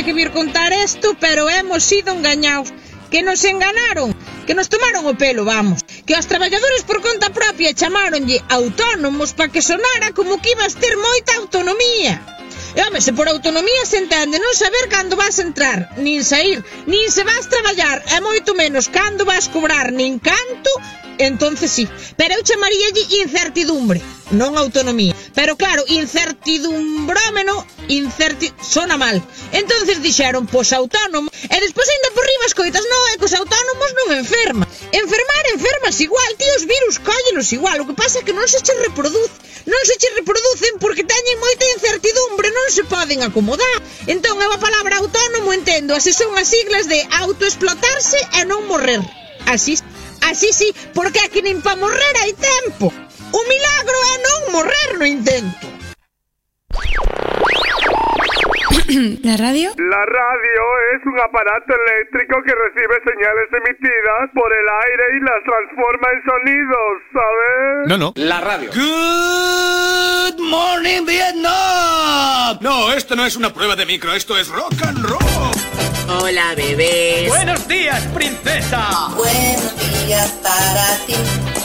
tiña que vir contar isto, pero hemos sido engañados. Que nos enganaron, que nos tomaron o pelo, vamos. Que os traballadores por conta propia chamaronlle autónomos para que sonara como que ibas ter moita autonomía. E, home, se por autonomía se entende non saber cando vas entrar, nin sair, nin se vas traballar, e moito menos cando vas cobrar, nin canto, entonces sí. Pero eu chamaríalle incertidumbre, non autonomía. Pero claro, incertidumbrómeno, incerti... sona mal. Entonces dixeron, pois autónomo, e despois ainda por riba escoitas, non, é que os autónomos non enferma. Enfermar, enfermas igual, tío, os virus cóllenos igual, o que pasa é que non se che reproduce, non se che reproducen porque teñen moita incertidumbre, non se poden acomodar. Entón, eu a palabra autónomo entendo, así son as siglas de autoexplotarse e non morrer. Así así sí, porque aquí nin pa morrer hai tempo. O milagro é non morrer no intento. ¿La radio? La radio es un aparato eléctrico que recibe señales emitidas por el aire y las transforma en sonidos, ¿sabes? No, no. La radio. Good morning, Vietnam. No, esto no es una prueba de micro, esto es rock and roll. Hola, bebés. Buenos días, princesa. Buenos días para ti,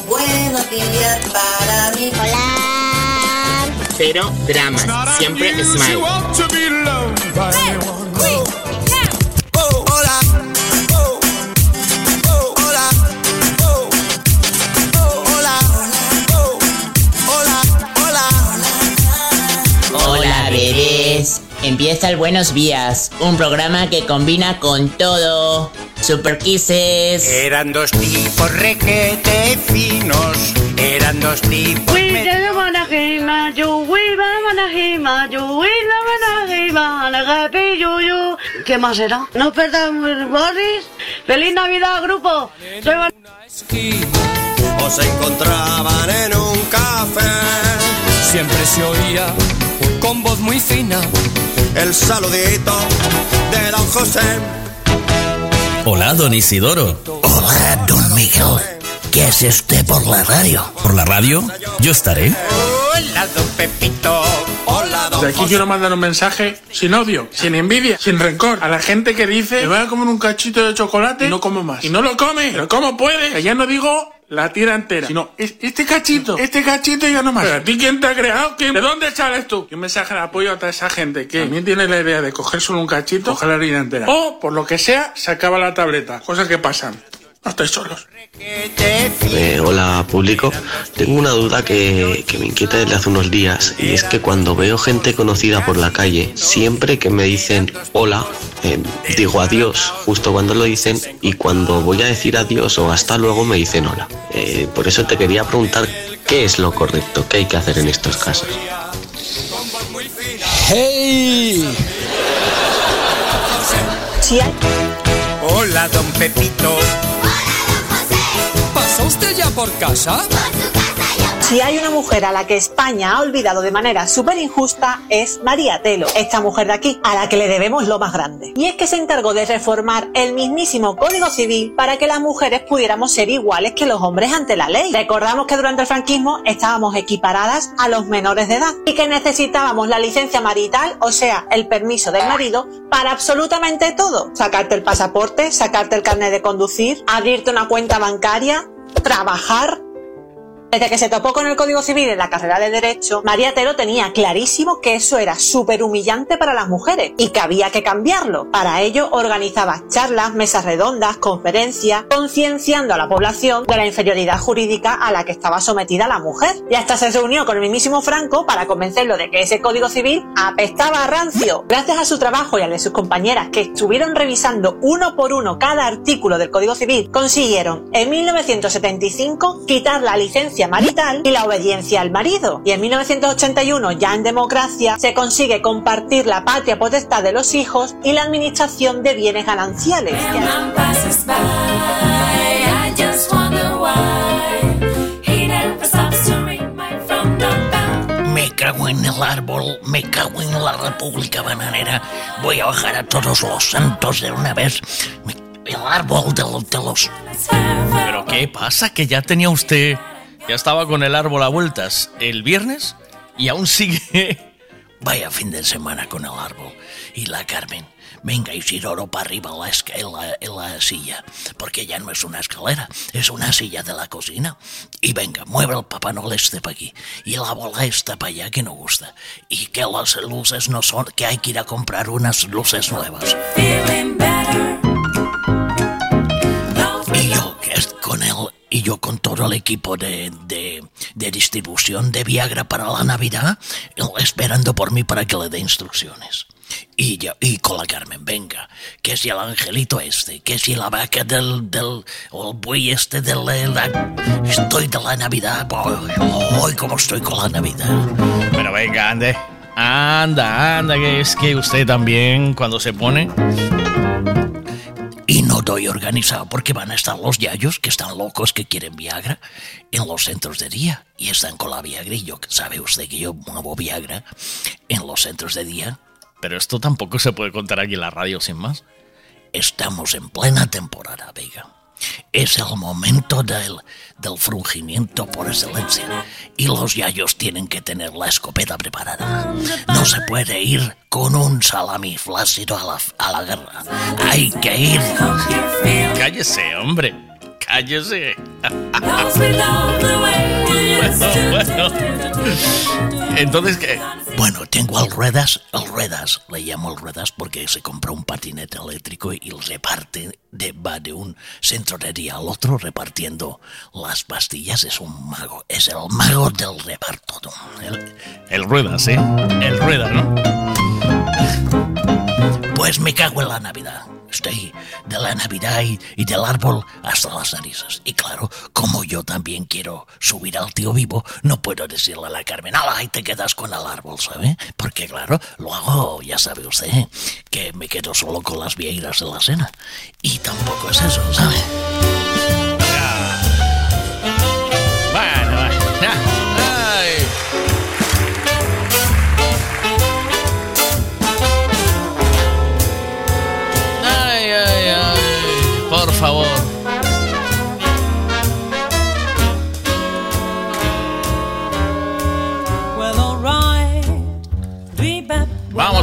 buenos días para mí. Hola. Cero dramas. Siempre smile. Hola, bebés. Empieza el Buenos Días, un programa que combina con todo. Super Kisses. Eran dos tipos requete finos, eran dos tipos... ¿Qué más era? No perdamos Boris. ¡Feliz Navidad, grupo! Soy Van- O se encontraban en un café. Siempre se oía con voz muy fina. El saludito de don José. Hola, don Isidoro. Hola, don Miguel. ¿Qué hace usted por la radio? ¿Por la radio? Yo estaré. Hola, don Pepito. Hola, don De aquí quiero mandar un mensaje sin odio, sin envidia, sin rencor. A la gente que dice, me voy a comer un cachito de chocolate y no como más. Y no lo come. Pero ¿cómo puede? Que ya no digo la tira entera, sino es- este cachito, este cachito y ya no más. Pero a ti quién te ha creado, ¿Quién? ¿de dónde sales tú? Y un mensaje de apoyo a toda esa gente que también tiene la idea de coger solo un cachito, coger la harina entera. O, por lo que sea, se acaba la tableta. Cosas que pasan. No estáis solos. Eh, hola público, tengo una duda que, que me inquieta desde hace unos días y es que cuando veo gente conocida por la calle, siempre que me dicen hola, eh, digo adiós justo cuando lo dicen y cuando voy a decir adiós o hasta luego me dicen hola. Eh, por eso te quería preguntar qué es lo correcto, qué hay que hacer en estos casos. ¡Hey! Hola, don Pepito. ¿Pasó usted ya por casa? Si hay una mujer a la que España ha olvidado de manera súper injusta es María Telo, esta mujer de aquí, a la que le debemos lo más grande. Y es que se encargó de reformar el mismísimo Código Civil para que las mujeres pudiéramos ser iguales que los hombres ante la ley. Recordamos que durante el franquismo estábamos equiparadas a los menores de edad y que necesitábamos la licencia marital, o sea, el permiso del marido, para absolutamente todo. Sacarte el pasaporte, sacarte el carnet de conducir, abrirte una cuenta bancaria, trabajar, desde que se topó con el Código Civil en la carrera de Derecho, María Tero tenía clarísimo que eso era súper humillante para las mujeres y que había que cambiarlo. Para ello organizaba charlas, mesas redondas, conferencias, concienciando a la población de la inferioridad jurídica a la que estaba sometida la mujer. Y hasta se reunió con el mismísimo Franco para convencerlo de que ese Código Civil apestaba a rancio. Gracias a su trabajo y al de sus compañeras que estuvieron revisando uno por uno cada artículo del Código Civil, consiguieron en 1975 quitar la licencia obediencia marital y la obediencia al marido. Y en 1981, ya en democracia, se consigue compartir la patria potestad de los hijos y la administración de bienes gananciales. Me cago en el árbol, me cago en la república bananera. Voy a bajar a todos los santos de una vez. Me el árbol de los, de los... ¿Pero qué pasa? Que ya tenía usted ya estaba con el árbol a vueltas el viernes y aún sigue... Vaya fin de semana con el árbol. Y la Carmen, venga Isidoro para arriba en la, la- la silla, porque ya no es una escalera, es una silla de la cocina. Y venga, mueve el Papá Noel este para aquí, y la bola esta para allá que no gusta. Y que las luces no son, que hay que ir a comprar unas luces nuevas. Y y yo con todo el equipo de, de, de distribución de Viagra para la Navidad, esperando por mí para que le dé instrucciones. Y yo, y con la Carmen, venga, que si el angelito este, que si la vaca del, del, o el buey este de la, estoy de la Navidad, hoy como estoy con la Navidad. Pero venga, ande. Anda, anda, que es que usted también cuando se pone... Y no doy organizado porque van a estar los yayos que están locos que quieren Viagra en los centros de día y están con la Viagra y yo, sabe usted que yo muevo Viagra en los centros de día. Pero esto tampoco se puede contar aquí en la radio sin más. Estamos en plena temporada, Vega. Es el momento del, del frungimiento por excelencia. Y los yayos tienen que tener la escopeta preparada. No se puede ir con un salami flácido a la, a la guerra. Hay que ir. Cállese, hombre. Cállese. bueno, bueno. Entonces, ¿qué? Bueno, tengo al Ruedas, el Ruedas, le llamo el Ruedas porque se compró un patinete eléctrico y reparte, de, va de un centro de día al otro repartiendo las pastillas. Es un mago, es el mago del reparto. El, el Ruedas, ¿eh? El Ruedas, ¿no? Pues me cago en la Navidad. Estoy de la Navidad y, y, del árbol hasta las narices. Y claro, como yo también quiero subir al tío vivo, no puedo decirle a la Carmen, ala, y te quedas con el árbol, ¿sabe? Porque claro, lo hago, ya sabe usted, que me quedo solo con las vieiras de la cena. Y tampoco es eso, ¿sabe? Bueno, bueno.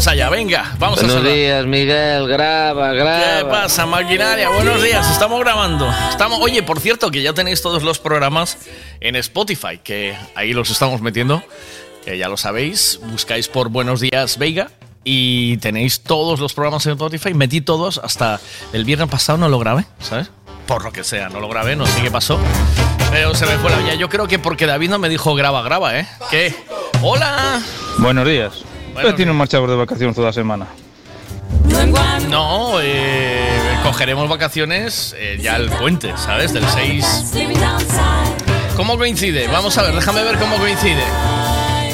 Vamos allá, venga, vamos Buenos a saludar. días, Miguel, graba, graba. ¿Qué pasa, maquinaria? Buenos días, estamos grabando. Estamos, oye, por cierto, que ya tenéis todos los programas en Spotify, que ahí los estamos metiendo. que ya lo sabéis, buscáis por Buenos Días Veiga y tenéis todos los programas en Spotify. Metí todos hasta el viernes pasado, no lo grabé, ¿sabes? Por lo que sea, no lo grabé, no sé qué pasó. Pero se me fue la olla. Yo creo que porque David no me dijo graba, graba, ¿eh? ¿Qué? ¡Hola! Buenos días. Buenos ¿Qué tiene marchado de vacaciones toda la semana? No, eh, cogeremos vacaciones eh, ya el puente, ¿sabes? Del 6. ¿Cómo coincide? Vamos a ver, déjame ver cómo coincide.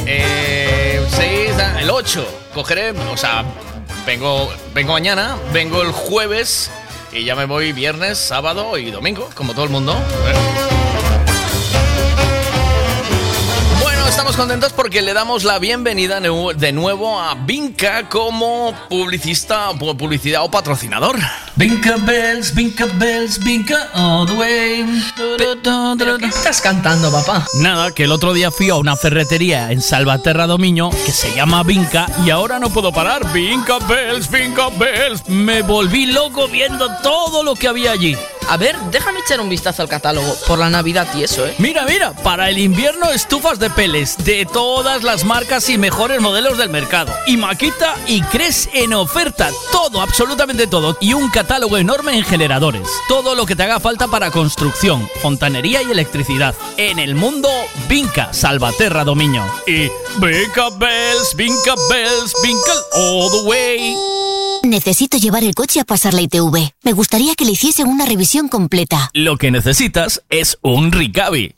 Eh, 6, el 8. Cogeré, o sea, vengo, vengo mañana, vengo el jueves y ya me voy viernes, sábado y domingo, como todo el mundo. Bueno, estamos contentos porque le damos la bienvenida de nuevo a Vinca como publicista, pu- publicidad o patrocinador. Vinca Bells, Vinca Bells, Vinca all the way. ¿Qué estás cantando, papá? Nada, que el otro día fui a una ferretería en Salvaterra Domiño que se llama Vinca y ahora no puedo parar. Vinca Bells, Vinca Bells. Me volví loco viendo todo lo que había allí. A ver, déjame echar un vistazo al catálogo por la Navidad y eso, ¿eh? Mira, mira, para el invierno estufas de peles de todas las marcas y mejores modelos del mercado. Y Maquita y Cres en oferta, todo, absolutamente todo. Y un catálogo enorme en generadores. Todo lo que te haga falta para construcción, fontanería y electricidad. En el mundo, Vinca, Salvaterra Domiño. Y Vinca Bells, Vinca Bells, Vinca all the way. Necesito llevar el coche a pasar la ITV. Me gustaría que le hiciesen una revisión completa. Lo que necesitas es un Ricavi.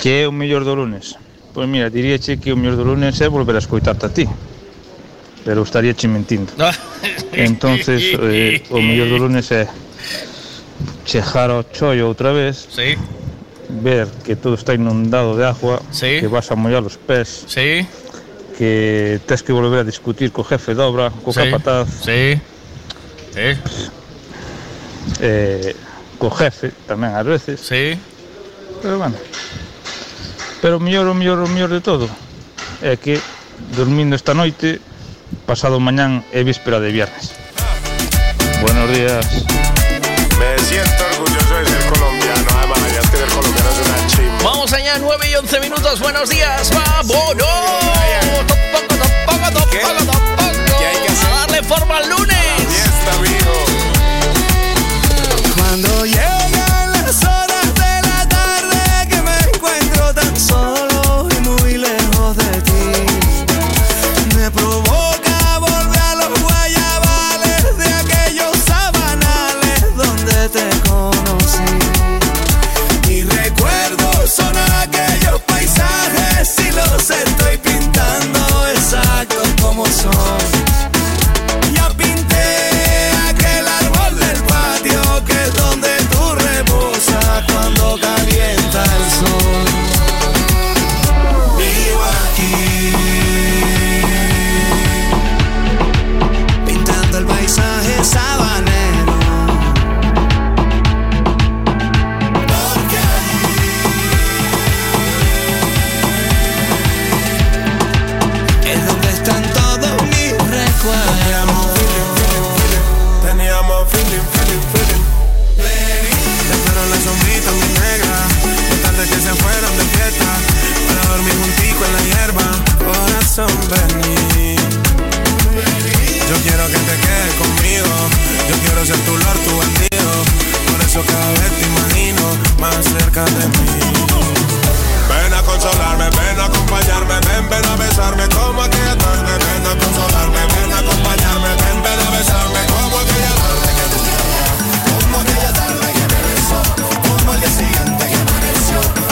Que é o mellor do lunes? Pois mira, diríache que o mellor do lunes é volver a escoitarte a ti Pero estaríache mentindo Entonces, eh, o mellor do lunes é Chejar ao chollo outra vez sí. Ver que todo está inundado de agua sí. Que vas a mollar os pés sí. Que tens que volver a discutir co jefe de obra Co sí. capataz sí. Sí. Eh, co jefe tamén ás veces sí. Pero bueno Pero o mellor, o mellor, o mellor de todo é que dormindo esta noite, pasado mañán é víspera de viernes. Buenos días. Me siento orgulloso de ser colombiano, además, es que ser colombiano es una chimba. Vamos allá, 9 y 11 minutos. Buenos días. ¡Vámonos! Tampoco, tampoco, tampoco, tampoco. A darle forma al lunes. Cuando llegan quiero ser tu lord, tu bandido Por eso cada vez te imagino Más cerca de mí Ven a consolarme, ven a acompañarme, ven, ven a besarme como aquella tarde. Ven a consolarme, ven a acompañarme, ven, ven a besarme como aquella tarde que Como aquella tarde que me besó Como el día siguiente que amaneció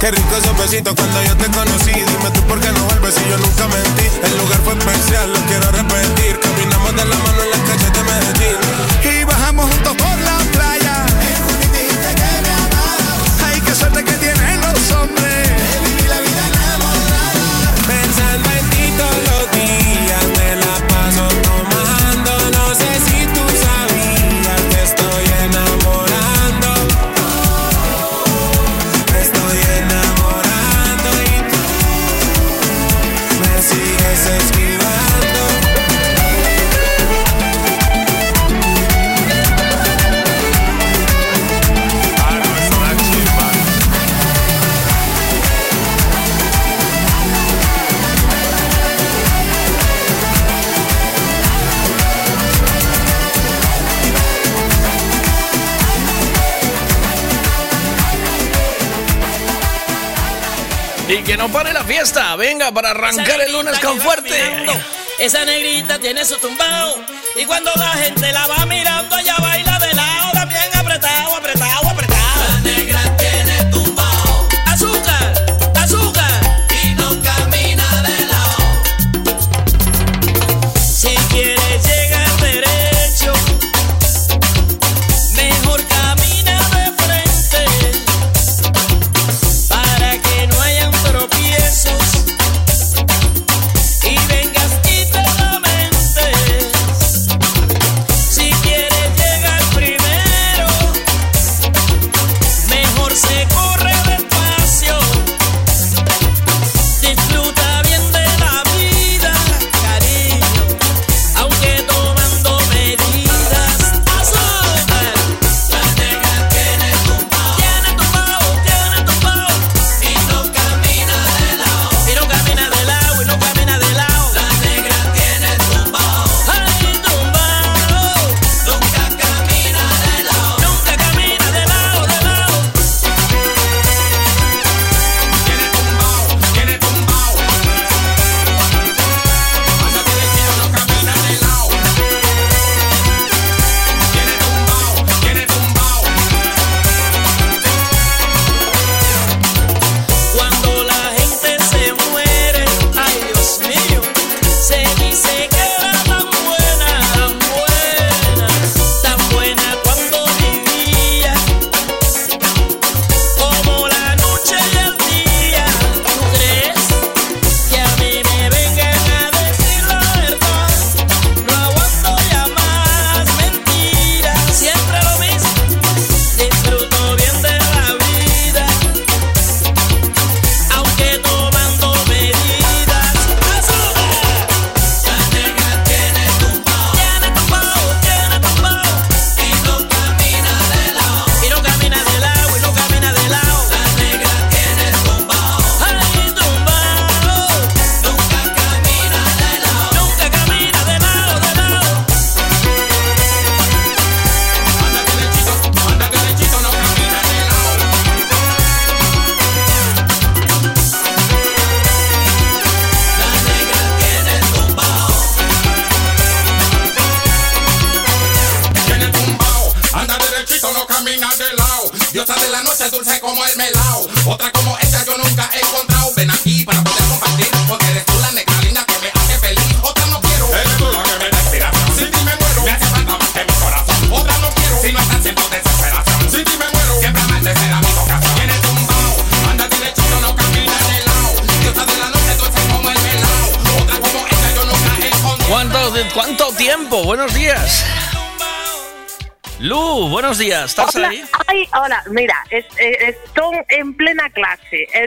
Qué rico esos besitos cuando yo te conocí. Dime tú por qué no vuelves si yo nunca mentí. El lugar fue especial, lo quiero repetir. Caminamos de la mano en las calles de Medellín. Y bajamos juntos fiesta. Venga, para arrancar el lunes con fuerte. Esa negrita tiene su tumbao. Y cuando la gente la va mirando, ella baila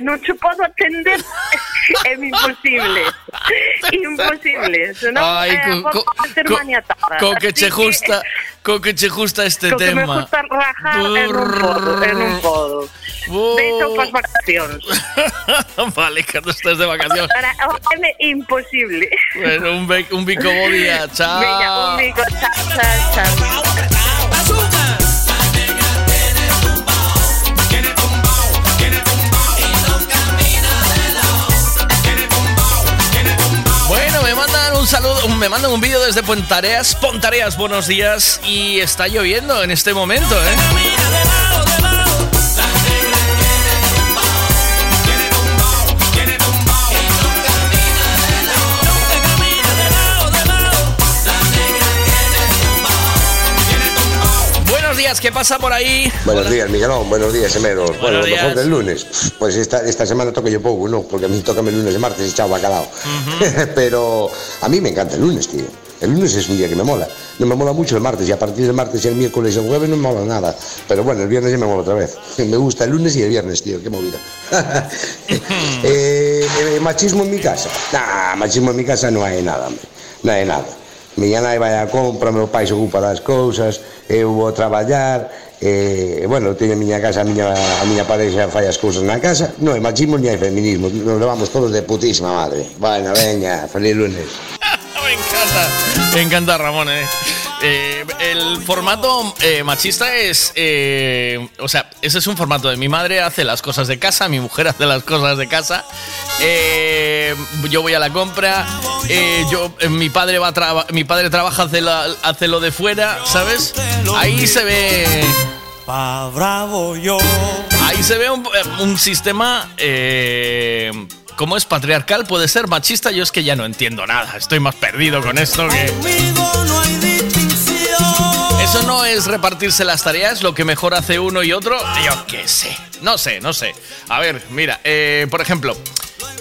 no te puedo atender, es imposible, imposible, si no, Ay, eh, co- puedo co- hacer co- maniatada. Con que te gusta, con que te gusta este Con que me tema. gusta rajar en un podo, en un podo. De hecho, pas vacaciones. vale, que no estés de vacaciones. Ahora, é imposible. Bueno, un, un bico bo día. Chao. Venga, un bico, chao, chao, chao. Saludo, me mandan un vídeo desde Pontareas. Pontareas, buenos días. Y está lloviendo en este momento, ¿eh? ¿Qué pasa por ahí? Buenos días, Miguelón. Buenos días, Emeros. Bueno, Buenos mejor días. del lunes. Pues esta, esta semana toco yo poco, ¿no? Porque a mí toca el lunes y martes y chao, bacalao. Pero a mí me encanta el lunes, tío. El lunes es un día que me mola. No me mola mucho el martes y a partir del martes y el miércoles y el jueves no me mola nada. Pero bueno, el viernes ya me mola otra vez. Me gusta el lunes y el viernes, tío. Qué movida. Eh, eh, machismo en mi casa. Nah, machismo en mi casa no hay nada, hombre. No hai nada. Miña nai vai a compra, meu pai se ocupa das cousas, eu vou traballar, eh, bueno, teño a miña casa, a miña, a miña pareja fai as cousas na casa, non é machismo ni é feminismo, nos levamos todos de putísima madre. Bueno, veña, feliz lunes. me encanta, me encanta Ramón, eh. Eh, el formato eh, machista es, eh, o sea, ese es un formato de mi madre hace las cosas de casa, mi mujer hace las cosas de casa, eh, yo voy a la compra, eh, yo, mi padre va a mi padre trabaja hace, lo de fuera, ¿sabes? Ahí se ve, bravo yo. ahí se ve un, un sistema, ¿cómo es patriarcal? Puede ser machista, yo es que ya no entiendo nada, estoy más perdido con esto que... Eso no es repartirse las tareas, lo que mejor hace uno y otro. Yo qué sé, no sé, no sé. A ver, mira, eh, por ejemplo,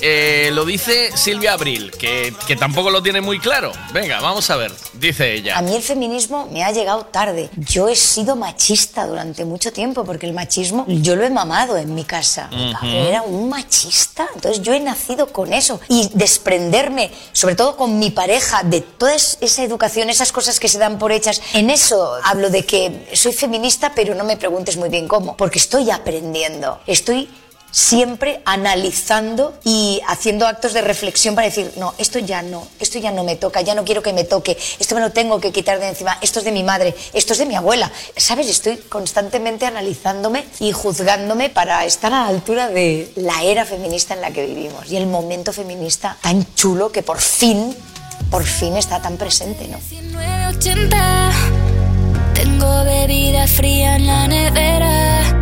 eh, lo dice Silvia Abril, que, que tampoco lo tiene muy claro. Venga, vamos a ver, dice ella. A mí el feminismo me ha llegado tarde. Yo he sido machista durante mucho tiempo porque el machismo yo lo he mamado en mi casa. Mi Ujú. padre era un machista, entonces yo he nacido con eso y desprenderme, sobre todo con mi pareja, de toda es- esa educación, esas cosas que se dan por hechas. En eso hablo de que soy feminista, pero no me preguntes muy bien cómo, porque estoy aprendiendo, estoy siempre analizando y haciendo actos de reflexión para decir, no, esto ya no, esto ya no me toca, ya no quiero que me toque, esto me lo tengo que quitar de encima, esto es de mi madre, esto es de mi abuela. ¿Sabes? Estoy constantemente analizándome y juzgándome para estar a la altura de la era feminista en la que vivimos y el momento feminista tan chulo que por fin, por fin está tan presente, ¿no? 980 Tengo bebida fría en la nevera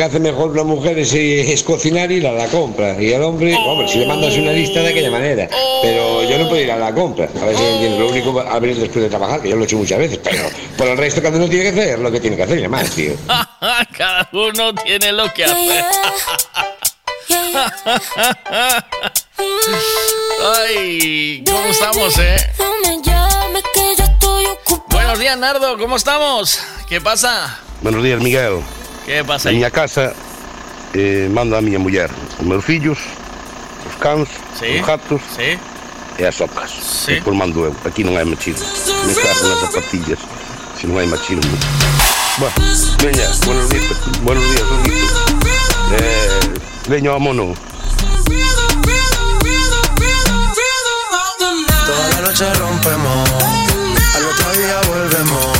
Que hace mejor una mujer es, es cocinar y ir a la compra. Y el hombre, hombre, si le mandas una lista de aquella manera. Pero yo no puedo ir a la compra. A ver si entiendes. Lo único, a venir después de trabajar, que yo lo he hecho muchas veces. Pero por el resto, cada uno tiene que hacer lo que tiene que hacer y demás, tío. Cada uno tiene lo que hacer. Ay, ¿cómo estamos, eh? Buenos días, Nardo, ¿cómo estamos? ¿Qué pasa? Buenos días, Miguel. ¿Qué pasa aí? miña casa eh, manda a miña muller os meus fillos, os cans, Sí. os gatos sí. e as ocas. Sí. Depois mando eu. Aquí non hai machismo. Me cargo nas zapatillas. Se non hai machismo. Bueno, veña, buenos días, buenos días, Olguito. Eh, veño a mono. Toda la noche rompemos, al otro día volvemos.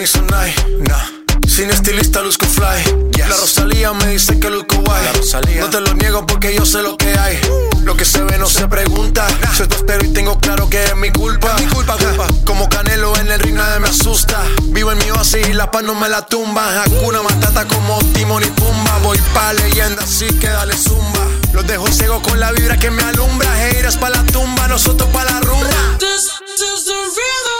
ni Sonai, nah. Sin estilista luzco fly. La Rosalía me dice que luzco guay. No te lo niego porque yo sé lo que hay. Lo que se ve no se pregunta. Soy tostero y tengo claro que es mi culpa. mi culpa, culpa. Como Canelo en el ring nadie me asusta. Vivo en mi oasis y la paz no me la tumba. Hakuna Matata como Timon y Pumba. Voy pa' leyenda, así que dale zumba. Los dejo ciego con la vibra que me alumbra. Heiras pa' la tumba, nosotros pa' la rumba. Toda la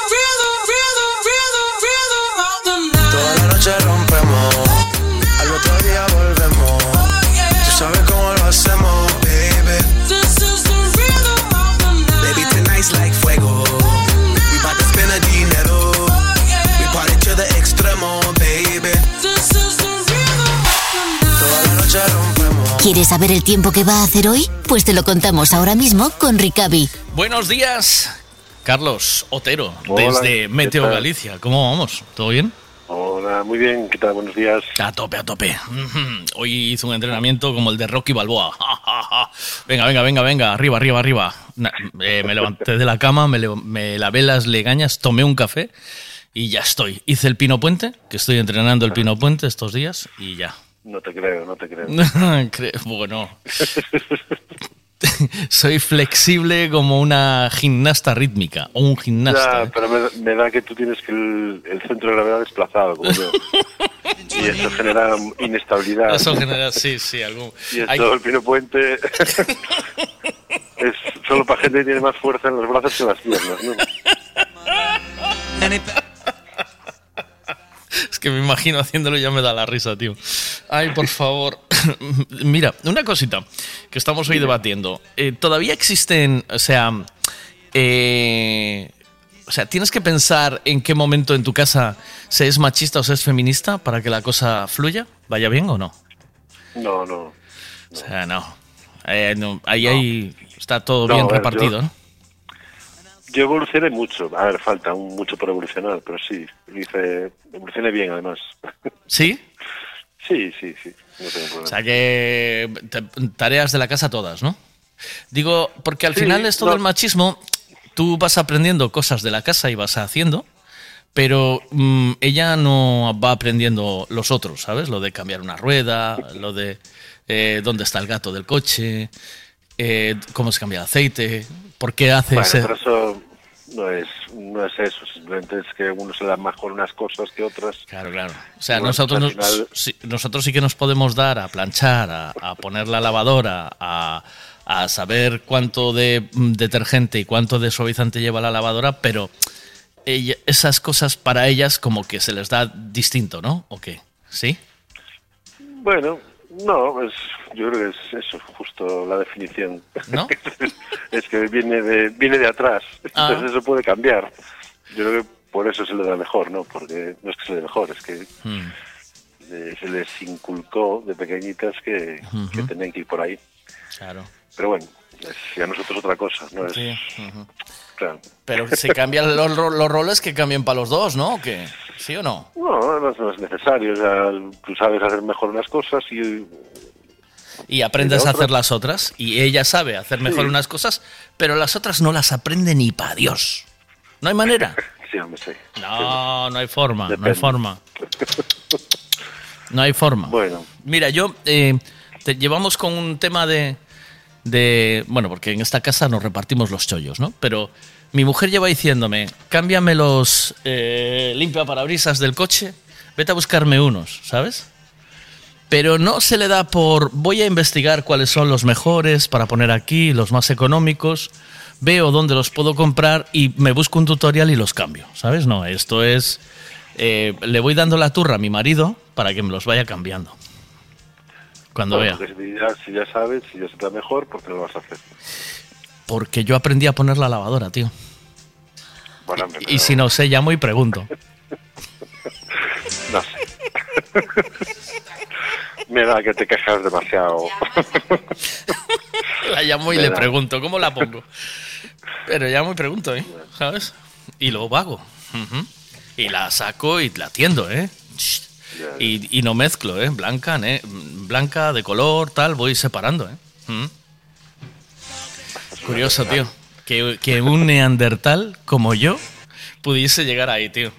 ¿Quieres saber el tiempo que va a hacer hoy? Pues te lo contamos ahora mismo con Ricavi. Buenos días, Carlos Otero, Hola, desde ¿qué Meteo tal? Galicia. ¿Cómo vamos? ¿Todo bien? Hola, muy bien, ¿qué tal? Buenos días. A tope, a tope. Hoy hice un entrenamiento como el de Rocky Balboa. Venga, venga, venga, venga, arriba, arriba, arriba. Eh, me levanté de la cama, me, me lavé las legañas, tomé un café y ya estoy. Hice el pino puente, que estoy entrenando el pino puente estos días y ya. No te creo, no te creo. Cre- bueno, soy flexible como una gimnasta rítmica o un gimnasta. Ya, pero me, me da que tú tienes que el, el centro de gravedad desplazado, como yo. y eso genera inestabilidad. Eso genera, sí, sí, algún. Y esto, Hay- el pino puente, es solo para gente que tiene más fuerza en los brazos que en las piernas, ¿no? Es que me imagino haciéndolo y ya me da la risa, tío. Ay, por favor. Mira, una cosita que estamos hoy debatiendo. Eh, Todavía existen, o sea, eh, o sea, tienes que pensar en qué momento en tu casa se es machista o se es feminista para que la cosa fluya, vaya bien o no. No, no. O sea, no. Eh, no, ahí, ahí está todo No, bien repartido, yo- ¿no? Yo evolucioné mucho. A ver, falta aún mucho por evolucionar, pero sí, hice, evolucioné bien además. ¿Sí? Sí, sí, sí. No tengo problema. O sea que te- tareas de la casa todas, ¿no? Digo, porque al Sí, final esto no. del machismo, tú vas aprendiendo cosas de la casa y vas haciendo, pero mm, ella no va aprendiendo los otros, ¿sabes? Lo de cambiar una rueda, lo de eh, dónde está el gato del coche, eh, cómo se cambia el aceite, por qué hace Bueno, ese... pero eso no es, no es eso, simplemente es que uno se dan mejor unas cosas que otras. Claro, claro. O sea, Bueno, nosotros, al nos- final- sí, nosotros sí que nos podemos dar a planchar, a, a poner la lavadora, a, a saber cuánto de mm, detergente y cuánto de suavizante lleva la lavadora, pero ella- esas cosas para ellas como que se les da distinto, ¿no? ¿O qué? ¿Sí? Bueno, no, es, yo creo que es eso, justo la definición. ¿No? es que viene de, viene de atrás, Ah. entonces eso puede cambiar. Yo creo que por eso se le da mejor, ¿no? Porque no es que se le dé mejor, es que Hmm. eh, se les inculcó de pequeñitas que, que tenían que ir por ahí. Claro. Pero bueno, y a nosotros otra cosa, ¿no? Es, Sí. claro. Pero se cambian los, ro- los roles que cambien para los dos, ¿no? ¿O qué? ¿Sí o no? No, no, es- no es necesario. O sea, tú sabes hacer mejor unas cosas y y aprendes ¿Y la a hacer las otras y ella sabe hacer mejor Sí. unas cosas, pero las otras no las aprende ni para Dios. No hay manera. sí, hombre, sí. No, no hay forma, no hay forma. No hay forma. Bueno. Mira, yo eh, te llevamos con un tema de, de bueno, porque en esta casa nos repartimos los chollos, ¿no? Pero mi mujer lleva diciéndome, cámbiame los eh, limpia parabrisas del coche, vete a buscarme unos, ¿sabes? Pero no se le da por voy a investigar cuáles son los mejores para poner aquí, los más económicos, veo dónde los puedo comprar y me busco un tutorial y los cambio, ¿sabes? No, esto es eh, le voy dando la turra a mi marido para que me los vaya cambiando. Cuando Bueno, vea. que si ya, si ya sabes, si ya se te da mejor, ¿por qué lo vas a hacer? Porque yo aprendí a poner la lavadora, tío. Bueno, Y si no sé, llamo y pregunto. No sé. Me da que te quejas demasiado. La llamo y Me le da. pregunto, ¿cómo la pongo? Pero llamo y pregunto, ¿eh? ¿Sabes? Y hago. Ujú. Y la saco y la atiendo, ¿eh? Shh. Y, y no mezclo, ¿eh? Blanca, ne- blanca, de color, tal, voy separando, ¿eh? Mm. Curioso, tío. Que, que un neandertal como yo pudiese llegar ahí, tío.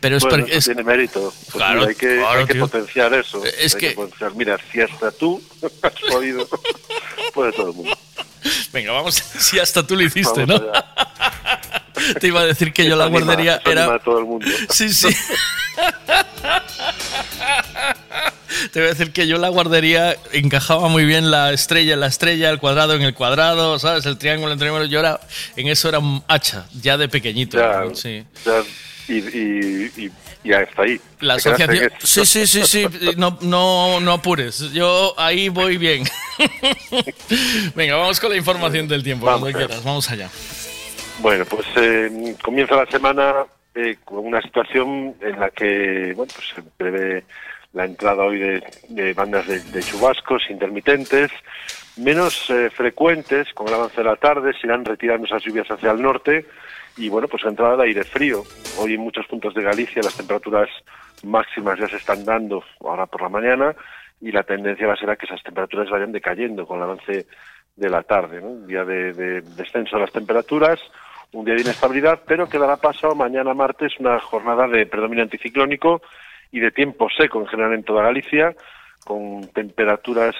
Pero es bueno, porque... eso es- tiene mérito. Pues Claro, hay que, claro, hay que tío. potenciar eso. Es Hay que- potenciar. Mira, si hasta tú has podido, puede todo el mundo. Venga, vamos, si hasta tú lo hiciste, ¿no? Te iba a decir que yo la anima- guardería era... anima a todo el mundo. Sí, sí. Te voy a decir que yo la guardería encajaba muy bien la estrella en la estrella, el cuadrado en el cuadrado, ¿sabes? El triángulo en el triángulo. Yo era, en eso era un hacha, ya de pequeñito. Ya, ¿no? Sí. ya, y, y, y, y hasta ahí. La asociación. Sí, sí, sí, sí. No, no, no apures. Yo ahí voy bien. Venga, vamos con la información del tiempo, Vamos cuando allá. quieras. Vamos allá. Bueno, pues eh, comienza la semana eh, con una situación en la que bueno, pues se prevé la entrada hoy de, de bandas de, de chubascos intermitentes, menos eh, frecuentes, con el avance de la tarde, se irán retirando esas lluvias hacia el norte y bueno, pues entrada de aire frío. Hoy en muchos puntos de Galicia las temperaturas máximas ya se están dando ahora por la mañana y la tendencia va a ser a que esas temperaturas vayan decayendo con el avance de la tarde. Un día de, de descenso de las temperaturas, un día de inestabilidad, pero que dará paso mañana martes una jornada de predominio anticiclónico y de tiempo seco en general en toda Galicia, con temperaturas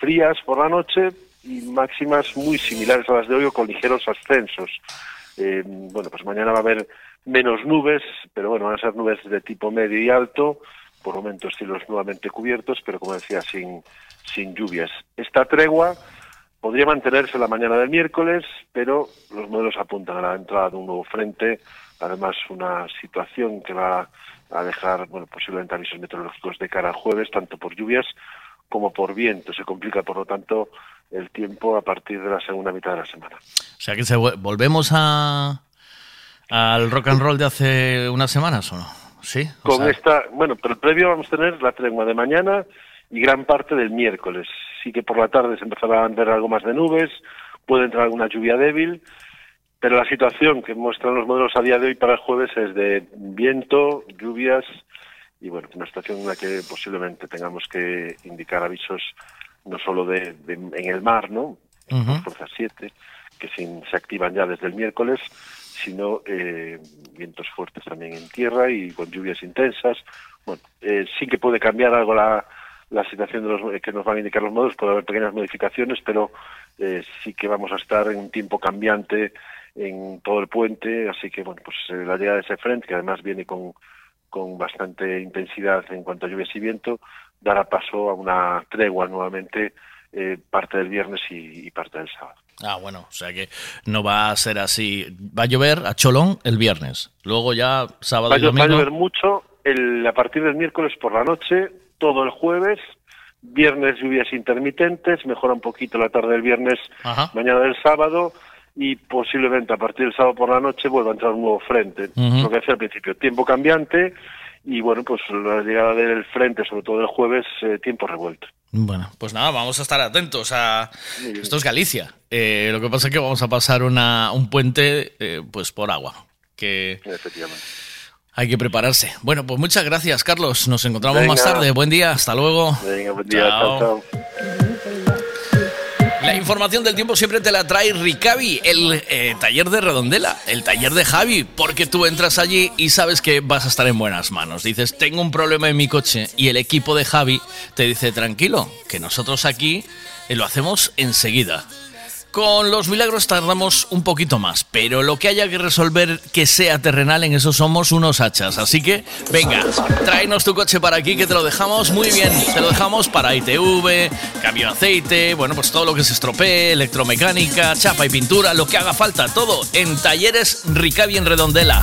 frías por la noche y máximas muy similares a las de hoy o con ligeros ascensos. Eh, bueno, pues mañana va a haber menos nubes, pero bueno, van a ser nubes de tipo medio y alto, por momentos cielos nuevamente cubiertos, pero como decía, sin, sin lluvias. Esta tregua podría mantenerse la mañana del miércoles, pero los modelos apuntan a la entrada de un nuevo frente, además una situación que va a dejar, bueno, posiblemente avisos meteorológicos de cara al jueves, tanto por lluvias como por viento. Se complica, por lo tanto, el tiempo a partir de la segunda mitad de la semana. O sea que se volvemos a al rock and roll de hace unas semanas o no? Sí. O Con sea, esta, bueno, pero el previo vamos a tener la tregua de mañana y gran parte del miércoles. Sí que por la tarde se empezará a ver algo más de nubes, puede entrar alguna lluvia débil, pero la situación que muestran los modelos a día de hoy para el jueves es de viento, lluvias y bueno, una situación en la que posiblemente tengamos que indicar avisos no solo de, de- en el mar, ¿no? Ujú. Fuerza 7, que sin- se activan ya desde el miércoles, sino eh, vientos fuertes también en tierra y con lluvias intensas. Bueno, eh, sí que puede cambiar algo la, la situación de los, eh, que nos van a indicar los modos, puede haber pequeñas modificaciones, pero eh, sí que vamos a estar en un tiempo cambiante en todo el puente, así que bueno, pues eh, la llegada de ese frente, que además viene con, con bastante intensidad en cuanto a lluvias y viento, dará paso a una tregua nuevamente eh, parte del viernes y, y parte del sábado. Ah, bueno, o sea que no va a ser así. Va a llover a cholón el viernes. Luego ya sábado Va y llo- va a domingo. llover mucho el, a partir del miércoles por la noche, todo el jueves, viernes lluvias intermitentes, mejora un poquito la tarde del viernes, Ajá. mañana del sábado y posiblemente a partir del sábado por la noche vuelva a entrar un nuevo frente. Lo que decía al principio, tiempo cambiante y bueno, pues la llegada del frente, sobre todo el jueves, eh, tiempo revuelto. Bueno, pues nada, vamos a estar atentos a... Esto es Galicia. Eh, lo que pasa es que vamos a pasar una, un puente eh, pues por agua. Que Efectivamente. hay que prepararse. Bueno, pues muchas gracias, Carlos. Nos encontramos Venga. más tarde. Buen día. Hasta luego. Venga, buen día, chao, chao. Información del tiempo siempre te la trae Ricavi, el eh, taller de Redondela, el taller de Javi, porque tú entras allí y sabes que vas a estar en buenas manos. Dices, tengo un problema en mi coche y el equipo de Javi te dice, tranquilo, que nosotros aquí eh, lo hacemos enseguida. Con los milagros tardamos un poquito más, pero lo que haya que resolver que sea terrenal, en eso somos unos hachas. Así que, venga, tráenos tu coche para aquí que te lo dejamos muy bien. Te lo dejamos para ITV, cambio de aceite, bueno, pues todo lo que se estropee, electromecánica, chapa y pintura, lo que haga falta, todo en Talleres Ricavi en Redondela.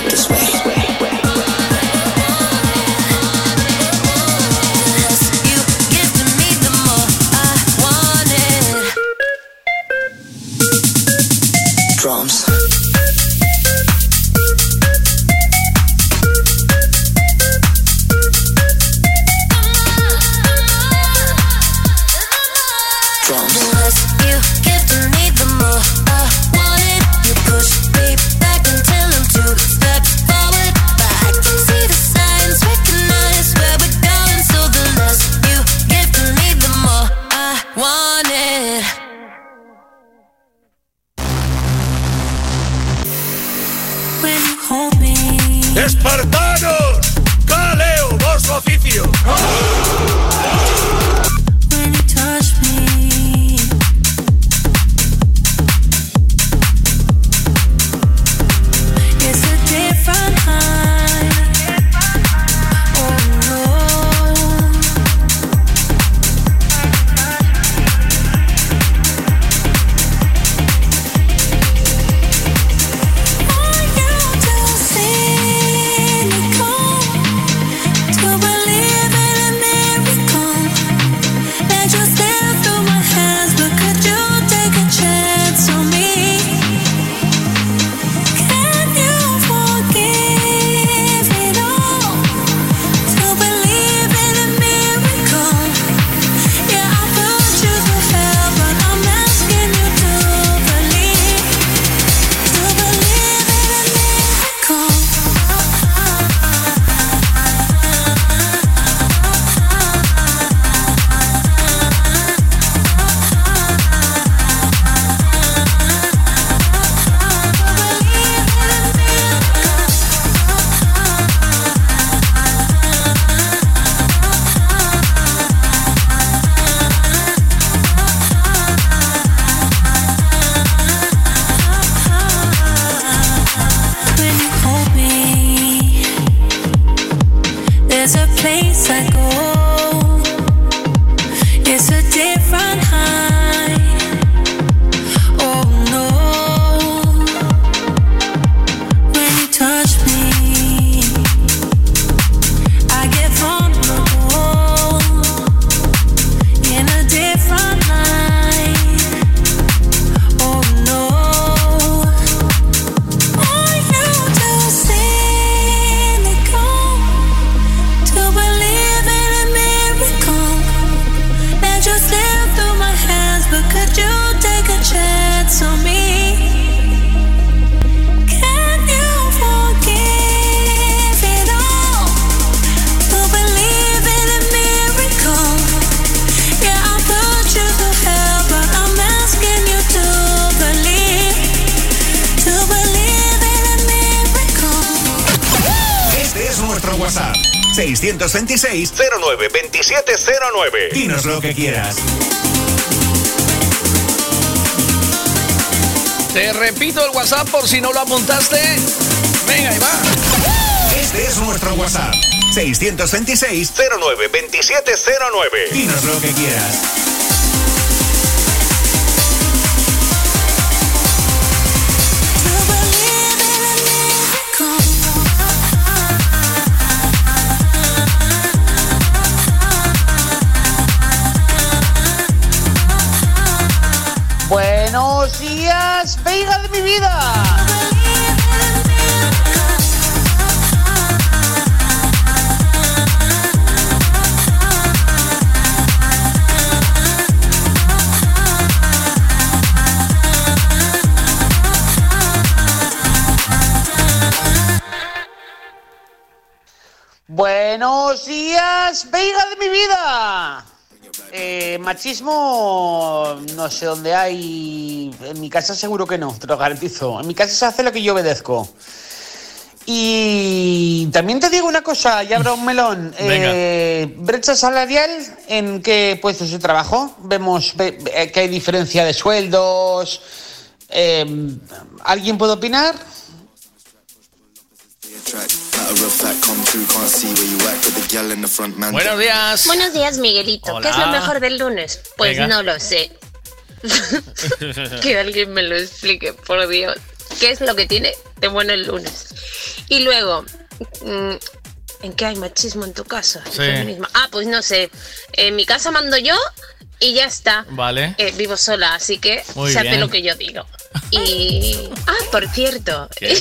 Dinos lo que quieras. Te repito el WhatsApp por si no lo apuntaste. Venga, ahí va. Este es nuestro WhatsApp. 626 09 2709. Dinos lo que quieras. Buenos días, Veiga de mi vida. Buenos días, Veiga de mi vida. Eh, machismo, no sé dónde hay. En mi casa seguro que no, te lo garantizo. En mi casa se hace lo que yo obedezco. Y también te digo una cosa, ya habrá un melón. Eh, brecha salarial, ¿en qué puestos de trabajo? Vemos ve- eh, que hay diferencia de sueldos. Eh, ¿Alguien puede opinar? Buenos días. Buenos días, Miguelito. ¿Qué es lo mejor del lunes? Pues Venga. no lo sé. que alguien me lo explique, por Dios. ¿Qué es lo que tiene de bueno el lunes? Y luego, mm, ¿en qué hay machismo en tu casa? Sí. Ah, pues no sé. En mi casa mando yo y ya está. Vale. Eh, vivo sola, así que Muy se hace bien. lo que yo digo. Y. Ah, por cierto. ¿Qué?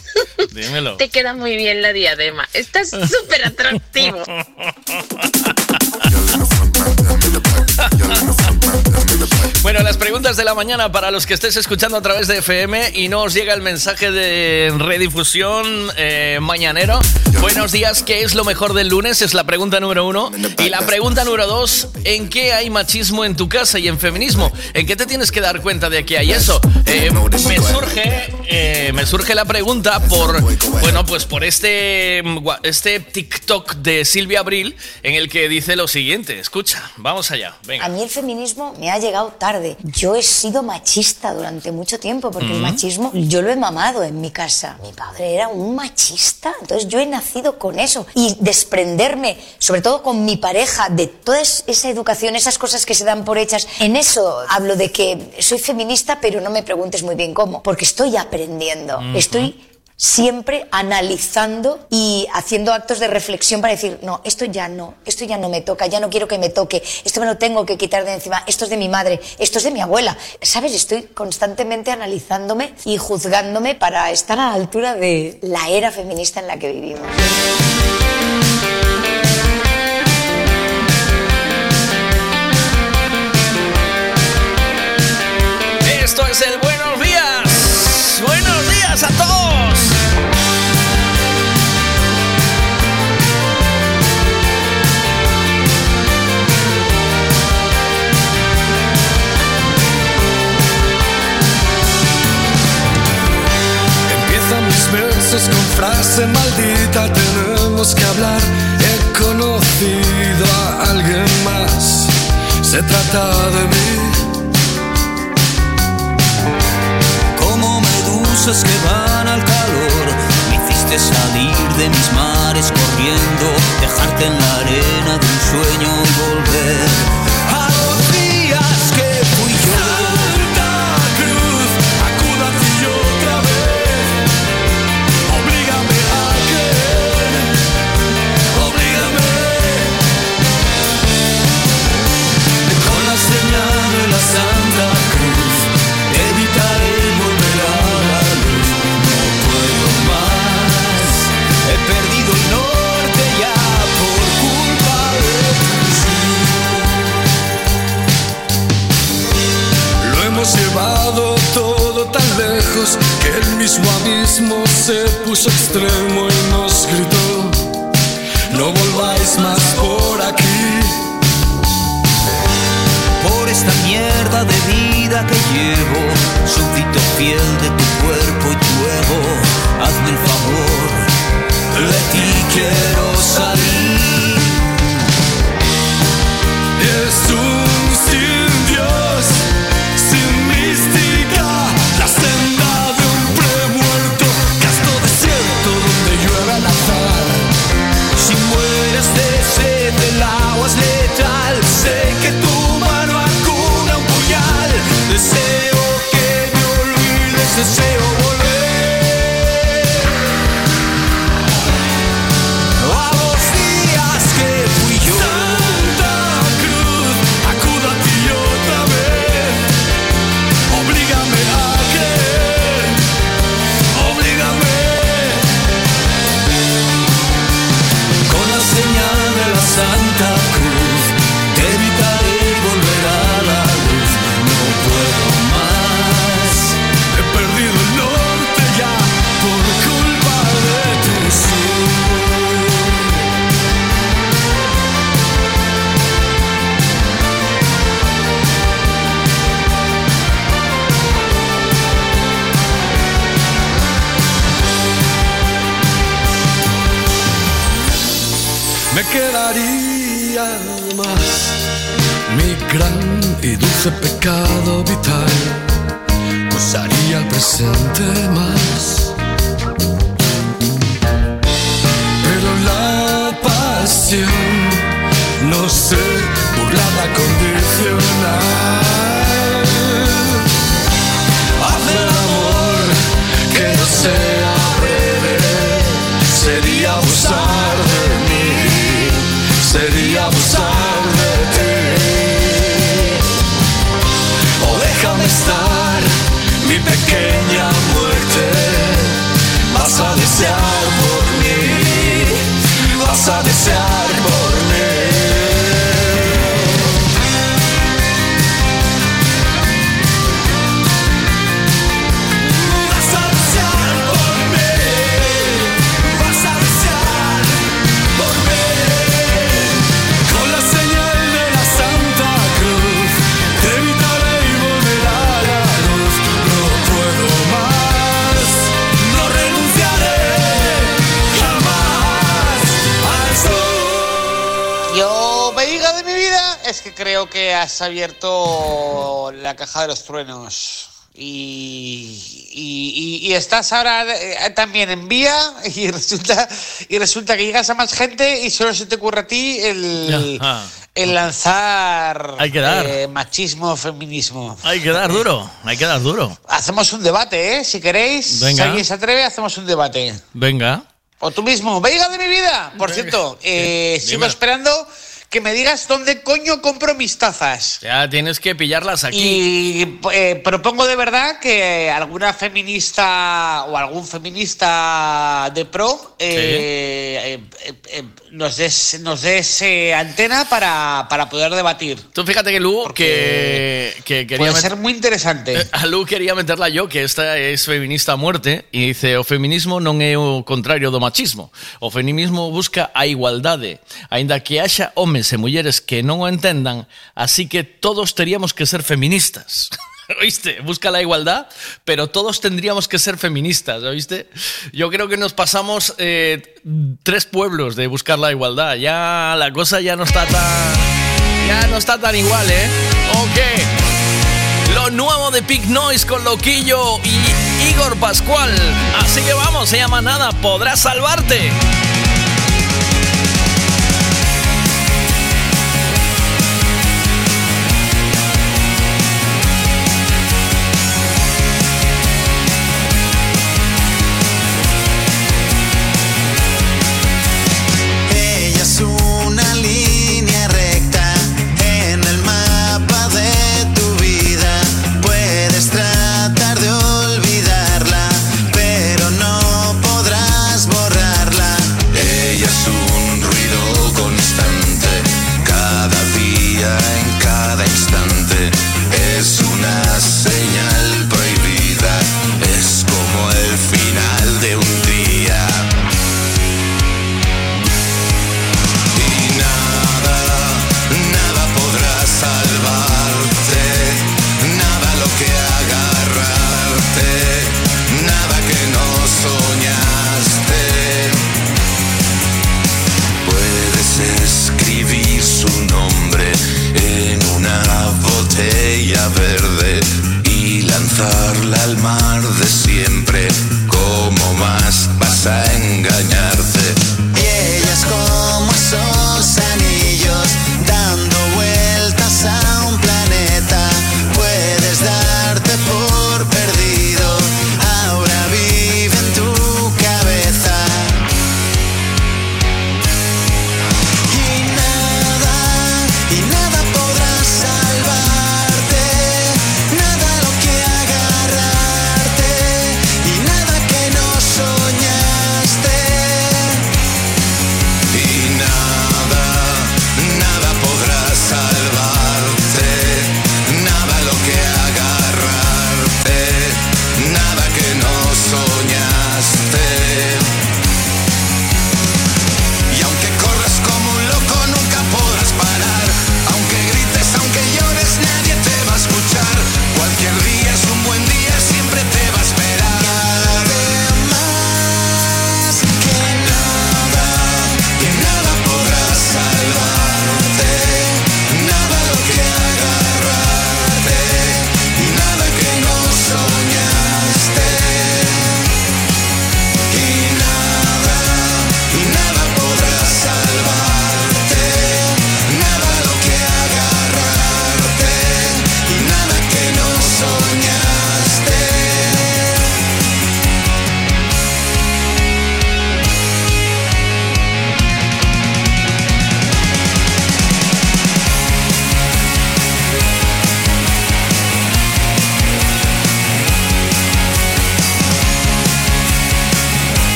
Dímelo. Te queda muy bien la diadema. Estás súper atractivo. Bueno, las preguntas de la mañana para los que estés escuchando a través de FM y no os llega el mensaje de redifusión eh, mañanero. Buenos días, ¿qué es lo mejor del lunes? Es la pregunta número uno. Y la pregunta número dos, ¿en qué hay machismo en tu casa y en feminismo? ¿En qué te tienes que dar cuenta de que hay eso? Eh, me surge, eh, me surge la pregunta por, bueno, pues por este, este TikTok de Silvia Abril en el que dice lo siguiente. Escucha, vamos allá, venga. A mí el feminismo me ha llegado tarde. Yo he sido machista durante mucho tiempo porque el machismo yo lo he mamado en mi casa. Mi padre era un machista, entonces yo he nacido con eso y desprenderme, sobre todo con mi pareja, de toda es- esa educación, esas cosas que se dan por hechas. En eso hablo de que soy feminista, pero no me preguntes muy bien cómo, porque estoy aprendiendo. Estoy siempre analizando y haciendo actos de reflexión para decir, no, esto ya no, esto ya no me toca, ya no quiero que me toque, esto me lo tengo que quitar de encima, esto es de mi madre, esto es de mi abuela. ¿Sabes? Estoy constantemente analizándome y juzgándome para estar a la altura de la era feminista en la que vivimos. Esto es el Buenos con frase maldita, tenemos que hablar. He conocido a alguien más, se trata de mí. Como medusas que van al calor, me hiciste salir de mis mares corriendo, dejarte en la arena de un sueño y volver se puso extremo y nos gritó, no volváis más por aquí. por esta mierda de vida que llevo, súbdito fiel de tu has abierto la caja de los truenos. Y, y- y- y estás ahora eh, también en vía y resulta, y resulta que llegas a más gente y solo se te ocurre a ti el, el lanzar Hay que dar. eh, machismo, feminismo. Hay que dar duro, hay que dar duro. Hacemos un debate, ¿eh? Si queréis, Venga. si alguien se atreve, hacemos un debate. Venga. O tú mismo, veiga de mi vida. Por cierto, eh, sigo esperando que me digas dónde coño compro mis tazas. Ya tienes que pillarlas aquí. Y eh, propongo de verdad que alguna feminista o algún feminista de pro eh, eh, eh, eh, nos des, nos des eh, antena para, para poder debatir. Tú fíjate que Lu, que, que quería Puede ser muy interesante. Eh, A Lu quería meterla yo, que esta es feminista a muerte, e dice, o feminismo non é o contrario do machismo. O feminismo busca a igualdade, aínda que haxa homes e mulleres que non o entendan, así que todos teríamos que ser feministas. ¿Oíste? Busca la igualdad, pero todos tendríamos que ser feministas, ¿oíste? Yo creo que nos pasamos eh, tres pueblos de buscar la igualdad. Ya la cosa ya no está tan... Ya no está tan igual, ¿eh? Ok. Lo nuevo de Pig Noise con Loquillo y Igor Pascual. Así que vamos, se llama Nada, podrás salvarte.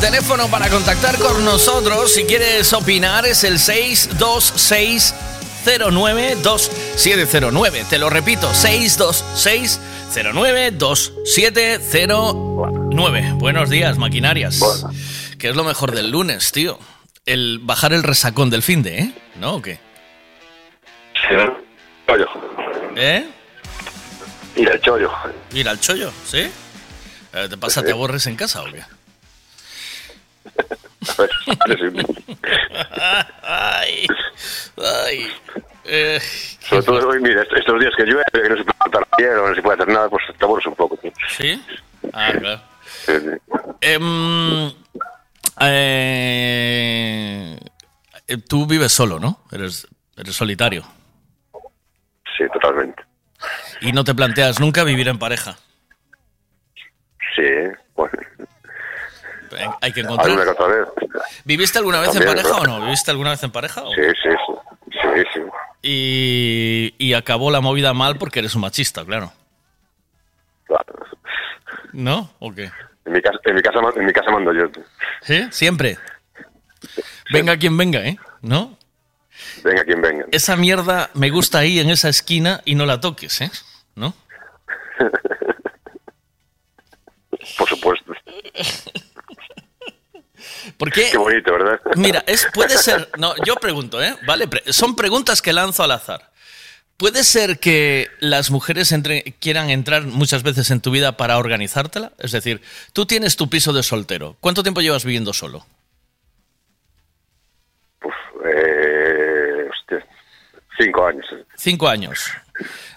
Teléfono para contactar con nosotros, si quieres opinar, es el 626 092709. Te lo repito, 626 092709. Buenos días, maquinarias. ¿Qué es lo mejor del lunes, tío? El bajar el resacón del fin de, ¿eh? ¿No o qué? Chollo. ¿Eh? Ir al chollo. Ir al chollo, ¿sí? Eh, ¿Te pasa, te aburres en casa o qué? Ay, ay. Eh, Sobre todo hoy, mira, est- estos días que llueve, que no se puede plantar la piel o no se puede hacer nada, pues te aburres un poco. tío. ¿Sí? Ah, claro. Sí, sí. Em, eh, eh, tú vives solo, ¿no? Eres, eres solitario. Sí, totalmente. Y no te planteas nunca vivir en pareja. Sí, bueno, Hay que alguna encontrar. que otra vez. ¿Viviste alguna vez en pareja o no? ¿Viviste alguna vez en pareja? o- Sí, sí, sí. Sí, sí. Y, y acabó la movida mal porque eres un machista, claro. Claro. ¿No? ¿O qué? En mi casa, en mi casa, en mi casa mando yo. ¿Sí? Siempre. Venga quien venga, ¿eh? ¿No? Venga quien venga. Esa mierda me gusta ahí en esa esquina y no la toques, ¿eh? ¿No? Por supuesto. Porque Qué bonito, ¿verdad? Mira, es, puede ser. No, yo pregunto, ¿eh? Vale, pre- son preguntas que lanzo al azar. ¿Puede ser que las mujeres entre- quieran entrar muchas veces en tu vida para organizártela? Es decir, tú tienes tu piso de soltero. ¿Cuánto tiempo llevas viviendo solo? Eh, hostia, cinco años. Cinco años.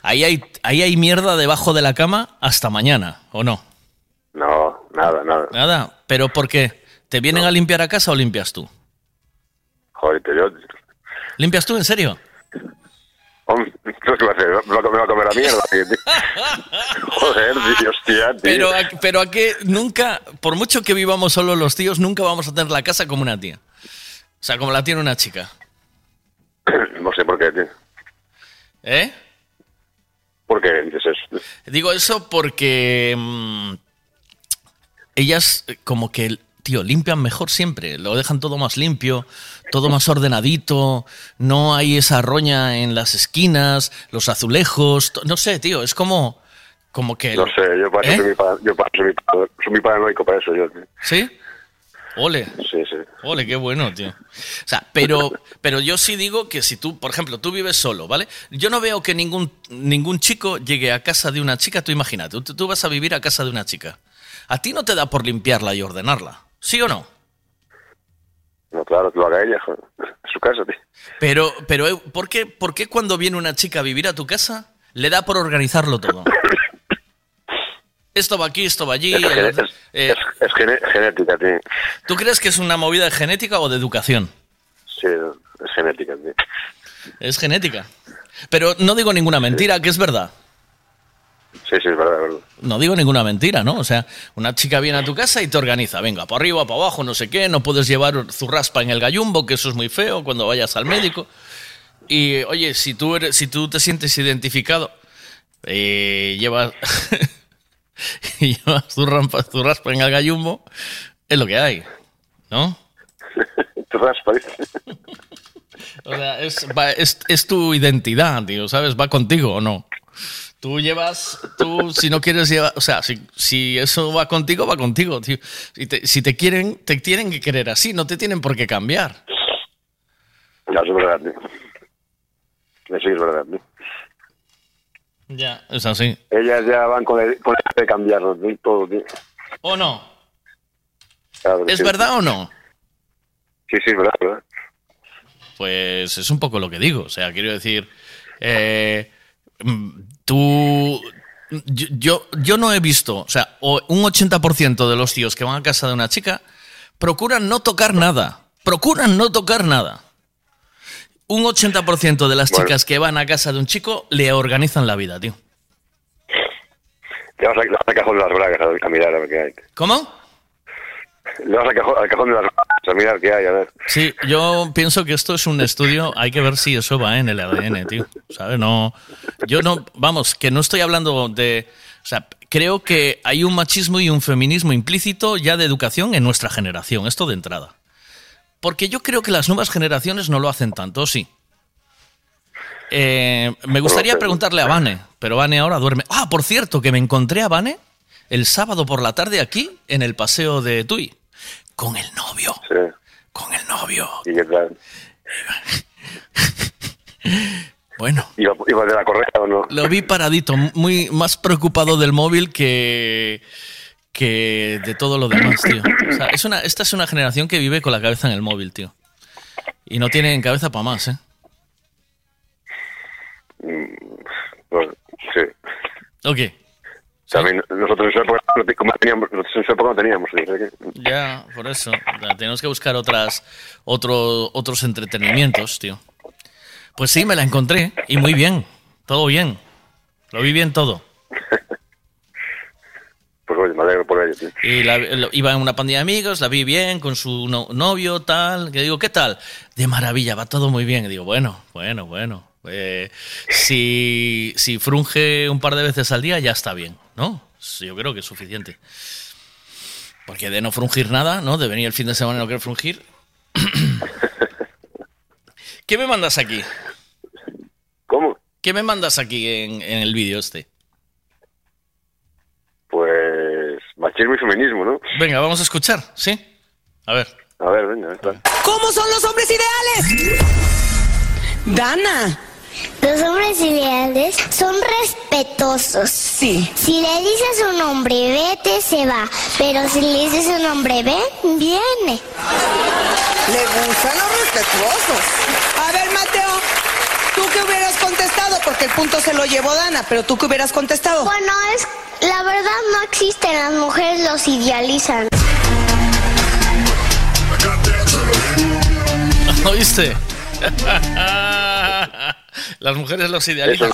Ahí hay, ahí hay mierda debajo de la cama hasta mañana, ¿o no? No, nada, nada. Nada. ¿Pero por qué? ¿Te vienen a limpiar a casa o limpias tú? Joder, yo... ¿Limpias tú, en serio? Hombre, ¿qué va a hacer? ¿Me va a comer, a comer la mierda? Joder, hostia, tío. Pero, a- pero a que nunca, por mucho que vivamos solo los tíos, nunca vamos a tener la casa como una tía. O sea, como la tiene una chica. No sé por qué, tío. ¿Eh? ¿Por qué dices eso? Digo eso porque mm, ellas eh, como que, tío, limpian mejor siempre, lo dejan todo más limpio, todo más ordenadito, no hay esa roña en las esquinas, los azulejos, no sé, tío, es como, como que... No sé, yo para ¿Eh? soy, muy pa- yo para- soy, muy pa- soy muy paranoico para eso. Yo, tío. ¿Sí? Ole. Sí, sí. Ole, qué bueno, tío. O sea, pero, pero yo sí digo que si tú, por ejemplo, tú vives solo, ¿vale? Yo no veo que ningún, ningún chico llegue a casa de una chica, tú imagínate, tú, tú vas a vivir a casa de una chica. A ti no te da por limpiarla y ordenarla, ¿sí o no? No, claro, que lo haga ella. En su casa, tío. Pero, pero eh, ¿por qué, ¿por qué cuando viene una chica a vivir a tu casa le da por organizarlo todo? Esto va aquí, esto va allí. Es, gene- el- es- eh, es- genética, tío. ¿Tú crees que es una movida de genética o de educación? Sí, es genética, tío. Es genética. Pero no digo ninguna mentira, que es verdad. Sí, sí, es verdad, es verdad. No digo ninguna mentira, ¿no? O sea, una chica viene a tu casa y te organiza, venga, para arriba, para abajo, no sé qué, no puedes llevar zurraspa en el gallumbo, que eso es muy feo cuando vayas al médico. Y oye, si tú eres, si tú te sientes identificado, eh, llevas, y llevas zurrampa- zurraspa en el gallumbo, es lo que hay, ¿no? Tú raspa, dice. O sea, es, va- es, es tu identidad, tío, ¿sabes? Va contigo o no. Tú llevas, tú si no quieres llevar, o sea, si, si eso va contigo, va contigo, tío. Si te, si te quieren, te tienen que querer así, no te tienen por qué cambiar. Eso es verdad, tío. Eso es verdad, tío. Ya, es así. Ellas ya van con el, con el de cambiarlo, tío, todo, tío. ¿O no? Claro ¿Es sí. verdad o no? Sí, sí, es verdad, verdad. Pues es un poco lo que digo. O sea, quiero decir, eh, tú... Yo, yo, yo no he visto, o sea, un 80% de los tíos que van a casa de una chica procuran no tocar nada. Procuran no tocar nada. Un 80% de las Bueno. chicas que van a casa de un chico le organizan la vida, tío. Le vas, a, cajón las bragas a mirar a ver qué hay. ¿Cómo? Le vas al cajón, al cajón de a mirar qué hay, a ver. Sí, yo pienso que esto es un estudio, hay que ver si eso va en el ADN, tío. ¿Sabes? No, yo no, vamos, que no estoy hablando de, o sea, creo que hay un machismo y un feminismo implícito ya de educación en nuestra generación, esto de entrada. Porque yo creo que las nuevas generaciones no lo hacen tanto, sí. Eh, me gustaría preguntarle a Vane, pero Vane ahora duerme. Ah, por cierto, que me encontré a Vane el sábado por la tarde aquí, en el paseo de Tui, con el novio. Sí. Con el novio. ¿Y qué tal? Bueno. ¿Iba, iba de la correa o no? Lo vi paradito, muy más preocupado del móvil que, que de todo lo demás, tío. O sea, es una, esta es una generación que vive con la cabeza en el móvil, tío. Y no tienen cabeza para más, ¿eh? Pues, sí. Ok. También nosotros en su época no teníamos, nosotros en su época no teníamos. o sea que- Ya, por eso. Tenemos que buscar otras, otro, otros entretenimientos, tío. Pues sí, me la encontré. Y muy bien. Todo bien. Lo vi bien todo. Pues oye, me alegro por ello, tío. Y la- lo- iba en una pandilla de amigos, la vi bien, con su no- novio, tal. Que digo, ¿qué tal? De maravilla, va todo muy bien. Y digo, bueno, bueno, bueno. Eh, si, si frunge un par de veces al día, ya está bien, ¿no? Sí, Yo creo que es suficiente. Porque de no frungir nada, ¿no? De venir el fin de semana y no querer frungir. ¿Qué me mandas aquí? ¿Cómo? ¿Qué me mandas aquí en, en el vídeo este? Pues machismo y feminismo, ¿no? Venga, vamos a escuchar, ¿sí? A ver. A ver, venga, ahí está. ¿Cómo son los hombres ideales? Dana. Los hombres ideales son respetuosos. Sí. Si le dices a un hombre vete, se va. Pero si le dices a un hombre ven, viene. Le gustan los respetuosos. A ver, Mateo, ¿tú qué hubieras contestado? Porque el punto se lo llevó Dana, pero ¿tú qué hubieras contestado? Bueno, es la verdad no existen, las mujeres los idealizan. ¿Oíste? Las mujeres los idealizan.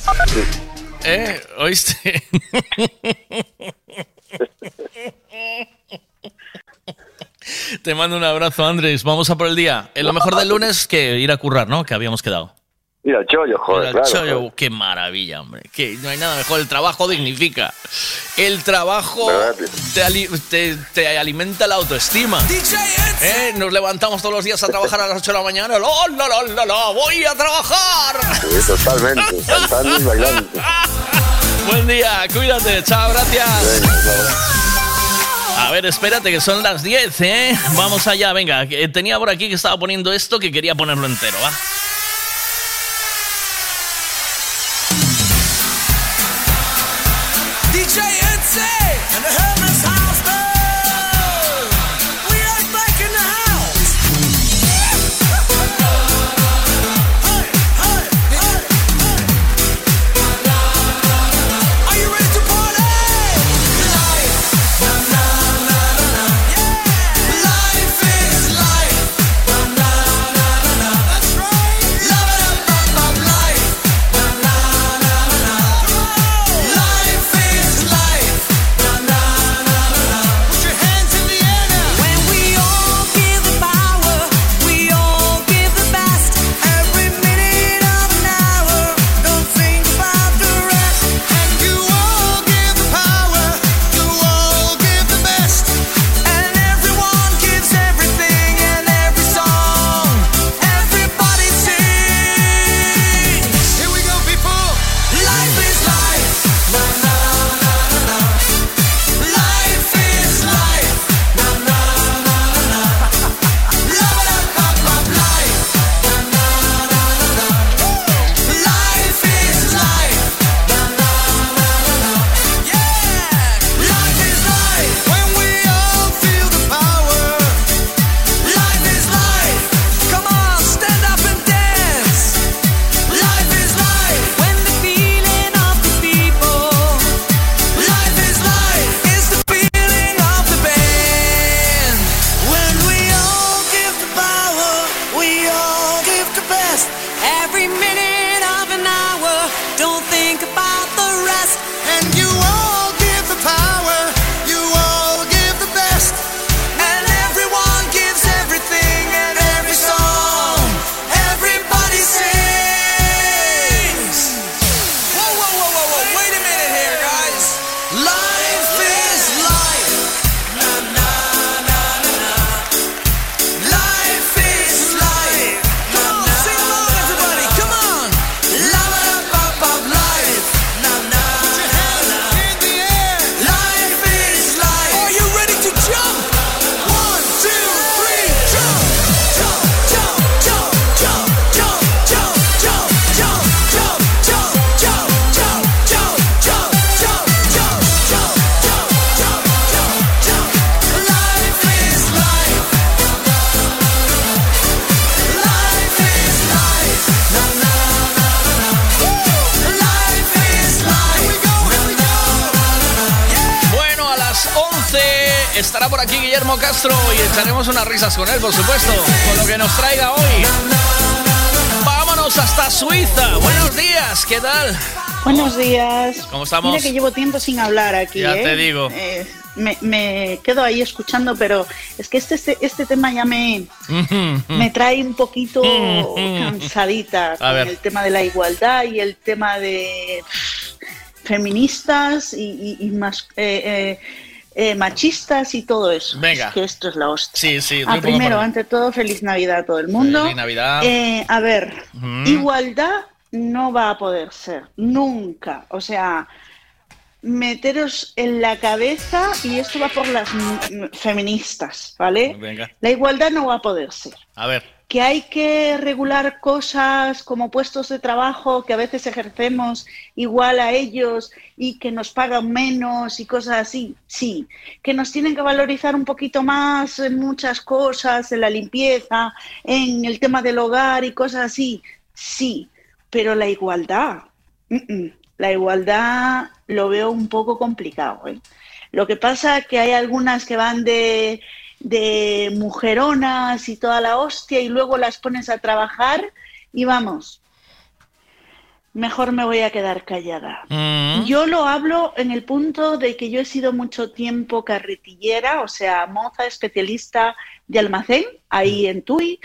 ¿Eh? ¿Oíste? Te mando un abrazo, Andrés. Vamos a por el día. En lo mejor del lunes que ir a currar, ¿no? Que habíamos quedado. Mira, el chollo, joder, Ir al claro. chollo. joder. Qué maravilla, hombre. Que no hay nada mejor. El trabajo dignifica. El trabajo te, ali- te- te alimenta la autoestima. ¿Eh? Nos levantamos todos los días a trabajar a las 8 de la mañana. ¡La, la, la, la, la! ¡Voy a trabajar! Sí, totalmente, cantando y bailando. Buen día, cuídate. Chao, gracias. A ver, espérate, que son las 10, ¿eh? Vamos allá, venga. Tenía por aquí que estaba poniendo esto que quería ponerlo entero, ¿va? Estamos? Mira que llevo tiempo sin hablar aquí. Ya ¿eh? te digo. Eh, me, me quedo ahí escuchando, pero es que este, este, este tema ya me, me trae un poquito cansadita con ver. el tema de la igualdad y el tema de feministas y, y- y más eh, machistas y todo eso. Venga. Es que esto es la hostia. Sí, sí. Ah, primero, ante todo, feliz Navidad a todo el mundo. Feliz Navidad. Eh, a ver, igualdad no va a poder ser, nunca. O sea, meteros en la cabeza, y esto va por las feministas, ¿vale? Venga. La igualdad no va a poder ser. A ver. Que hay que regular cosas como puestos de trabajo que a veces ejercemos igual a ellos y que nos pagan menos y cosas así, sí. Que nos tienen que valorizar un poquito más en muchas cosas, en la limpieza, en el tema del hogar y cosas así, sí. Pero la igualdad, mm, mm, la igualdad lo veo un poco complicado. ¿eh? Lo que pasa es que hay algunas que van de, de mujeronas y toda la hostia y luego las pones a trabajar y vamos, mejor me voy a quedar callada. Mm. Yo lo hablo en el punto de que yo he sido mucho tiempo carretillera, o sea, moza especialista de almacén, ahí en Tui.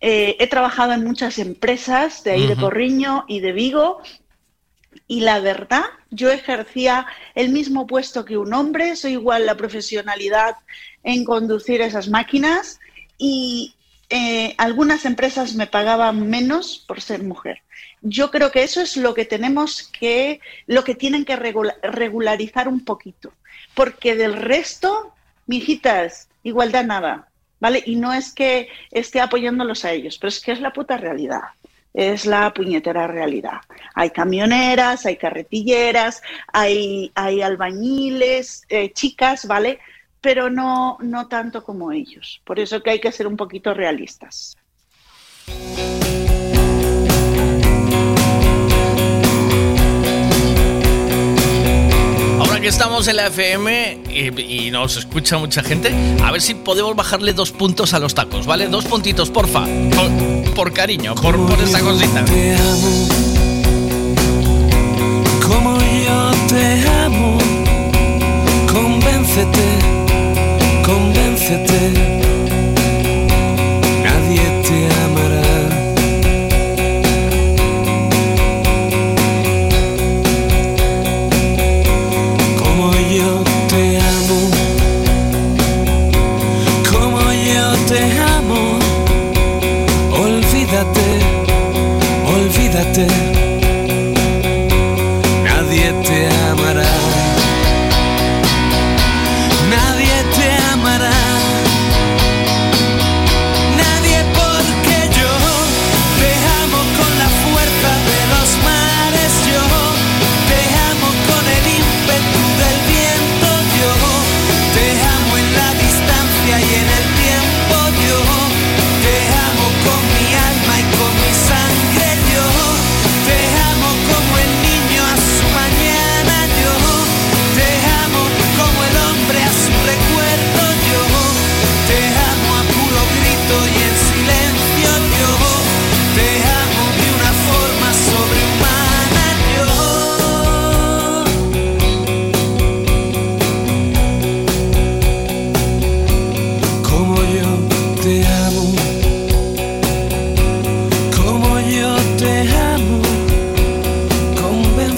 Eh, he trabajado en muchas empresas de ahí de Ujú. Porriño y de Vigo. Y la verdad, yo ejercía el mismo puesto que un hombre, soy igual la profesionalidad en conducir esas máquinas y eh, algunas empresas me pagaban menos por ser mujer. Yo creo que eso es lo que tenemos que, lo que tienen que regula- regularizar un poquito, porque del resto, mijitas, igualdad nada, ¿vale? Y no es que esté apoyándolos a ellos, pero es que es la puta realidad es la puñetera realidad. Hay camioneras, hay carretilleras, hay, hay albañiles, eh, chicas, ¿vale? Pero no, no tanto como ellos. Por eso que hay que ser un poquito realistas. Ahora que estamos en la FM y, y nos escucha mucha gente, a ver si podemos bajarle dos puntos a los tacos, ¿vale? Dos puntitos, porfa. Por, por cariño, por, por esa cosita. Como yo te amo, convéncete, convéncete, Como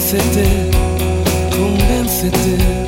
convéncete, convéncete,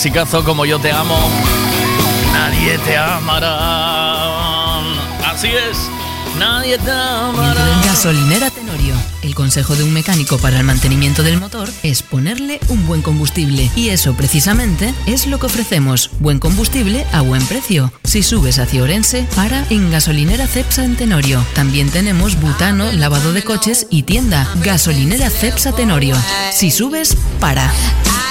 clasicazo como Yo te amo. Nadie te amará. Así es. Nadie te amará. Gasolinera Tenorio. El consejo de un mecánico para el mantenimiento del motor es ponerle un buen combustible. Y eso precisamente es lo que ofrecemos. Buen combustible a buen precio. Si subes hacia Orense, para en Gasolinera Cepsa en Tenorio. También tenemos butano, lavado de coches y tienda. Gasolinera Cepsa Tenorio. Si subes, para.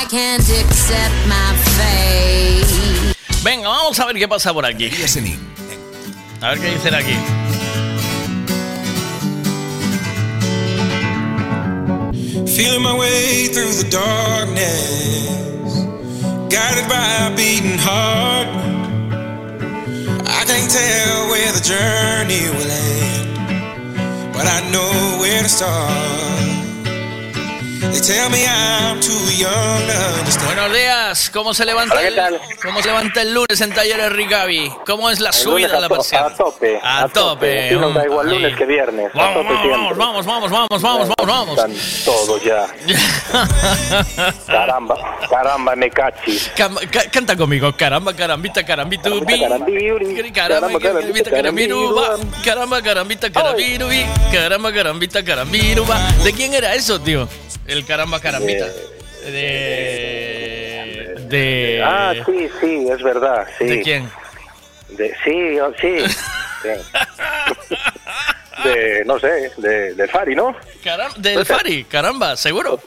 I can't accept my fate. Venga, vamos a ver qué pasa por aquí. A ver qué dicen aquí. Feeling my way through the darkness, guided by a beating heart. I can't tell where the journey will end, but I know where to start. Buenos días, ¿cómo se levanta Hola, ¿qué el, tal? ¿cómo se levanta el lunes en Talleres Rigavi? ¿Cómo es la El subida la a to- persiana? A tope. A tope, Aquí nos da igual lunes que viernes. A Vamos, tope vamos, vamos, vamos, vamos, vamos, vamos. Están todos ya. Caramba, caramba, me cachis. Cam- ca- canta conmigo, caramba, carambita, carambita, bi. Carambiruri, Caramba, caramba, carambita, carambiruba. Caramba, carambita, carambirubi. Caramba, carambita, carambiruba. ¿De quién era eso, tío? El caramba, carambita. De. De. Ah, sí, sí, es verdad, sí. ¿De quién? De, sí, oh, sí. De, no sé, de, de Fari, ¿no? Caram- del Fari, caramba, seguro.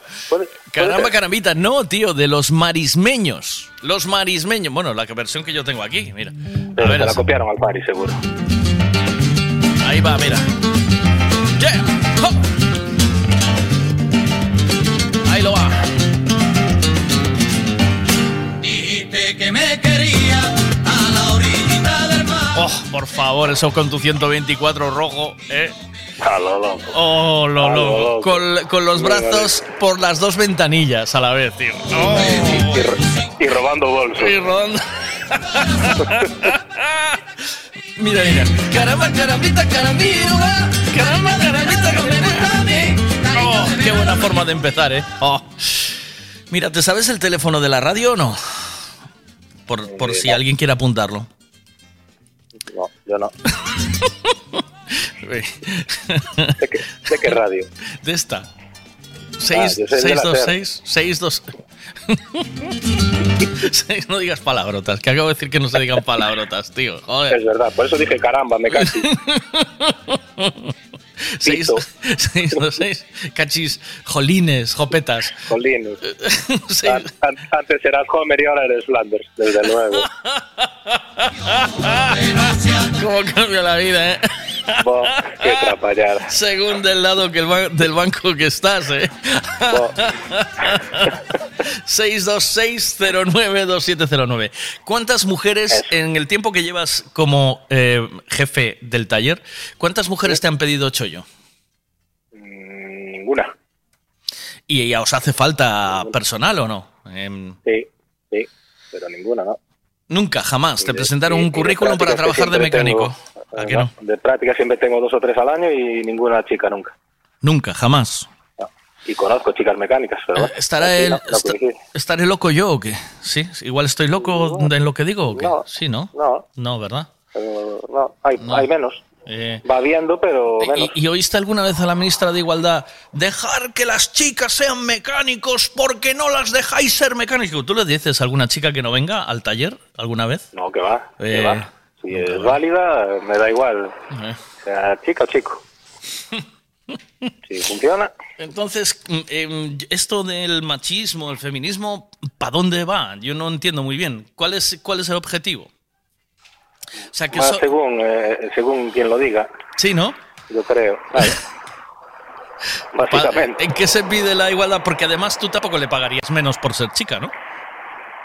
Caramba, ser. carambita. No, tío, de los marismeños. Los marismeños. Bueno, la versión que yo tengo aquí, mira. A ver, la copiaron al Fari, seguro. ahí va, mira. Yeah. Que me quería a la orillita del mar. Oh, por favor, eso con tu 124 rojo, ¿eh? A lo loco. Oh, lo A lo loco. loco. Con, con los brazos por las dos ventanillas a la vez, tío. Oh. Y, y robando bolsos. Y rodando. mira, mira. Caramba, carambita, carambiruba. Caramba, carambita, carambiruba. Oh, qué buena forma de empezar, ¿eh? Oh. Mira, ¿te sabes el teléfono de la radio o no? Por, por si alguien quiere apuntarlo. No, yo no. ¿De qué, de qué radio? De esta. Ah, 6, yo sé el de la 626 62 Seis- No digas palabrotas, que acabo de decir que no se digan palabrotas, tío. Joder. Es verdad, por eso dije caramba, me cachis. 6, 626 Cachis, jolines, jopetas. Jolines. An- Antes eras Homer y ahora eres Flanders, desde luego. ¿Cómo cambia la vida, eh? Bo, qué trapallada. Según del lado que el ba- del banco que estás, eh. 626092709. ¿Cuántas mujeres, en el tiempo que llevas como eh, jefe del taller, cuántas mujeres te han pedido chollo? Mm, Ninguna. ¿Y ya os hace falta personal o no? Em, Sí, sí, pero ninguna, ¿no? nunca, jamás. Te presentaron un currículum para trabajar de mecánico. tengo, ¿A que no? De práctica siempre tengo dos o tres al año y ninguna chica nunca. Nunca, jamás. Y conozco chicas mecánicas, pero Eh, ¿Estará el, no. ¿Estaré loco yo o qué? ¿Sí? ¿Igual estoy loco en lo que digo o qué? No. Sí, ¿no? No, No, ¿verdad? eh, no, hay, hay menos. Eh, Va viendo, pero menos. ¿Y, y oíste alguna vez a la ministra de Igualdad dejar que las chicas sean mecánicos porque no las dejáis ser mecánicos? ¿Tú le dices a alguna chica que no venga al taller alguna vez? No, que va, que Eh, va. Si es válida, me da igual. Eh. Sea chica o chico. Si funciona, Entonces, mm, em, esto del machismo, el feminismo, ¿para dónde va? Yo no entiendo muy bien. ¿Cuál es, cuál es el objetivo? O sea, que más so- según, eh, según quien lo diga, Sí, ¿no? yo creo. Vale. Básicamente. ¿En qué se pide la igualdad? Porque además tú tampoco le pagarías menos por ser chica, ¿no?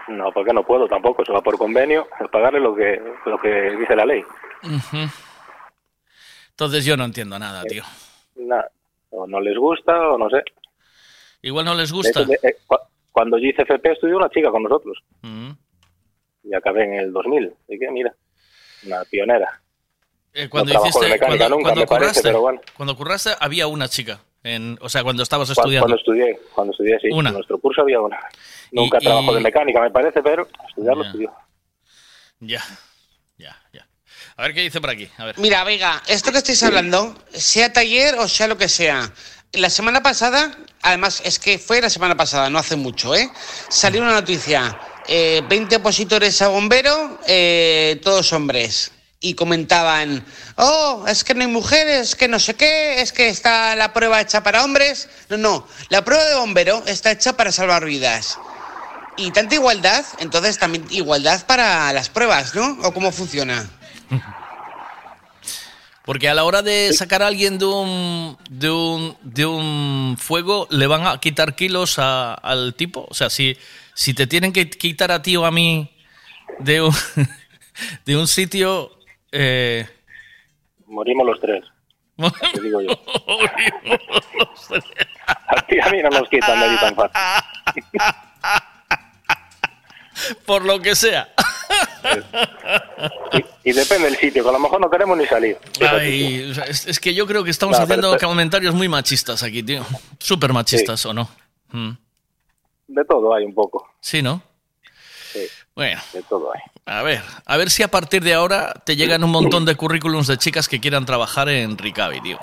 No, porque no puedo tampoco, se va por convenio, es pagarle lo que, lo que dice la ley. Entonces yo no entiendo nada, tío. Nada. O no les gusta o no sé. Igual no les De gusta. hecho, de- eh, cu- cuando yo hice FP estudió una chica con nosotros y acabé en el 2000. Así que mira, una pionera. Eh, cuando no hiciste, de mecánica cuando, nunca, cuando me parece, curraste, pero bueno. cuando curraste había una chica En, o sea, cuando estabas Cuando, estudiando. cuando estudié, cuando estudié, sí. Una. En nuestro curso había una. Nunca Y- trabajo y- de mecánica, me parece, pero estudiarlo Ya. estudió. Ya, ya, ya. A ver qué dice por aquí. A ver. Mira, Vega, esto que estáis hablando, sea taller o sea lo que sea. La semana pasada, además es que fue la semana pasada, no hace mucho, ¿eh? Salió una noticia, eh, 20 opositores a bombero, eh, todos hombres. Y comentaban, oh, es que no hay mujeres, que no sé qué, es que está la prueba hecha para hombres. No, no, la prueba de bombero está hecha para salvar vidas. Y tanta igualdad, entonces también igualdad para las pruebas, ¿no? ¿O cómo funciona? Porque a la hora de sacar a alguien de un, de un, de un fuego, ¿le van a quitar kilos al tipo? O sea, si, si te tienen que quitar a ti o a mí de un, de un sitio... Eh, Morimos los tres. Te digo yo. a ti a mí no nos quitan de ahí tan fácil. por lo que sea. Y depende del sitio, que a lo mejor no queremos ni salir. Ay, es, es que yo creo que estamos No, pero haciendo comentarios muy machistas aquí, tío. Súper machistas, ¿o no? Mm. De todo hay un poco. Sí, ¿no? Sí, Bueno, de todo hay. a ver, a ver si a partir de ahora te llegan un montón de currículums de chicas que quieran trajar en Ricavi, tío.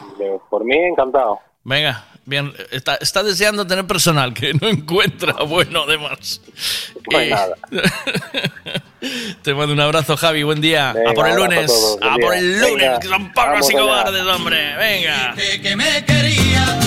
Por mí, encantado. Venga, bien, está, está deseando tener personal que no encuentra bueno, además. No hay Eh, nada. Te mando un abrazo, Javi, buen día. Venga, a por el lunes, todos, a por el lunes, Venga, que son pocos y cobardes, hombre. Venga. que me quería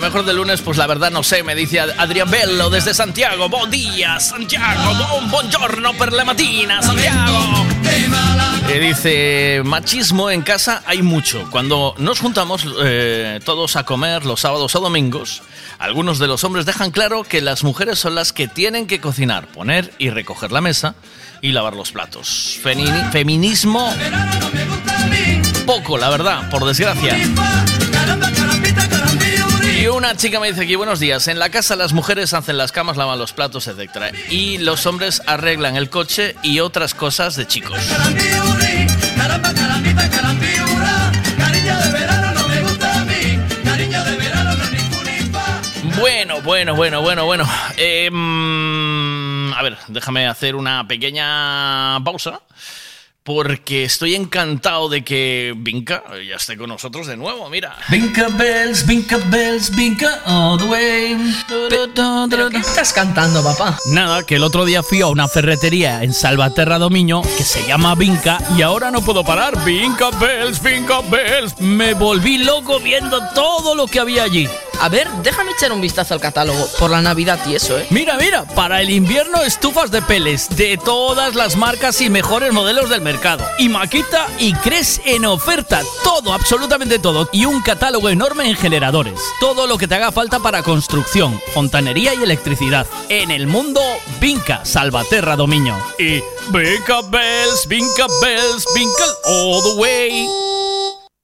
lo mejor del lunes, pues la verdad no sé, me dice Ad- Adrián Bello desde Santiago. Buen día, Santiago. Buon buongiorno per la mattina, Santiago. Dice, machismo en casa hay mucho. Cuando nos juntamos eh, todos a comer los sábados o domingos, algunos de los hombres dejan claro que las mujeres son las que tienen que cocinar, poner y recoger la mesa y lavar los platos. Feminismo poco, la verdad, por desgracia. Una chica me dice aquí, buenos días, en la casa las mujeres hacen las camas, lavan los platos, etc. Y los hombres arreglan el coche y otras cosas de chicos. Bueno, bueno, bueno, bueno, bueno. Mm, a ver, déjame hacer una pequeña pausa. Porque estoy encantado de que Vinca ya esté con nosotros de nuevo, mira. Vinca bells, vinca bells, vinca all the way. ¿Pero qué estás cantando, papá? Nada, que el otro día fui a una ferretería en Salvaterra Domiño que se llama Vinca y ahora no puedo parar. Vinca bells, vinca bells. Me volví loco viendo todo lo que había allí. A ver, déjame echar un vistazo al catálogo por la Navidad y eso, ¿eh? Mira, mira, para el invierno estufas de peles de todas las marcas y mejores modelos del mercado. Y Maquita y Cres en oferta. Todo, absolutamente todo. Y un catálogo enorme en generadores. Todo lo que te haga falta para construcción, fontanería y electricidad. En el mundo, Vinca, Salvaterra Dominio. Y Vinca Bells, Vinca Bells, Vinca all the way.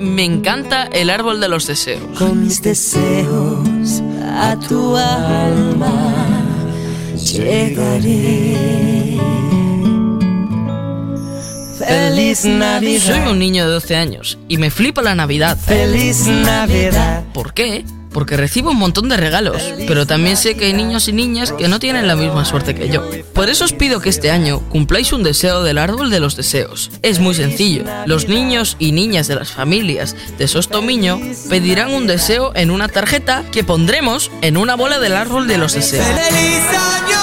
Me encanta el árbol de los deseos. Con mis deseos a tu alma llegaré. Feliz Navidad. Soy un niño de 12 años y me flipa la Navidad. Feliz Navidad. ¿Por qué? Porque recibo un montón de regalos, pero también sé que hay niños y niñas que no tienen la misma suerte que yo. Por eso os pido que este año cumpláis un deseo del árbol de los deseos. Es muy sencillo. Los niños y niñas de las familias de Sostomiño pedirán un deseo en una tarjeta que pondremos en una bola del árbol de los deseos. Tú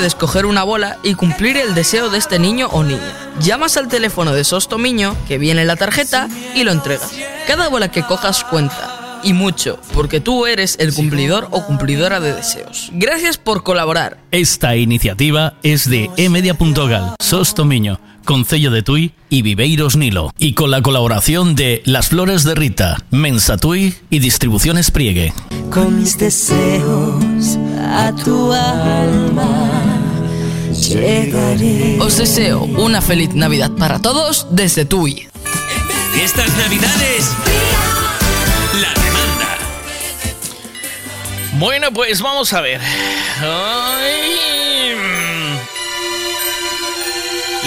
puedes coger una bola y cumplir el deseo de este niño o niña. Llamas al teléfono de Sostomiño, que viene en la tarjeta, y lo entregas. Cada bola que cojas cuenta. Y mucho, porque tú eres el cumplidor o cumplidora de deseos. Gracias por colaborar. Esta iniciativa es de emedia.gal, Sostomiño, Concello de Tui y Viveiros Nilo. Y con la colaboración de Las Flores de Rita, Mensa Tui y Distribuciones Priegue. Con mis deseos a tu alma llegaré. Os deseo una feliz Navidad para todos desde Tui. Estas navidades, la demanda. Bueno, pues vamos a ver. Ay.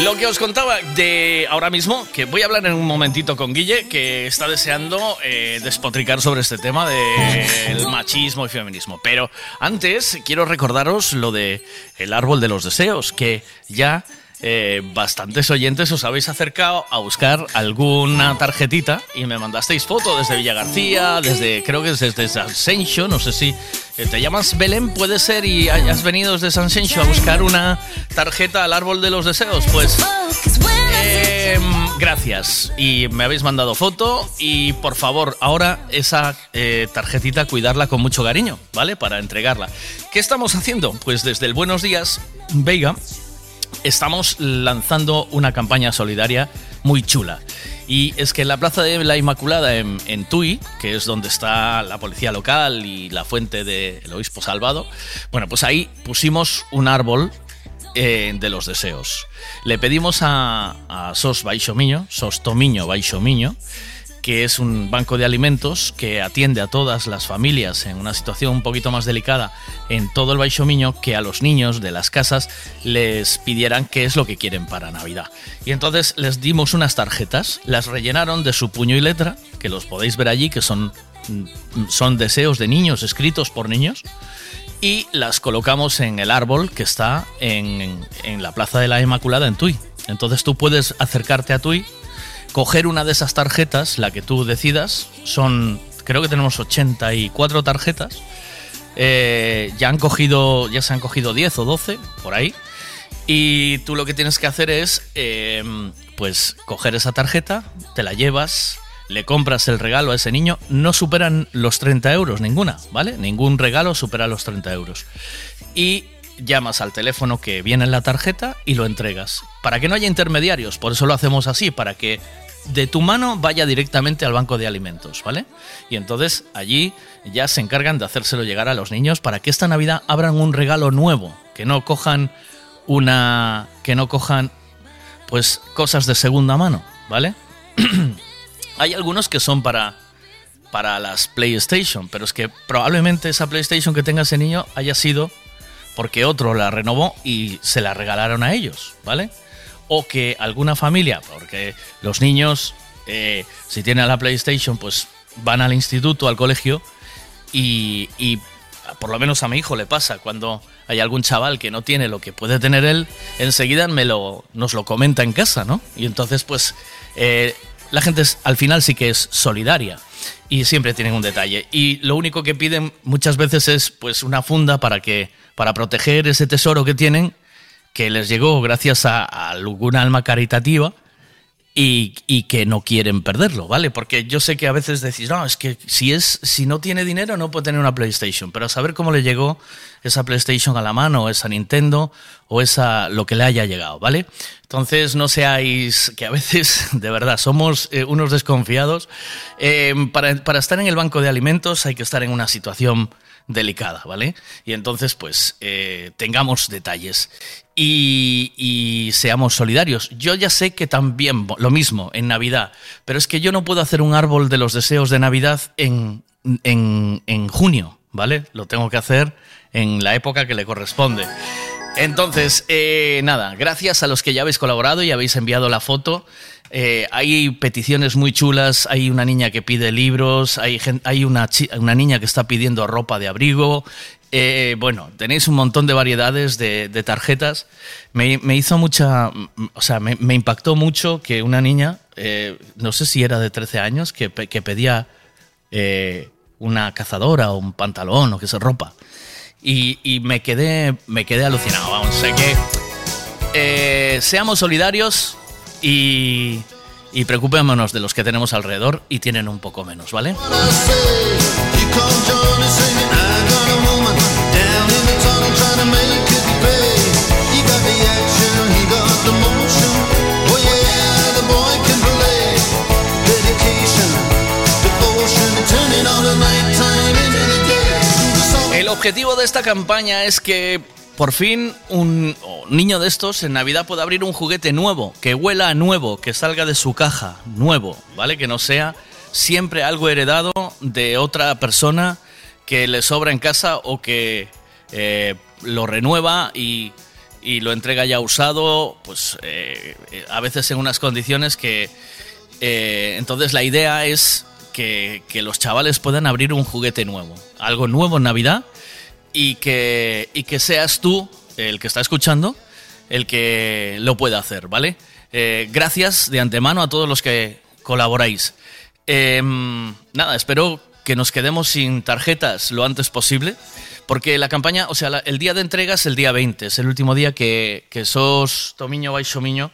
Lo que os contaba de ahora mismo, que voy a hablar en un momentito con Guille, que está deseando eh, despotricar sobre este tema del machismo y feminismo. Pero antes quiero recordaros lo de el árbol de los deseos, que ya eh, bastantes oyentes os habéis acercado a buscar alguna tarjetita y me mandasteis foto desde Villa García, desde creo que es desde San Sencho, no sé si eh, te llamas Belén, puede ser y hayas venido desde San Sencho a buscar una tarjeta al árbol de los deseos, pues eh, gracias y me habéis mandado foto y por favor ahora esa eh, tarjetita cuidarla con mucho cariño, ¿vale? Para entregarla. ¿Qué estamos haciendo? Pues desde el Buenos Días Veiga estamos lanzando una campaña solidaria muy chula. Y es que en la Plaza de la Inmaculada en, Tui, que es donde está la policía local y la fuente del obispo Salvado, bueno, pues ahí pusimos un árbol eh, de los deseos. Le pedimos a, a Sos Baixomiño, Sos Tomiño Baixomiño, que es un banco de alimentos que atiende a todas las familias en una situación un poquito más delicada en todo el Baixo Miño, que a los niños de las casas les pidieran qué es lo que quieren para Navidad. Y entonces les dimos unas tarjetas, las rellenaron de su puño y letra, que los podéis ver allí, que son, son deseos de niños escritos por niños, y las colocamos en el árbol que está en, en la Plaza de la Inmaculada en Tui. Entonces tú puedes acercarte a Tui coger una de esas tarjetas, la que tú decidas, son, creo que tenemos 84 tarjetas, eh, ya han cogido, ya se han cogido 10 o 12, por ahí, y tú lo que tienes que hacer es, eh, pues, coger esa tarjeta, te la llevas, le compras el regalo a ese niño, no superan los 30 euros, ninguna, ¿vale? Ningún regalo supera los 30 euros. Y llamas al teléfono que viene en la tarjeta y lo entregas. Para que no haya intermediarios, por eso lo hacemos así, para que de tu mano vaya directamente al banco de alimentos, ¿vale? Y entonces allí ya se encargan de hacérselo llegar a los niños para que esta Navidad abran un regalo nuevo, que no cojan una que no cojan pues cosas de segunda mano, ¿vale? Hay algunos que son para para las PlayStation, pero es que probablemente esa PlayStation que tenga ese niño haya sido porque otro la renovó y se la regalaron a ellos, ¿vale? O que alguna familia, porque los niños, eh, si tienen la PlayStation, pues van al instituto, al colegio, y, y por lo menos a mi hijo le pasa, cuando hay algún chaval que no tiene lo que puede tener él, enseguida me lo, nos lo comenta en casa, ¿no? Y entonces, pues, eh, la gente es- al final sí que es solidaria y siempre tienen un detalle. Y lo único que piden muchas veces es, pues, una funda para que, para proteger ese tesoro que tienen, que les llegó gracias a, a alguna alma caritativa y, y que no quieren perderlo, ¿vale? Porque yo sé que a veces decís, no, es que si, es, si no tiene dinero no puede tener una PlayStation, pero saber cómo le llegó esa PlayStation a la mano, o esa Nintendo, o esa lo que le haya llegado, ¿vale? Entonces no seáis, que a veces, de verdad, somos eh, unos desconfiados. Eh, para, para estar en el banco de alimentos hay que estar en una situación delicada, ¿vale? Y entonces, pues, eh, tengamos detalles y, y seamos solidarios. Yo ya sé que también lo mismo en Navidad, pero es que yo no puedo hacer un árbol de los deseos de Navidad en, en, en junio, ¿vale? Lo tengo que hacer en la época que le corresponde. Entonces, eh, nada, gracias a los que ya habéis colaborado y habéis enviado la foto. Eh, hay peticiones muy chulas, hay una niña que pide libros, hay, hay una, una niña que está pidiendo ropa de abrigo. Eh, bueno, tenéis un montón de variedades de, tarjetas. Me, hizo mucha, o sea, me, impactó mucho que una niña, eh, no sé si era de 13 años, que pedía eh, una cazadora o un pantalón o que se ropa. Y, y me quedé me quedé alucinado. Vamos, sé que eh, seamos solidarios y, y preocupémonos de los que tenemos alrededor y tienen un poco menos, ¿vale? El objetivo de esta campaña es que por fin un niño de estos en Navidad pueda abrir un juguete nuevo, que huela a nuevo, que salga de su caja nuevo, ¿vale? Que no sea siempre algo heredado de otra persona que le sobra en casa o que eh, lo renueva y, y lo entrega ya usado, pues eh, eh, a veces en unas condiciones que... entonces la idea es que, que los chavales puedan abrir un juguete nuevo, algo nuevo en Navidad y que, y que seas tú, el que está escuchando, el que lo pueda hacer, ¿vale? Gracias de antemano a todos los que colaboráis. Em, nada, espero que nos quedemos sin tarjetas lo antes posible, porque la campaña, o sea, el día de entrega es el día 20, es el último día que, que sos Tomiño Baixo Miño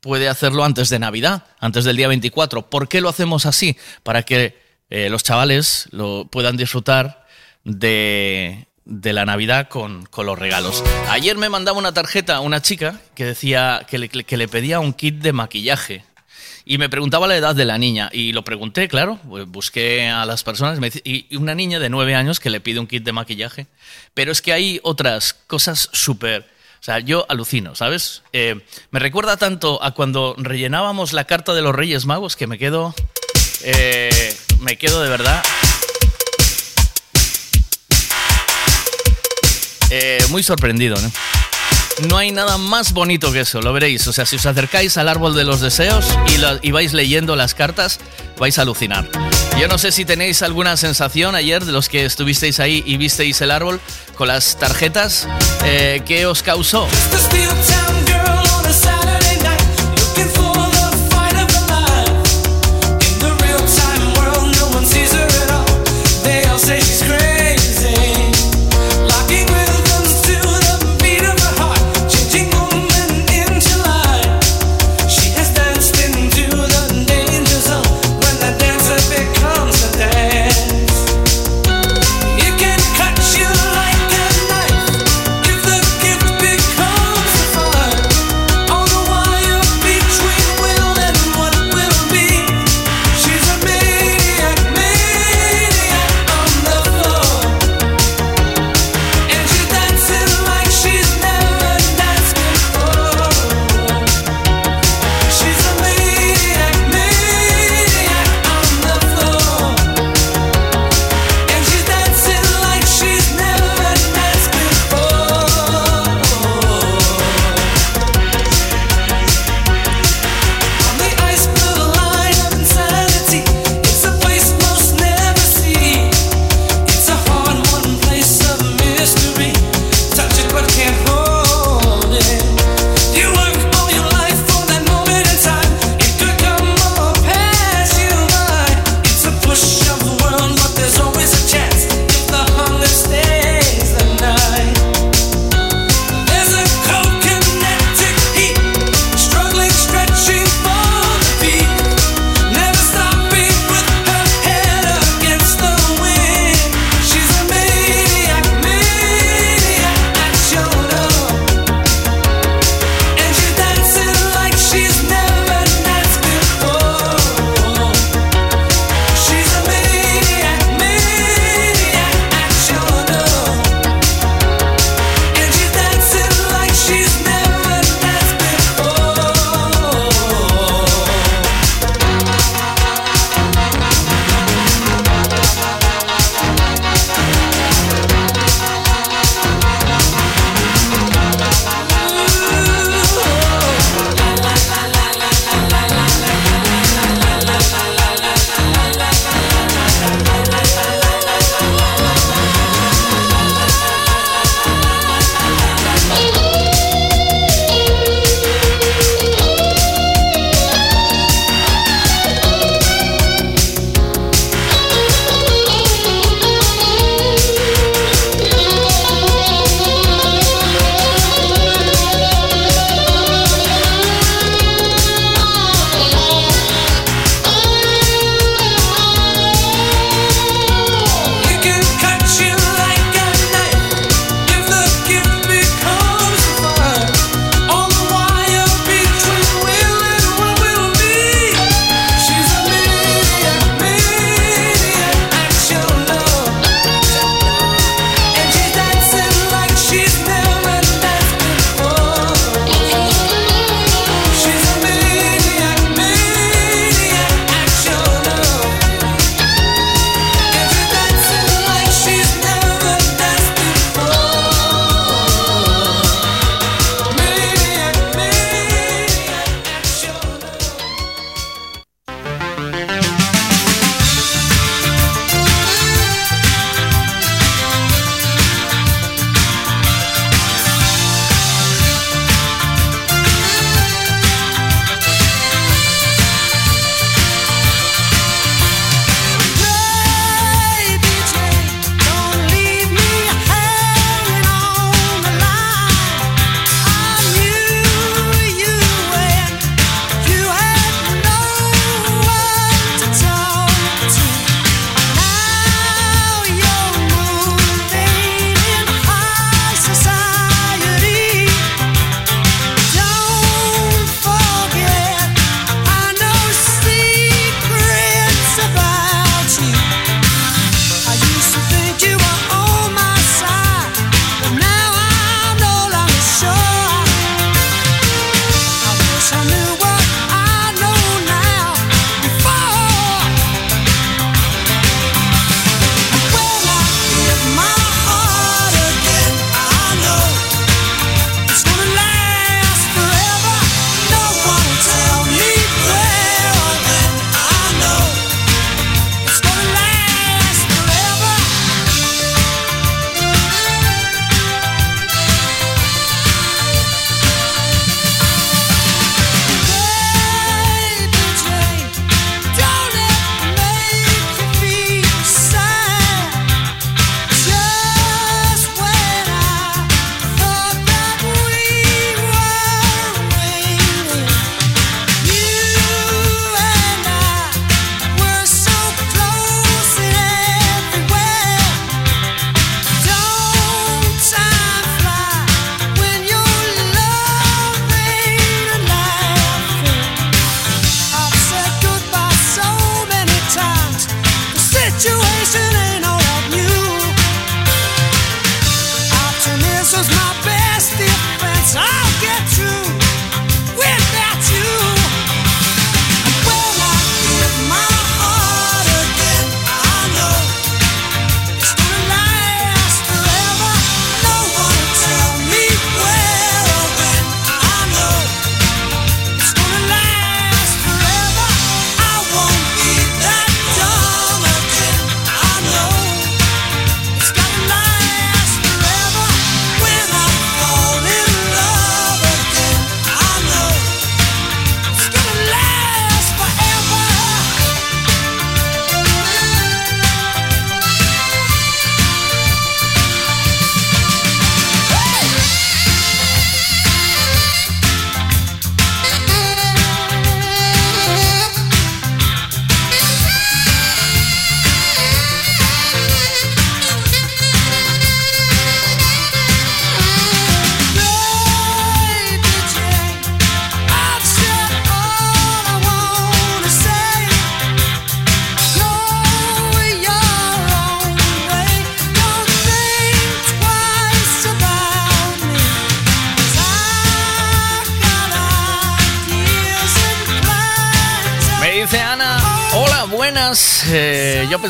puede hacerlo antes de Navidad, antes del día 24. ¿Por qué lo hacemos así? Para que eh, los chavales lo puedan disfrutar de, de la Navidad con, con los regalos. Ayer me mandaba una tarjeta una chica que decía que le, que le pedía un kit de maquillaje. Y me preguntaba la edad de la niña. Y lo pregunté, claro. pues Busqué a las personas. y una niña de nueve años que le pide un kit de maquillaje. Pero es que hay otras cosas súper. O sea, yo alucino, ¿sabes? Eh, me recuerda tanto a cuando rellenábamos la carta de los Reyes Magos que me quedo. eh, me quedo de verdad. eh, muy sorprendido, ¿no? No hay nada más bonito que eso, lo veréis. O sea, si os acercáis al árbol de los deseos y, vais leyendo las cartas, vais a alucinar. Yo no sé si tenéis alguna sensación ayer de los que estuvisteis ahí y visteis el árbol con las tarjetas, eh, ¿qué os causó?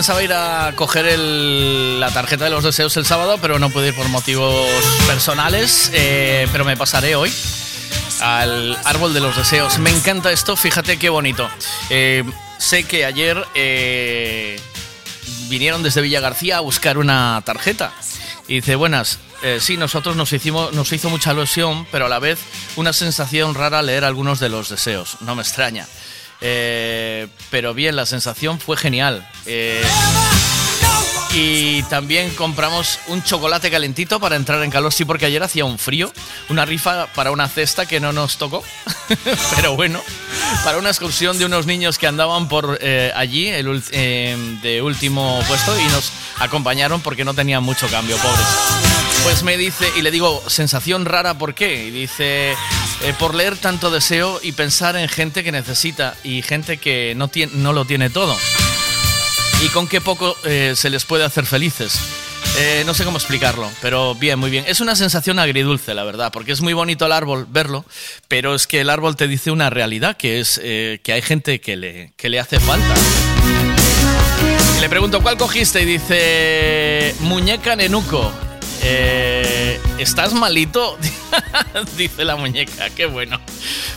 Pensaba ir a coger el- la tarjeta de los deseos el sábado, pero no pude ir por motivos personales. eh, pero me pasaré hoy al árbol de los deseos. Me encanta esto, fíjate qué bonito. Eh, sé que ayer eh, vinieron desde Villa García a buscar una tarjeta. Y dice, buenas, eh, sí, nosotros nos, hicimos, nos hizo mucha ilusión, pero a la vez una sensación rara leer algunos de los deseos. No me extraña. Pero bien, la sensación fue genial. Eh, y también compramos un chocolate calentito para entrar en calor, sí, porque ayer hacía un frío. Una rifa para una cesta que no nos tocó. Pero bueno, para una excursión de unos niños que andaban por eh, allí el eh, de último puesto y nos acompañaron porque no tenían mucho cambio, pobres. Pues me dice, y le digo, sensación rara, ¿por qué? Y dice, eh, por leer tanto deseo y pensar en gente que necesita y gente que no, no lo tiene todo y con qué poco eh, se les puede hacer felices. Eh, no sé cómo explicarlo, pero bien, muy bien. Es una sensación agridulce, la verdad, porque es muy bonito el árbol verlo, pero es que el árbol te dice una realidad, que es que hay gente que le, que le hace falta. Y le pregunto, ¿cuál cogiste? Y dice, muñeca nenuco. Eh, ¿Estás malito? dice la muñeca, qué bueno.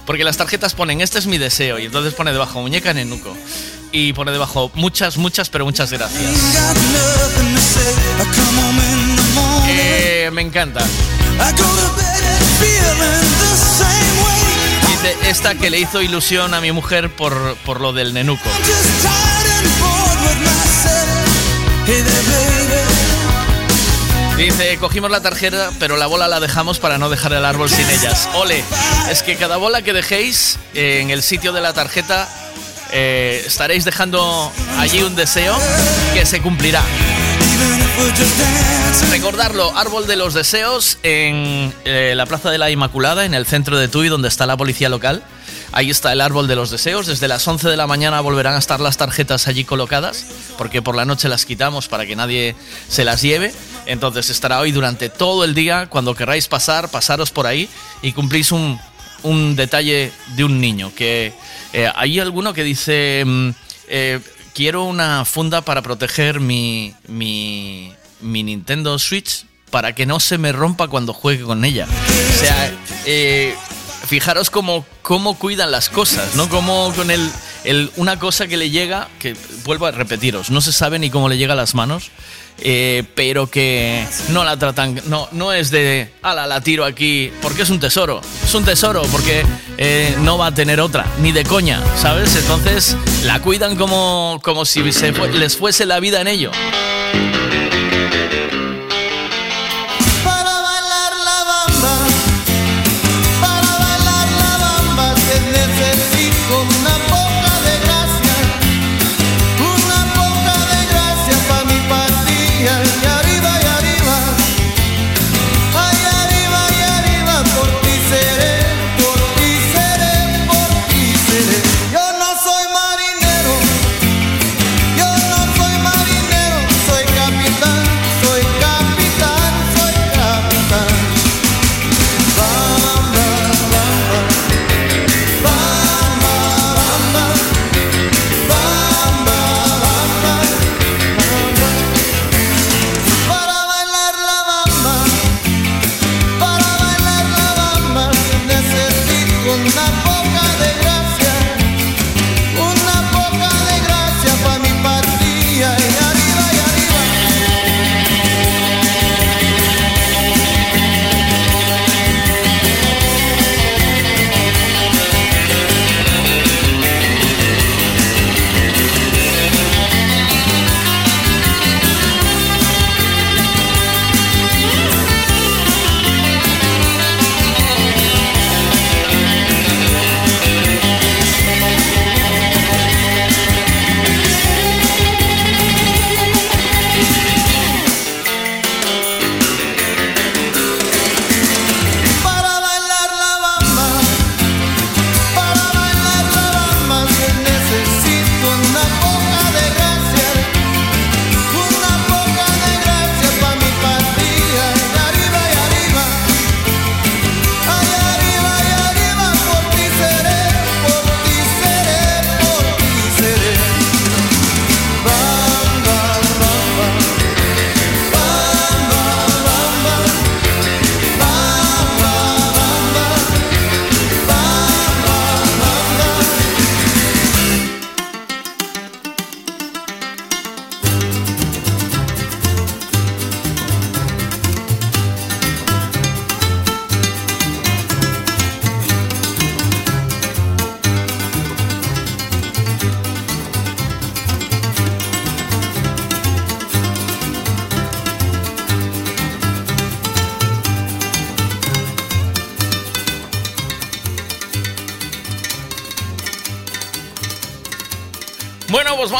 Porque las tarjetas ponen, este es mi deseo, y entonces pone debajo, muñeca nenuco. Y pone debajo, muchas, muchas, pero muchas gracias. Eh, me encanta. Dice, esta que le hizo ilusión a mi mujer por, por lo del nenuco. Dice, cogimos la tarjeta, pero la bola la dejamos para no dejar el árbol sin ellas. Ole, es que cada bola que dejéis eh, en el sitio de la tarjeta eh, estaréis dejando allí un deseo que se cumplirá. Recordarlo, Árbol de los Deseos en eh, la Plaza de la Inmaculada, en el centro de Tui, donde está la policía local. Ahí está el Árbol de los Deseos. Desde las 11 de la mañana volverán a estar las tarjetas allí colocadas, porque por la noche las quitamos para que nadie se las lleve. Entonces estará hoy durante todo el día. Cuando queráis pasar, pasaros por ahí y cumplís un, un detalle de un niño. Que eh, hay alguno que dice... mm, eh, quiero una funda para proteger mi, mi, Nintendo Switch para que no se me rompa cuando juegue con ella. O sea, eh, fijaros cómo, cómo cuidan las cosas, ¿no? Como con el, el- una cosa que le llega, que vuelvo a repetiros, no se sabe ni cómo le llega a las manos, eh, pero que no la tratan, no, no es de, ala, la tiro aquí, porque es un tesoro, es un tesoro, porque eh, no va a tener otra, ni de coña, ¿sabes? Entonces la cuidan como, como si les fuese la vida en ello.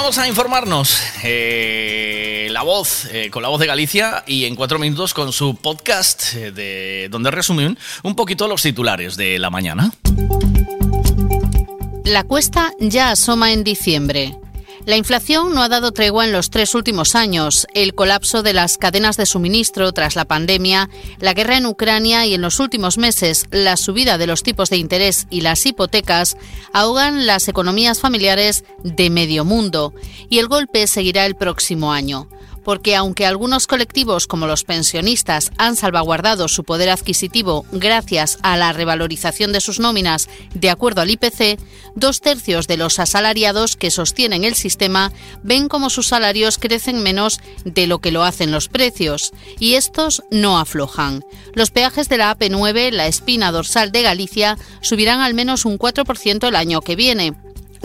Vamos a informarnos. Eh, la voz, eh, con la voz de Galicia y en cuatro minutos con su podcast eh, de donde resumen un poquito los titulares de la mañana. La cuesta ya asoma en diciembre. La inflación no ha dado tregua en los tres últimos años. El colapso de las cadenas de suministro tras la pandemia, la guerra en Ucrania y en los últimos meses la subida de los tipos de interés y las hipotecas ahogan las economías familiares de medio mundo y el golpe seguirá el próximo año porque aunque algunos colectivos como los pensionistas han salvaguardado su poder adquisitivo gracias a la revalorización de sus nóminas de acuerdo al IPC, dos tercios de los asalariados que sostienen el sistema ven como sus salarios crecen menos de lo que lo hacen los precios, y estos no aflojan. Los peajes de la AP9, la espina dorsal de Galicia, subirán al menos un 4% el año que viene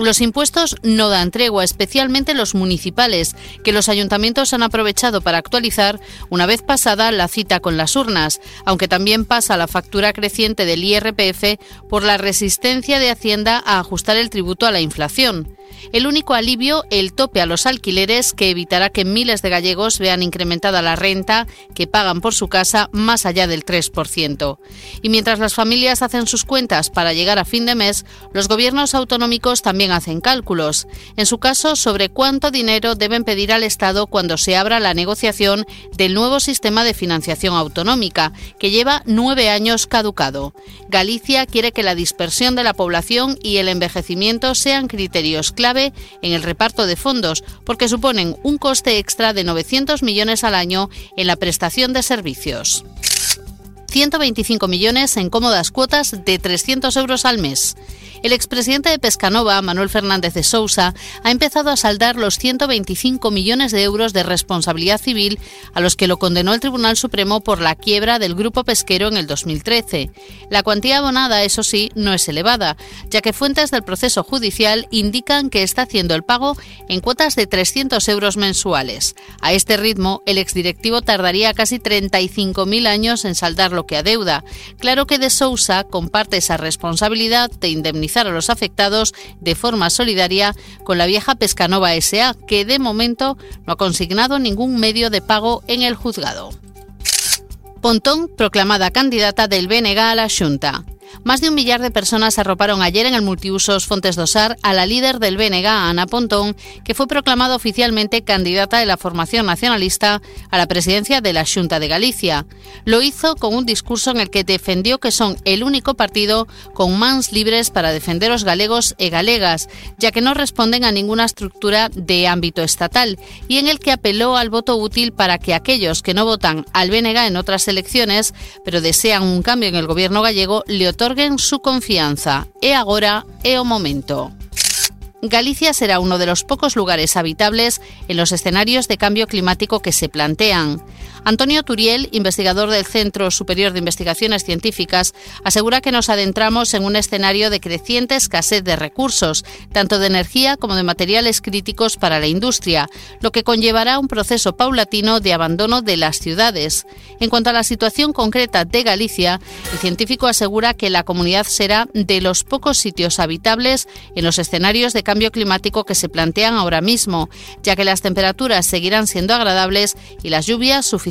los impuestos no dan tregua, especialmente los municipales, que los ayuntamientos han aprovechado para actualizar una vez pasada la cita con las urnas, aunque también pasa la factura creciente del IRPF por la resistencia de Hacienda a ajustar el tributo a la inflación. El único alivio, el tope a los alquileres, que evitará que miles de gallegos vean incrementada la renta que pagan por su casa más allá del 3%. Y mientras las familias hacen sus cuentas para llegar a fin de mes, los gobiernos autonómicos también hacen cálculos. En su caso, sobre cuánto dinero deben pedir al Estado cuando se abra la negociación del nuevo sistema de financiación autonómica, que lleva nueve años caducado. Galicia quiere que la dispersión de la población y el envejecimiento sean criterios clave en el reparto de fondos, porque suponen un coste extra de 900 millones al año en la prestación de servicios. 125 millones en cómodas cuotas de 300 euros al mes. El expresidente de Pescanova, Manuel Fernández de Sousa, ha empezado a saldar los 125 millones de euros de responsabilidad civil a los que lo condenó el Tribunal Supremo por la quiebra del grupo pesquero en el 2013. La cuantía abonada, eso sí, no es elevada, ya que fuentes del proceso judicial indican que está haciendo el pago en cuotas de 300 euros mensuales. A este ritmo, el exdirectivo tardaría casi 35.000 años en saldar lo que adeuda. Claro que de Sousa comparte esa responsabilidad de a los afectados de forma solidaria con la vieja Pescanova SA, que de momento no ha consignado ningún medio de pago en el juzgado. Pontón, proclamada candidata del BNG a la Junta. Más de un millar de personas arroparon ayer en el multiusos Fontes Dosar a la líder del BNG, Ana Pontón, que fue proclamada oficialmente candidata de la formación nacionalista a la presidencia de la Junta de Galicia. Lo hizo con un discurso en el que defendió que son el único partido con mans libres para defender los galegos e galegas, ya que no responden a ninguna estructura de ámbito estatal, y en el que apeló al voto útil para que aquellos que no votan al BNG en otras elecciones, pero desean un cambio en el gobierno gallego, le otorguen su confianza. E agora é o momento. Galicia será uno de los pocos lugares habitables en los escenarios de cambio climático que se plantean. Antonio Turiel, investigador del Centro Superior de Investigaciones Científicas, asegura que nos adentramos en un escenario de creciente escasez de recursos, tanto de energía como de materiales críticos para la industria, lo que conllevará un proceso paulatino de abandono de las ciudades. En cuanto a la situación concreta de Galicia, el científico asegura que la comunidad será de los pocos sitios habitables en los escenarios de cambio climático que se plantean ahora mismo, ya que las temperaturas seguirán siendo agradables y las lluvias suficientes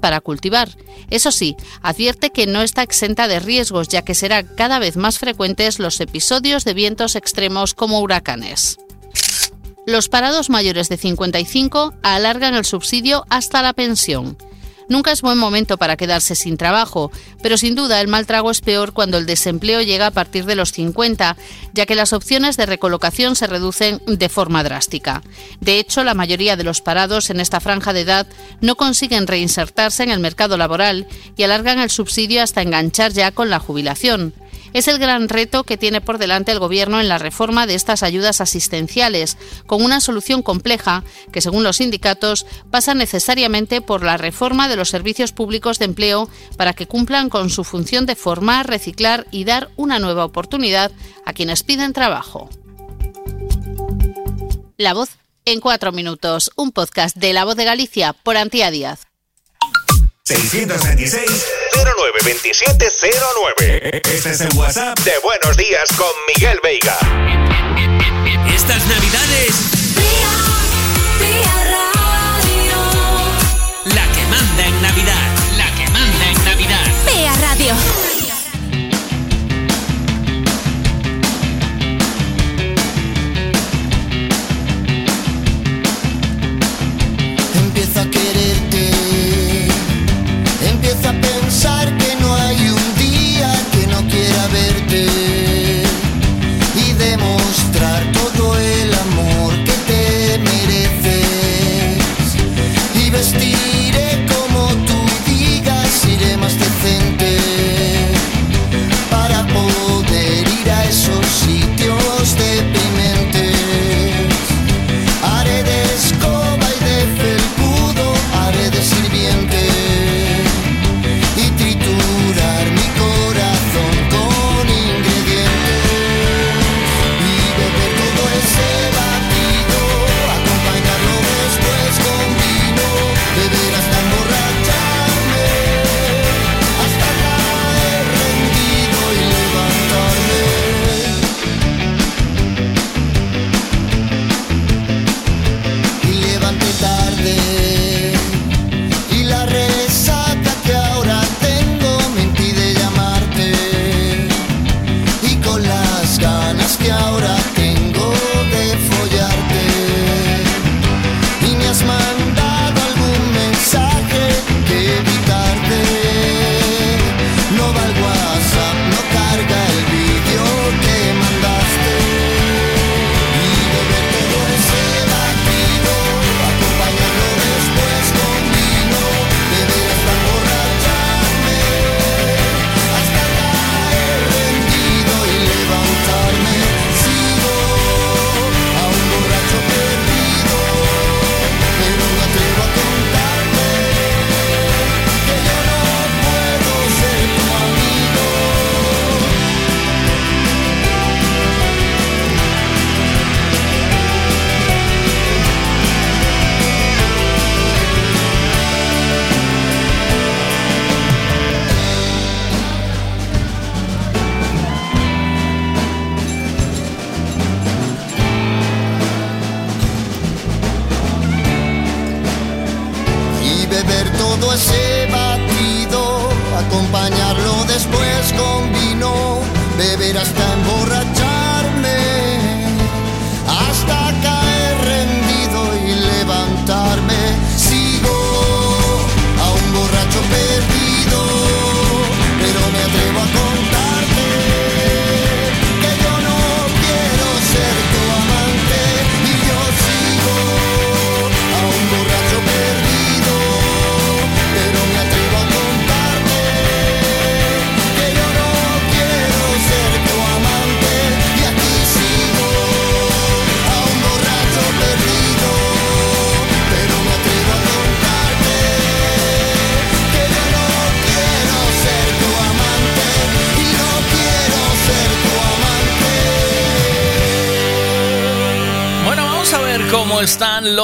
para cultivar. Eso sí, advierte que no está exenta de riesgos, ya que serán cada vez más frecuentes los episodios de vientos extremos como huracanes. Los parados mayores de 55 alargan el subsidio hasta la pensión. Nunca es buen momento para quedarse sin trabajo, pero sin duda el mal trago es peor cuando el desempleo llega a partir de los 50, ya que las opciones de recolocación se reducen de forma drástica. De hecho, la mayoría de los parados en esta franja de edad no consiguen reinsertarse en el mercado laboral y alargan el subsidio hasta enganchar ya con la jubilación es el gran reto que tiene por delante el Gobierno en la reforma de estas ayudas asistenciales, con una solución compleja que, según los sindicatos, pasa necesariamente por la reforma de los servicios públicos de empleo para que cumplan con su función de formar, reciclar y dar una nueva oportunidad a quienes piden trabajo. La voz en cuatro minutos, un podcast de La Voz de Galicia por Antía Díaz. 626 092709. Este es el WhatsApp de Buenos Días con Miguel Veiga. Estas navidades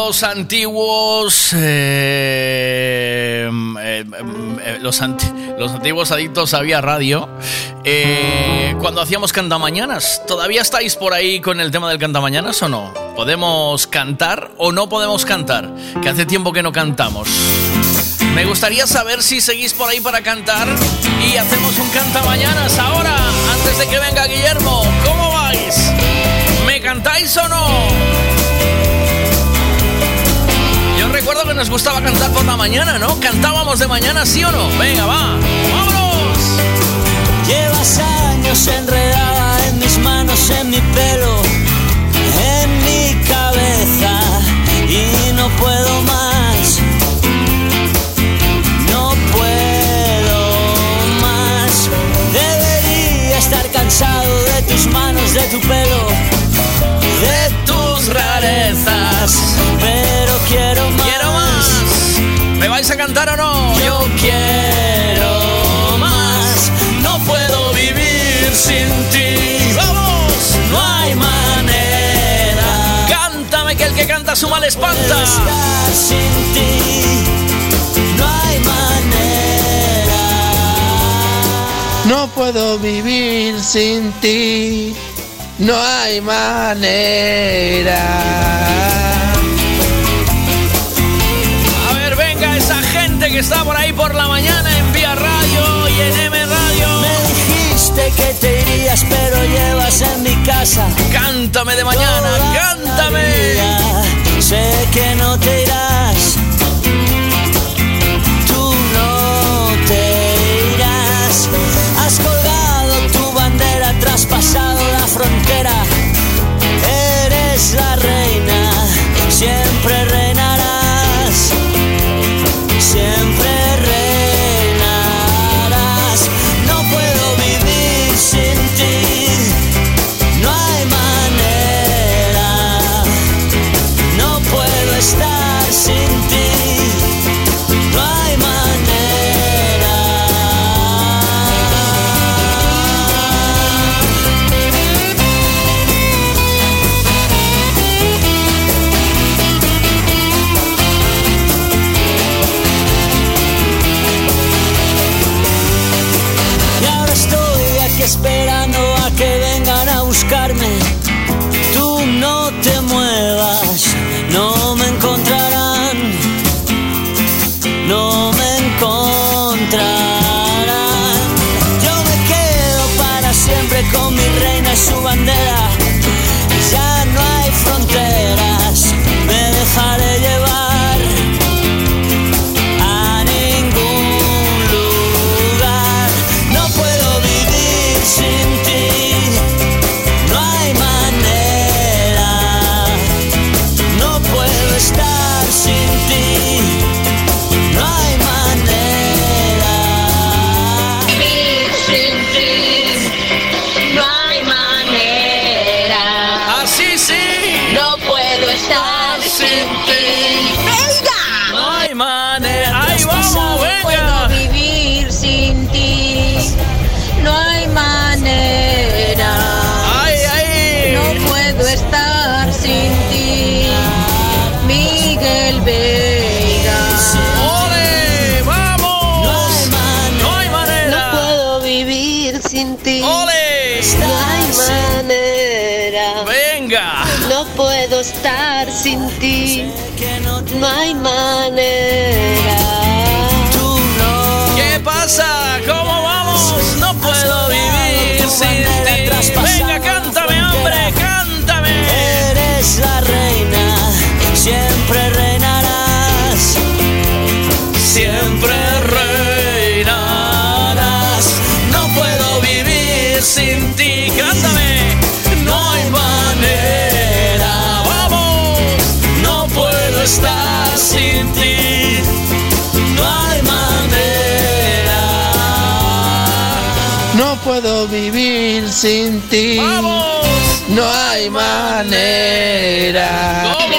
los antiguos. eh, eh, eh, los, anti- los antiguos adictos a Vía Radio. cuando hacíamos cantamañanas. ¿Todavía estáis por ahí con el tema del cantamañanas o no? ¿Podemos cantar o no podemos cantar? Que hace tiempo que no cantamos. Me gustaría saber si seguís por ahí para cantar y hacemos un cantamañanas ahora, antes de que venga Guillermo. ¿Cómo vais? ¿Me cantáis o no? Recuerdo que nos gustaba cantar por la mañana, ¿no? ¿Cantábamos de mañana, sí o no? Venga, va. ¡Vámonos! Llevas años enredada en mis manos, en mi pelo, en mi cabeza y no puedo más. No puedo más. Debería estar cansado de tus manos, de tu pelo, de tus rarezas. Pero quiero más. Quiero más. ¿Me vais a cantar o no? Yo quiero más. No puedo vivir sin ti. ¡Vamos! No hay manera. Cántame que el que canta su mal espanta. estar sin ti. No hay manera. No puedo vivir sin ti, no hay manera. A ver, venga esa gente que está por ahí por la mañana en Vía Radio y en M Radio. Me dijiste que te irías, pero llevas en mi casa. Cántame de mañana, toda cántame. Sé que no te irás. Eres la reina, sin ti. No hay manera. ¿Qué pasa? ¿Cómo vamos? No puedo vivir sin ti. Venga, cántame, hombre, cántame. Eres la reina, siempre reinarás. Siempre reinarás. No puedo vivir sin ti. Estar sin ti. No hay manera. No puedo vivir sin ti. No hay manera. ¿Cómo,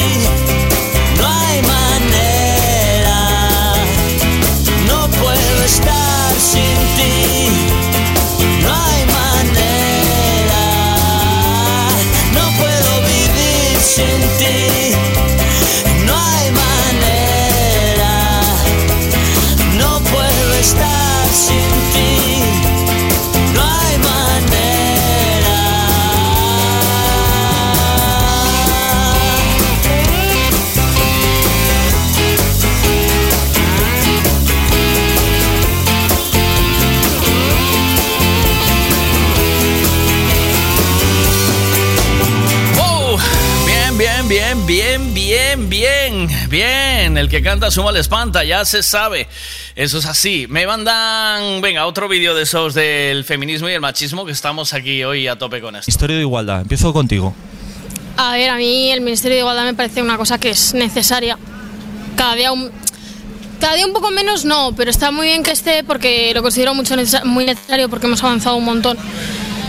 El que canta suma le espanta, ya se sabe. Eso es así. Me mandan, venga, otro vídeo de esos del feminismo y el machismo que estamos aquí hoy a tope con esto. Historia de igualdad. Empiezo contigo. A ver, a mí el Ministerio de Igualdad me parece una cosa que es necesaria. Cada día un, cada día un poco menos no, pero está muy bien que esté porque lo considero mucho muy necesario porque hemos avanzado un montón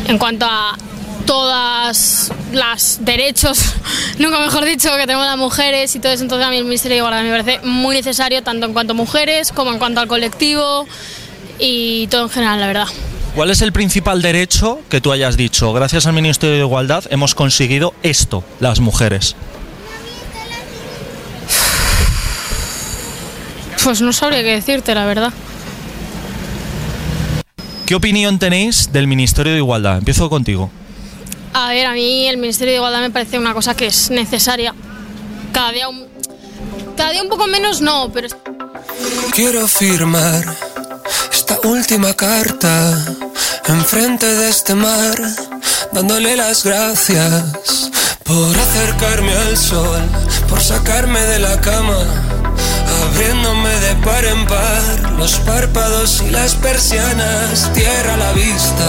en cuanto a todas las derechos, nunca mejor dicho, que tenemos las mujeres y todo eso. Entonces a mí el Ministerio de Igualdad me parece muy necesario tanto en cuanto a mujeres como en cuanto al colectivo y todo en general, la verdad. ¿Cuál es el principal derecho que tú hayas dicho? Gracias al Ministerio de Igualdad hemos conseguido esto, las mujeres. Pues no sabría qué decirte, la verdad. ¿Qué opinión tenéis del Ministerio de Igualdad? Empiezo contigo. A ver, a mí el Ministerio de Igualdad me parece una cosa que es necesaria. Cada día un, cada día un poco menos no, pero Quiero firmar esta última carta enfrente de este mar, dándole las gracias por acercarme al sol, por sacarme de la cama, abriéndome de par en par los párpados y las persianas, tierra a la vista,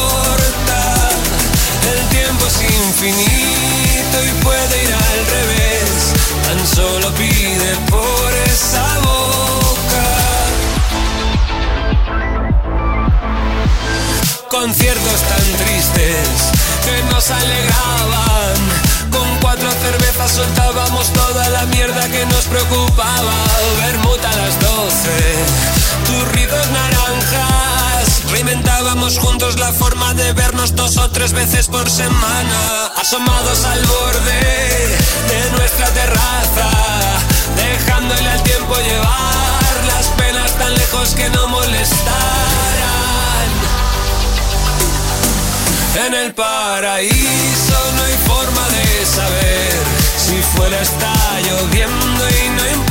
Infinito y puede ir al revés. Tan solo pide por esa boca. Conciertos tan tristes que nos alegraban. Con cuatro cervezas soltábamos toda la mierda que nos preocupaba. Bermuda a las doce, turridos naranjas. Reinventábamos juntos la forma de vernos dos o tres veces por semana. Asomados al borde de nuestra terraza, dejándole al tiempo llevar las penas tan lejos que no molestaran. En el paraíso no hay forma de saber si fuera está lloviendo y no importa.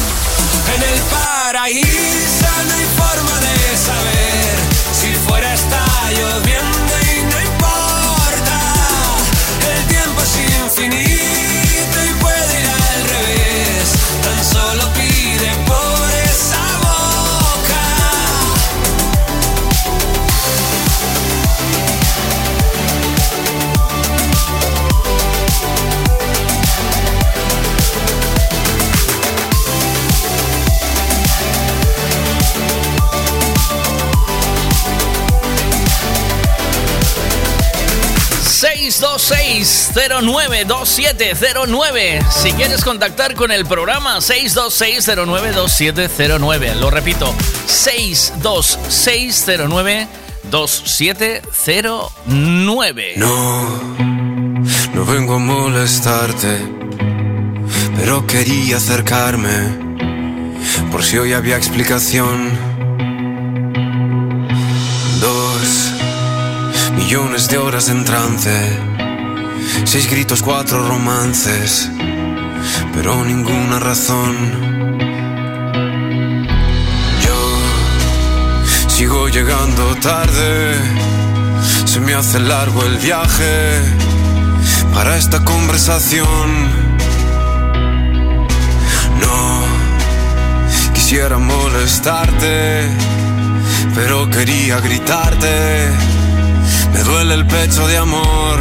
En el paraíso no hay forma de saber. Si fuera está lloviendo ...626-092709... Si quieres contactar con el programa... ...626-092709... Lo repito... ...626-092709... No, no vengo a molestarte, pero quería acercarme, por si hoy había explicación. Millones de horas en trance, seis gritos, cuatro romances, pero ninguna razón. Yo sigo llegando tarde, se me hace largo el viaje para esta conversación. No quisiera molestarte, pero quería gritarte. Me duele el pecho de amor.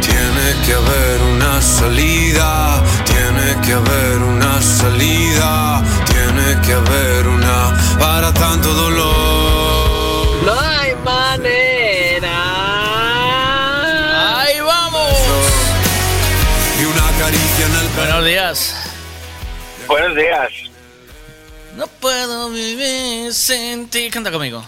Tiene que haber una salida, tiene que haber una salida, tiene que haber una para tanto dolor. No hay manera. ¡Ahí vamos! Y una caricia en el Buenos días. Buenos días. No puedo vivir sin ti. Canta conmigo.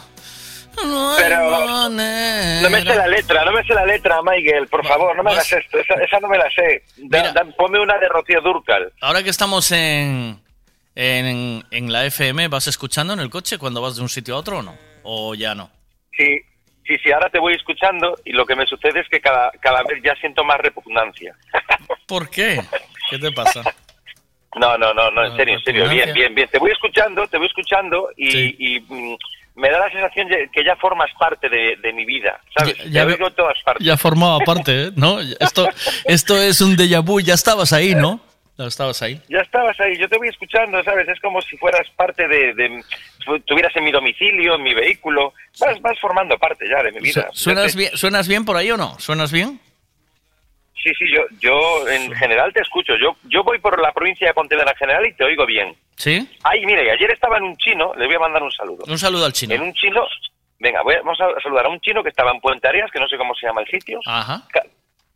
No Pero manera. no me sé la letra, no me sé la letra, Michael, por favor, no me hagas esto, esa, esa no me la sé. Da- da- ponme una de Rocío Durcal. Ahora que estamos en, en, en la FM, ¿vas escuchando en el coche cuando vas de un sitio a otro o no? ¿O ya no? Sí, sí, sí, ahora te voy escuchando y lo que me sucede es que cada, cada vez ya siento más repugnancia. ¿Por qué? ¿Qué te pasa? No, no, no, no, en serio, en serio, bien, bien, bien. Te voy escuchando, te voy escuchando y, y, mm, me da la sensación de que ya formas parte de, de mi vida, ¿sabes? Ya- Ya, ya todas partes. Ya formaba parte, ¿eh? ¿no? Esto, esto es un déjà vu, ya estabas ahí, ¿no? Ya estabas ahí. Ya estabas ahí, yo te voy escuchando, ¿sabes? Es como si fueras parte de, de- estuvieras en mi domicilio, en mi vehículo, vas, vas formando parte ya de mi vida. Su- ¿Suenas bien, ¿Suenas bien por ahí o no? ¿Suenas bien? Sí, sí, yo, yo en general te escucho. Yo, yo voy por la provincia de Pontevedra en general y te oigo bien. ¿Sí? Ay, mire, ayer estaba en un chino, le voy a mandar un saludo. Un saludo al chino. En un chino, venga, voy a- vamos a saludar a un chino que estaba en Puente Arias, que no sé cómo se llama el sitio. Ajá.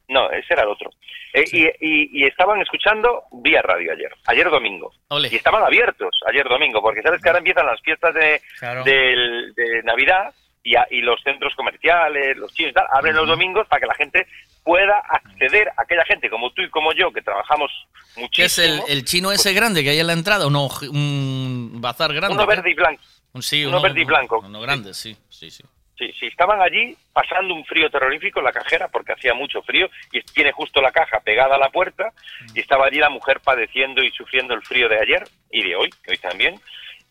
No, ese era el otro. Eh, y, y- y estaban escuchando vía radio ayer, ayer domingo. Ole. Y estaban abiertos ayer domingo, porque sabes que ahora empiezan las fiestas de, Claro. del- de Navidad y, a- y los centros comerciales, los chinos y tal, abren los domingos para que la gente pueda acceder, aquella gente como tú y como yo, que trabajamos muchísimo. ¿Qué es el, el chino ese grande que hay en la entrada? ¿Uno, un bazar grande? Uno verde y blanco. Sí, uno verde y blanco. Uno grande, sí, sí, sí. Sí, sí, estaban allí pasando un frío terrorífico en la cajera porque hacía mucho frío y tiene justo la caja pegada a la puerta y estaba allí la mujer padeciendo y sufriendo el frío de ayer y de hoy, que hoy también.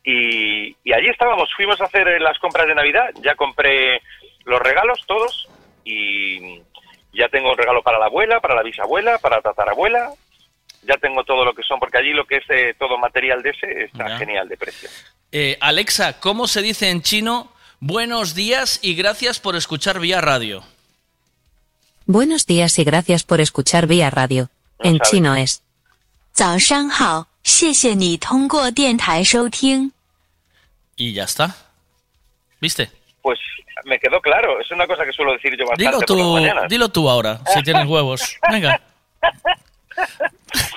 Y, y allí estábamos, fuimos a hacer las compras de Navidad, ya compré los regalos todos y ya tengo un regalo para la abuela, para la bisabuela, para la tatarabuela. Ya tengo todo lo que son, porque allí lo que es eh, todo material de ese está genial de precio. Eh, Alexa, ¿cómo se dice en chino buenos días y gracias por escuchar vía radio? Buenos días y gracias por escuchar vía radio. En chino es. Y ya está. ¿Viste? Pues me quedó claro, es una cosa que suelo decir yo bastante Dilo por tú, las mañanas. dilo tú ahora, si tienes huevos. Venga.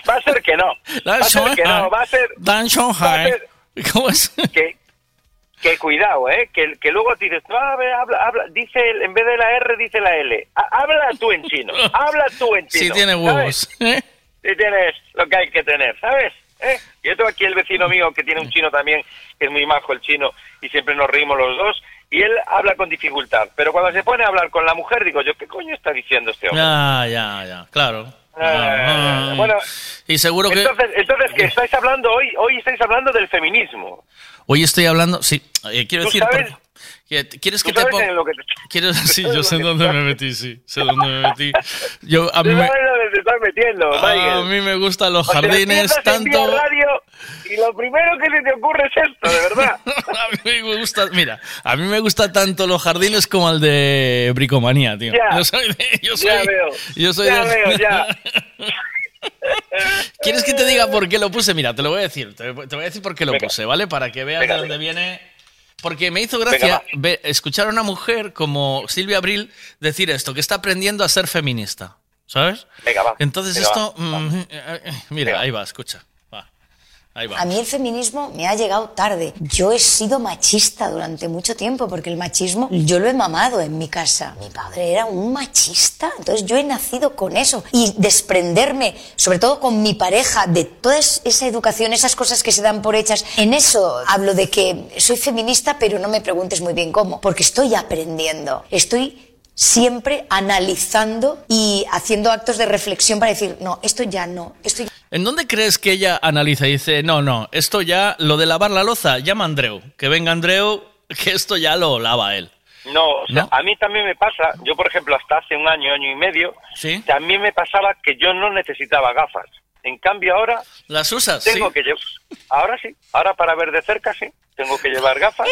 Va a ser que no. Va a ser que no, va a ser... Dan ser ¿Cómo es? que, que cuidado, ¿eh? Que, que luego dices, no, a ver, habla, habla, dice, el- en vez de la R dice la L. Ha- Habla tú en chino, habla tú en chino. Si tiene ¿sabes? huevos. ¿eh? Si tienes lo que hay que tener, ¿sabes? ¿Eh? Yo tengo aquí el vecino mío que tiene un chino también, que es muy majo el chino, y siempre nos reímos los dos, y él habla con dificultad. Pero cuando se pone a hablar con la mujer, digo yo, ¿qué coño está diciendo este hombre? Ya, ya, ya, claro. Ah, Ah, bueno, y seguro que entonces, entonces que estáis hablando hoy, hoy estáis hablando del feminismo. hoy estoy hablando, sí, eh, quiero ¿Tú decir, sabes? por- que- ¿quieres ¿Tú que te ponga? lo que Quiero, sí, sabes yo sé dónde me metí, sí, sé dónde me metí. Yo a mí ¿Tú me, te estás metiendo, a Michael? mí me gustan los O sea, jardines tanto. radio y lo primero que se te ocurre es esto, de verdad. a mí me gusta, mira, a mí me gusta tanto los jardines como el de bricomanía, tío. Ya. Yo soy de, yo Ya soy, veo. yo soy Ya de- veo, ya. ¿Quieres que te diga por qué lo puse? Mira, te lo voy a decir. Te, te voy a decir por qué lo Venga. puse, ¿vale? Para que veas Venga, de dónde viene. Porque me hizo gracia escuchar a una mujer como Silvia Abril decir esto, que está aprendiendo a ser feminista. ¿Sabes? Venga, va. Entonces Venga, esto... va. mm, eh, eh, mira, ahí va, escucha. A mí el feminismo me ha llegado tarde. Yo he sido machista durante mucho tiempo porque el machismo yo lo he mamado en mi casa. Mi padre era un machista, entonces yo he nacido con eso. Y desprenderme, sobre todo con mi pareja, de toda es- esa educación, esas cosas que se dan por hechas. En eso hablo de que soy feminista, pero no me preguntes muy bien cómo, porque estoy aprendiendo. Estoy siempre analizando y haciendo actos de reflexión para decir, no, esto ya no, esto ya ¿En dónde crees que ella analiza y dice, no, no, esto ya, lo de lavar la loza, llama a Andreu, que venga Andreu, que esto ya lo lava él? No, o sea, ¿No? a mí también me pasa, yo por ejemplo hasta hace un año, año y medio, ¿Sí? también me pasaba que yo no necesitaba gafas. En cambio ahora ¿Las usas? tengo Sí. que llevar, ahora sí, ahora para ver de cerca sí, tengo que llevar gafas.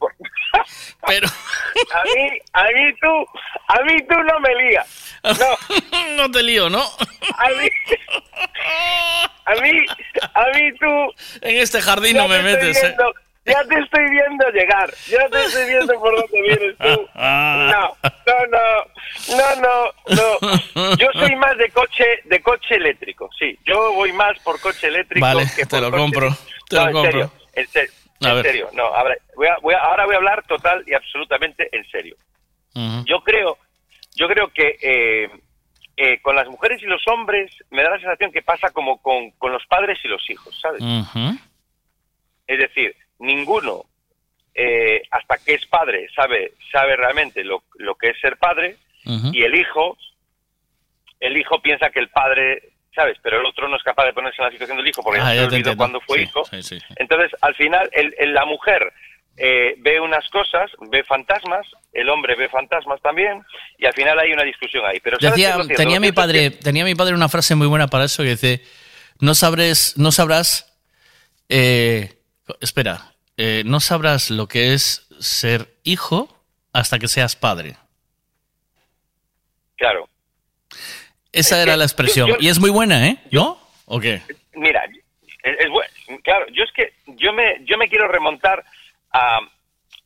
Pero a mí, a mí tú, a mí tú no me lías. No, no te lío, ¿no? a mí, a mí, a mí tú. En este jardín no me te metes, ¿eh? Ya te estoy viendo llegar, ya te estoy viendo por dónde vienes tú. Ah. No, no, no, no, no. Yo soy más de coche, de coche eléctrico, sí. Yo voy más por coche eléctrico Vale, que te por lo coche- compro, te No, lo en compro. serio, en serio, A en ver. serio. No, ahora voy, a, voy a- ahora voy a hablar total y absolutamente en serio. Yo creo, yo creo que eh, eh, con las mujeres y los hombres me da la sensación que pasa como con, con los padres y los hijos, ¿sabes? Es decir, ninguno, eh, hasta que es padre, sabe, sabe realmente lo, lo que es ser padre, y el hijo, el hijo piensa que el padre, ¿sabes? Pero el otro no es capaz de ponerse en la situación del hijo porque Ah, ya se olvidó cuando fue Sí, hijo. sí, sí. Entonces, al final, el- el- la mujer eh, ve unas cosas, ve fantasmas, el hombre ve fantasmas también, y al final hay una discusión ahí. Pero ¿sabes qué Decía, tenía mi padre, tenía mi padre una frase muy buena para eso que dice, no sabrás, no sabrás, eh, espera, eh, no sabrás lo que es ser hijo hasta que seas padre. Claro. Esa era la expresión. yo- y es muy buena, ¿eh? ¿No? ¿O qué? Mira, es, es bueno. Claro, yo es que yo me, yo me quiero remontar a,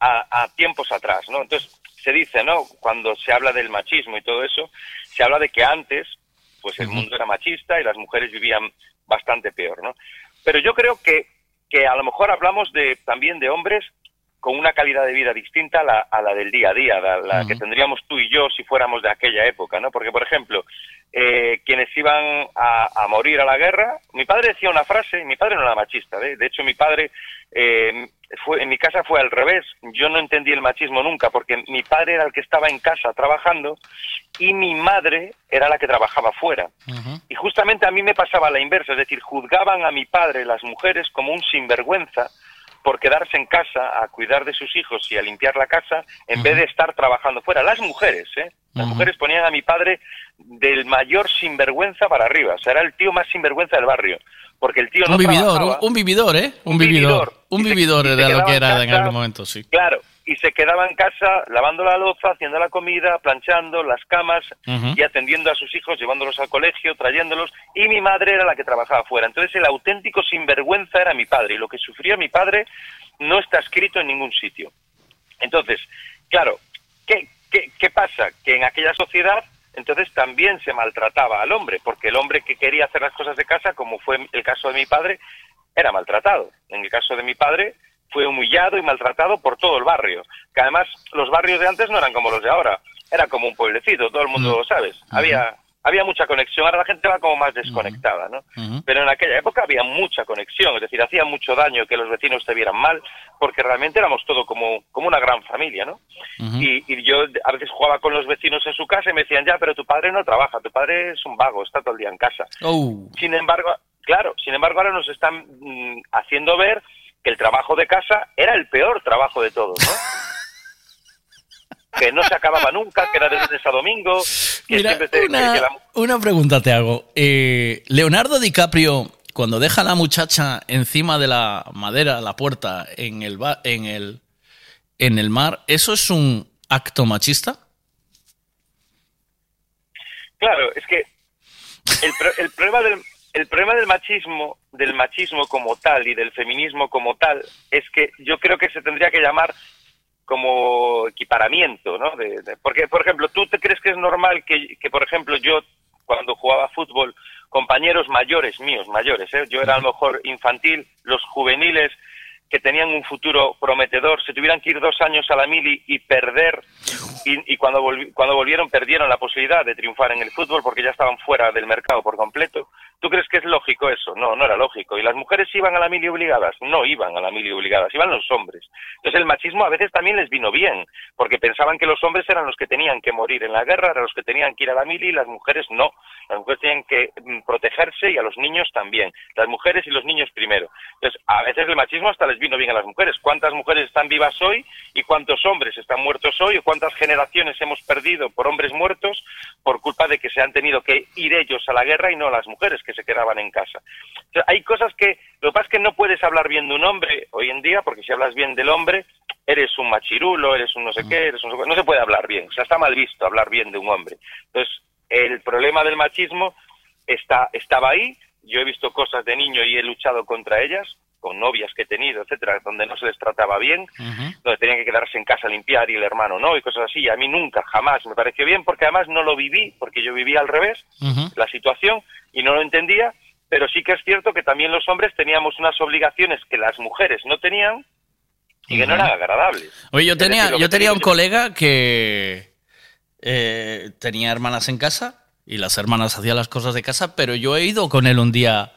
a, a tiempos atrás, ¿no? Entonces, se dice, ¿no? Cuando se habla del machismo y todo eso, se habla de que antes, pues el mundo era machista y las mujeres vivían bastante peor, ¿no? Pero yo creo que, que a lo mejor hablamos de, también de hombres con una calidad de vida distinta a la, a la del día a día, la, la que tendríamos tú y yo si fuéramos de aquella época, ¿no? Porque, por ejemplo, eh, quienes iban a, a morir a la guerra, mi padre decía una frase, mi padre no era machista, ¿eh? de hecho mi padre, eh, fue, en mi casa fue al revés, yo no entendí el machismo nunca, porque mi padre era el que estaba en casa trabajando y mi madre era la que trabajaba fuera. Y justamente a mí me pasaba la inversa, es decir, juzgaban a mi padre las mujeres como un sinvergüenza por quedarse en casa a cuidar de sus hijos y a limpiar la casa en vez de estar trabajando fuera. Las mujeres, ¿eh? Las mujeres ponían a mi padre del mayor sinvergüenza para arriba. O sea, era el tío más sinvergüenza del barrio. Porque el tío no un vividor, un, trabajaba. un vividor, ¿eh? Un, Un vividor. vividor. Un vividor se era lo que era en aquel momento, sí. Claro, y se quedaba en casa lavando la loza, haciendo la comida, planchando las camas y atendiendo a sus hijos, llevándolos al colegio, trayéndolos, y mi madre era la que trabajaba fuera. Entonces el auténtico sinvergüenza era mi padre, y lo que sufría mi padre no está escrito en ningún sitio. Entonces, claro, ¿qué, qué, qué pasa? Que en aquella sociedad entonces también se maltrataba al hombre, porque el hombre que quería hacer las cosas de casa, como fue el caso de mi padre, era maltratado. En el caso de mi padre fue humillado y maltratado por todo el barrio, que además los barrios de antes no eran como los de ahora, era como un pueblecito, todo el mundo lo sabes. Había había mucha conexión. Ahora la gente va como más desconectada, ¿no? Pero en aquella época había mucha conexión, es decir, hacía mucho daño que los vecinos te vieran mal, porque realmente éramos todo como, como una gran familia, ¿no? y, y yo a veces jugaba con los vecinos en su casa y me decían, ya, pero tu padre no trabaja, tu padre es un vago, está todo el día en casa. Oh. Sin embargo, claro, sin embargo ahora nos están mm, haciendo ver que el trabajo de casa era el peor trabajo de todos, ¿no? que no se acababa nunca, que era de lunes a domingo, Mira, una, la- una pregunta te hago. Eh, Leonardo DiCaprio, cuando deja a la muchacha encima de la madera, la puerta, en el, ba- en el, en el mar, ¿eso es un acto machista? Claro, es que el, el problema del el problema del machismo, del machismo como tal y del feminismo como tal, es que yo creo que se tendría que llamar como equiparamiento, ¿no? De- porque, por ejemplo, ¿tú te crees que es normal que, que, por ejemplo, yo cuando jugaba fútbol, compañeros mayores míos, mayores, ¿eh? yo era a lo mejor infantil, los juveniles que tenían un futuro prometedor, se tuvieran que ir dos años a la mili y perder, y, y cuando, volvi- cuando volvieron perdieron la posibilidad de triunfar en el fútbol porque ya estaban fuera del mercado por completo. ¿Tú crees que es lógico eso? No, no era lógico. ¿Y las mujeres iban a la mili obligadas? No iban a la mili obligadas, iban los hombres. Entonces el machismo a veces también les vino bien, porque pensaban que los hombres eran los que tenían que morir en la guerra, eran los que tenían que ir a la mili y las mujeres no. Las mujeres tenían que mm, protegerse y a los niños también. Las mujeres y los niños primero. Entonces, a veces el machismo hasta les vino bien a las mujeres. ¿Cuántas mujeres están vivas hoy y cuántos hombres están muertos hoy? ¿O cuántas generaciones hemos perdido por hombres muertos por culpa de que se han tenido que ir ellos a la guerra y no las mujeres que se quedaban en casa? O sea, hay cosas que, lo que pasa es que no puedes hablar bien de un hombre hoy en día, porque si hablas bien del hombre, eres un machirulo, eres un no sé qué, eres un no se puede hablar bien, o sea, está mal visto hablar bien de un hombre. Entonces, el problema del machismo está, estaba ahí, yo he visto cosas de niño y he luchado contra ellas, con novias que he tenido, etcétera, donde no se les trataba bien, donde tenían que quedarse en casa a limpiar y el hermano no, y cosas así. Y a mí nunca, jamás me pareció bien, porque además no lo viví, porque yo vivía al revés, la situación, y no lo entendía, pero sí que es cierto que también los hombres teníamos unas obligaciones que las mujeres no tenían y que no eran agradables. Oye, yo tenía, yo tenía un colega que eh, tenía hermanas en casa y las hermanas hacían las cosas de casa, pero yo he ido con él un día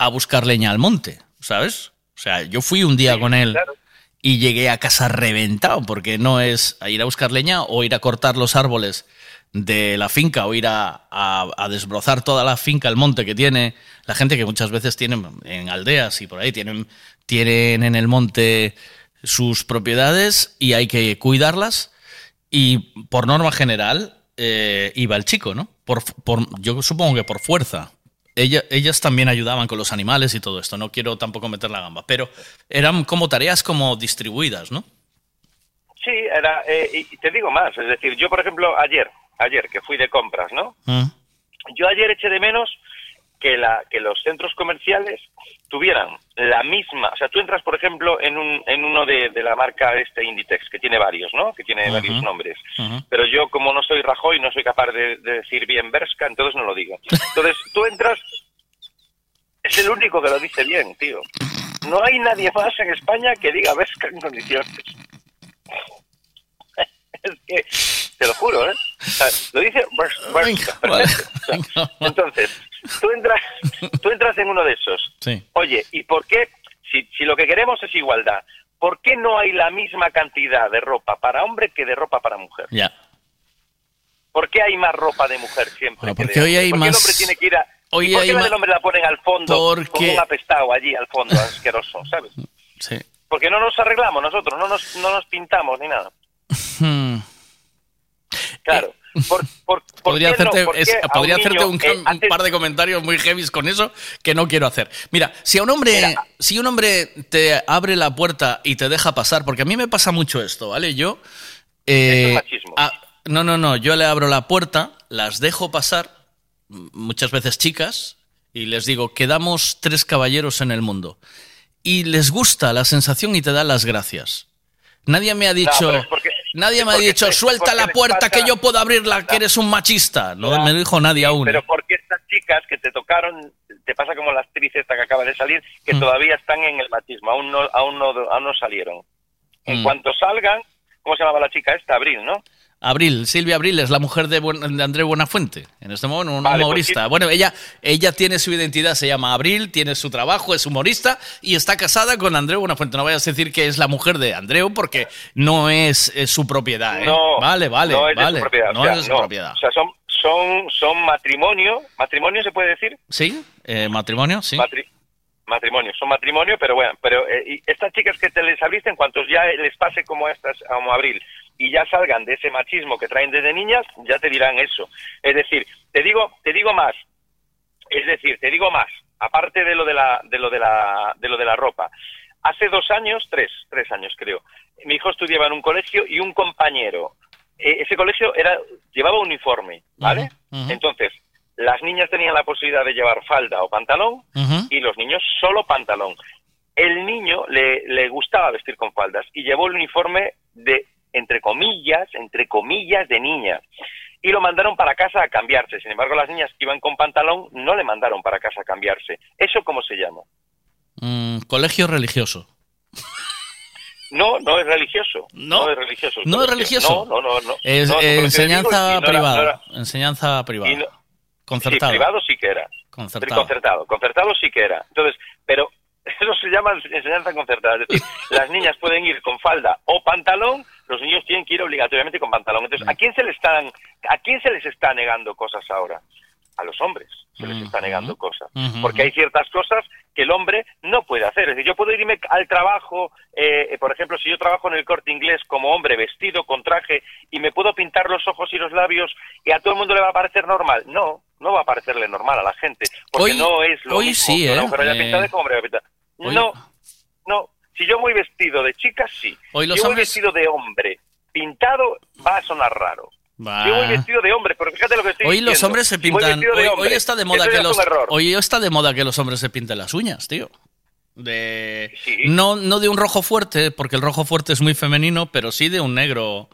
a buscar leña al monte, ¿sabes? O sea, yo fui un día con él y llegué a casa reventado, porque no es ir a buscar leña o ir a cortar los árboles de la finca o ir a, a- a desbrozar toda la finca, el monte que tiene la gente que muchas veces tienen en aldeas y por ahí tienen, tienen en el monte sus propiedades y hay que cuidarlas y por norma general eh, iba el chico, ¿no? Por, por- yo supongo que por fuerza. Ella- ellas también ayudaban con los animales y todo esto, no quiero tampoco meter la gamba, pero eran como tareas como distribuidas, ¿no? Sí, era, eh, y te digo más, es decir, yo por ejemplo ayer, ayer que fui de compras, ¿no? Yo ayer eché de menos que, la, que los centros comerciales tuvieran la misma, o sea, tú entras por ejemplo en, un, en uno de, de la marca este Inditex, que tiene varios, ¿no? Que tiene varios nombres. Pero yo como no soy Rajoy, no soy capaz de, de decir bien Berska, entonces no lo digo. Entonces tú entras, es el único que lo dice bien, tío. No hay nadie más en España que diga Berska en condiciones. es que, te lo juro, ¿eh? O sea, lo dice. O sea, entonces, tú entras, tú entras en uno de esos. Sí. Oye, ¿y por qué, si, si lo que queremos es igualdad, ¿por qué no hay la misma cantidad de ropa para hombre que de ropa para mujer? Ya. ¿Por qué hay más ropa de mujer siempre? Que de porque hoy hay ¿Por qué el más- hombre tiene que ir a... hoy ¿Y por hay qué la más- del hombre la ponen al fondo con Porque- un apestado allí al fondo, asqueroso, ¿sabes? Sí. Porque no nos arreglamos nosotros, no nos, no nos pintamos ni nada. Claro. Por, por- ¿por Podría no? hacerte, ¿Por qué es- a podría un hacerte niño, un, eh, cam- un antes- par de comentarios muy heavy con eso que no quiero hacer. Mira, si a un hombre, si un hombre te abre la puerta y te deja pasar, porque a mí me pasa mucho esto, ¿vale? Yo eh, a- no, no, no, yo le abro la puerta, las dejo pasar, muchas veces chicas, y les digo, quedamos tres caballeros en el mundo. Y les gusta la sensación y te dan las gracias. Nadie me ha dicho, pero es porque- nadie me ha dicho, suelta la puerta pasa- que yo puedo abrirla, que eres un machista. No me lo dijo nadie aún. Pero porque estas chicas que te tocaron, te pasa como la actriz esta que acaba de salir, que Mm. todavía están en el machismo, aún no, aún no, aún no salieron. En Mm. cuanto salgan, ¿cómo se llamaba la chica esta? Abril, ¿no? Abril, Silvia Abril es la mujer de, Buen- de André Buenafuente, en este momento un Vale, pues humorista. Bueno, ella, ella tiene su identidad, se llama Abril, tiene su trabajo, es humorista y está casada con André Buenafuente. No vayas a decir que es la mujer de Andreu porque no es, es su propiedad. ¿eh? No, vale, vale, no es de vale. su propiedad. No o sea, es de su no. propiedad. O sea, son, son, son matrimonio. ¿Matrimonio se puede decir? ¿Sí? Eh, ¿Matrimonio? Sí. Matri- matrimonio, son matrimonio, pero bueno, pero eh, y estas chicas que te les abriste, en cuanto ya les pase como estas, como a Abril, y ya salgan de ese machismo que traen desde niñas, ya te dirán eso. Es decir, te digo, te digo más, es decir, te digo más, aparte de lo de la, de lo de la, de lo de la ropa. Hace dos años, tres, tres años creo, mi hijo estudiaba en un colegio y un compañero, eh, ese colegio era, llevaba uniforme, ¿vale? Entonces, las niñas tenían la posibilidad de llevar falda o pantalón y los niños solo pantalón. El niño le, le gustaba vestir con faldas y llevó el uniforme de, entre comillas, entre comillas, de niña. Y lo mandaron para casa a cambiarse. Sin embargo, las niñas que iban con pantalón no le mandaron para casa a cambiarse. ¿Eso cómo se llama? Mm, colegio religioso. No, no es religioso. No. es religioso. el ¿No es religioso? No, no, no. no. Es No, enseñanza no era- privada. era- Enseñanza privada. y no- Concertada. Sí, privado sí que era. Concertado. Concertado. Concertado sí que era. Entonces, pero eso se llama enseñanza concertada. Es decir, las niñas pueden ir con falda o pantalón, los niños tienen que ir obligatoriamente con pantalón. Entonces, ¿a quién se les están, a quién se les está negando cosas ahora? A los hombres se les está negando cosas. Porque hay ciertas cosas que el hombre no puede hacer. Es decir, yo puedo irme al trabajo, eh, por ejemplo, si yo trabajo en el corte inglés como hombre vestido con traje y me puedo pintar los ojos y los labios y a todo el mundo le va a parecer normal. No, no va a parecerle normal a la gente. Porque Hoy- no es lo hoy mismo sí, ¿eh? mujer vaya Eh, pintada como hombre pintada. hoy- No, no. Si yo voy vestido de chica, sí. Hoy los yo voy hombres- vestido de hombre pintado, va a sonar raro. Va. Yo voy vestido de hombre, pero fíjate lo que estoy Hoy los diciendo. hombres se Si voy pintan. Hoy, hombre, hoy está de moda que los. Hoy está de moda que los hombres se pinten las uñas, tío. De no no de un rojo fuerte, porque el rojo fuerte es muy femenino, pero sí de un negro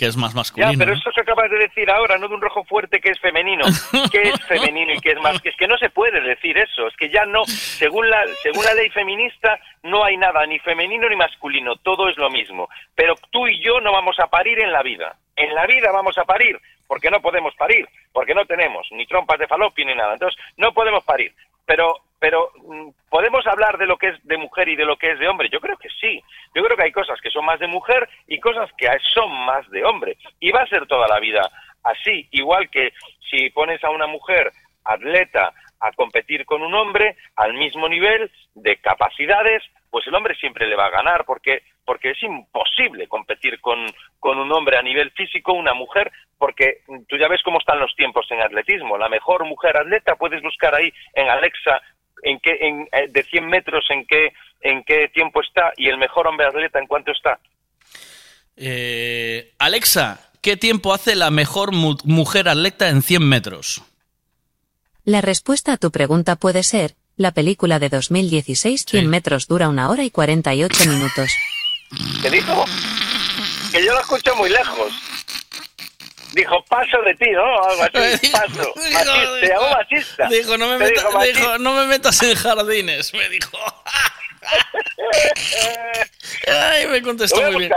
que es más masculino. Ya, pero eso que acabas de decir ahora, no de un rojo fuerte que es femenino. ¿Qué es femenino y qué es más? Es que no se puede decir eso. Es que ya no, según la, según la ley feminista, no hay nada ni femenino ni masculino. Todo es lo mismo. Pero tú y yo no vamos a parir en la vida. En la vida vamos a parir, porque no podemos parir, porque no tenemos ni trompas de falopio ni nada. Entonces, no podemos parir. Pero, pero mm, podemos hablar de lo que es de mujer y de lo que es de hombre. Yo creo que sí. Yo creo que hay cosas que son más de mujer y cosas que son más de hombre. Y va a ser toda la vida así. Igual que si pones a una mujer atleta a competir con un hombre al mismo nivel de capacidades, pues el hombre siempre le va a ganar porque porque es imposible competir con, con un hombre a nivel físico, una mujer, porque tú ya ves cómo están los tiempos en atletismo. La mejor mujer atleta puedes buscar ahí en Alexa en qué, en, eh, de 100 metros en qué, en qué tiempo está y el mejor hombre atleta en cuánto está. Eh, Alexa, ¿qué tiempo hace la mejor mu- mujer atleta en 100 metros? La respuesta a tu pregunta puede ser, la película de 2016 100 metros dura una hora y 48 minutos. ¿Qué dijo? Que yo lo escucho muy lejos. Dijo, paso de ti, ¿no? Algo así, paso. Machista, te llamó machista. Dijo, no me, meta- dijo, no me metas en jardines, me dijo. Ay, me contestó muy bien.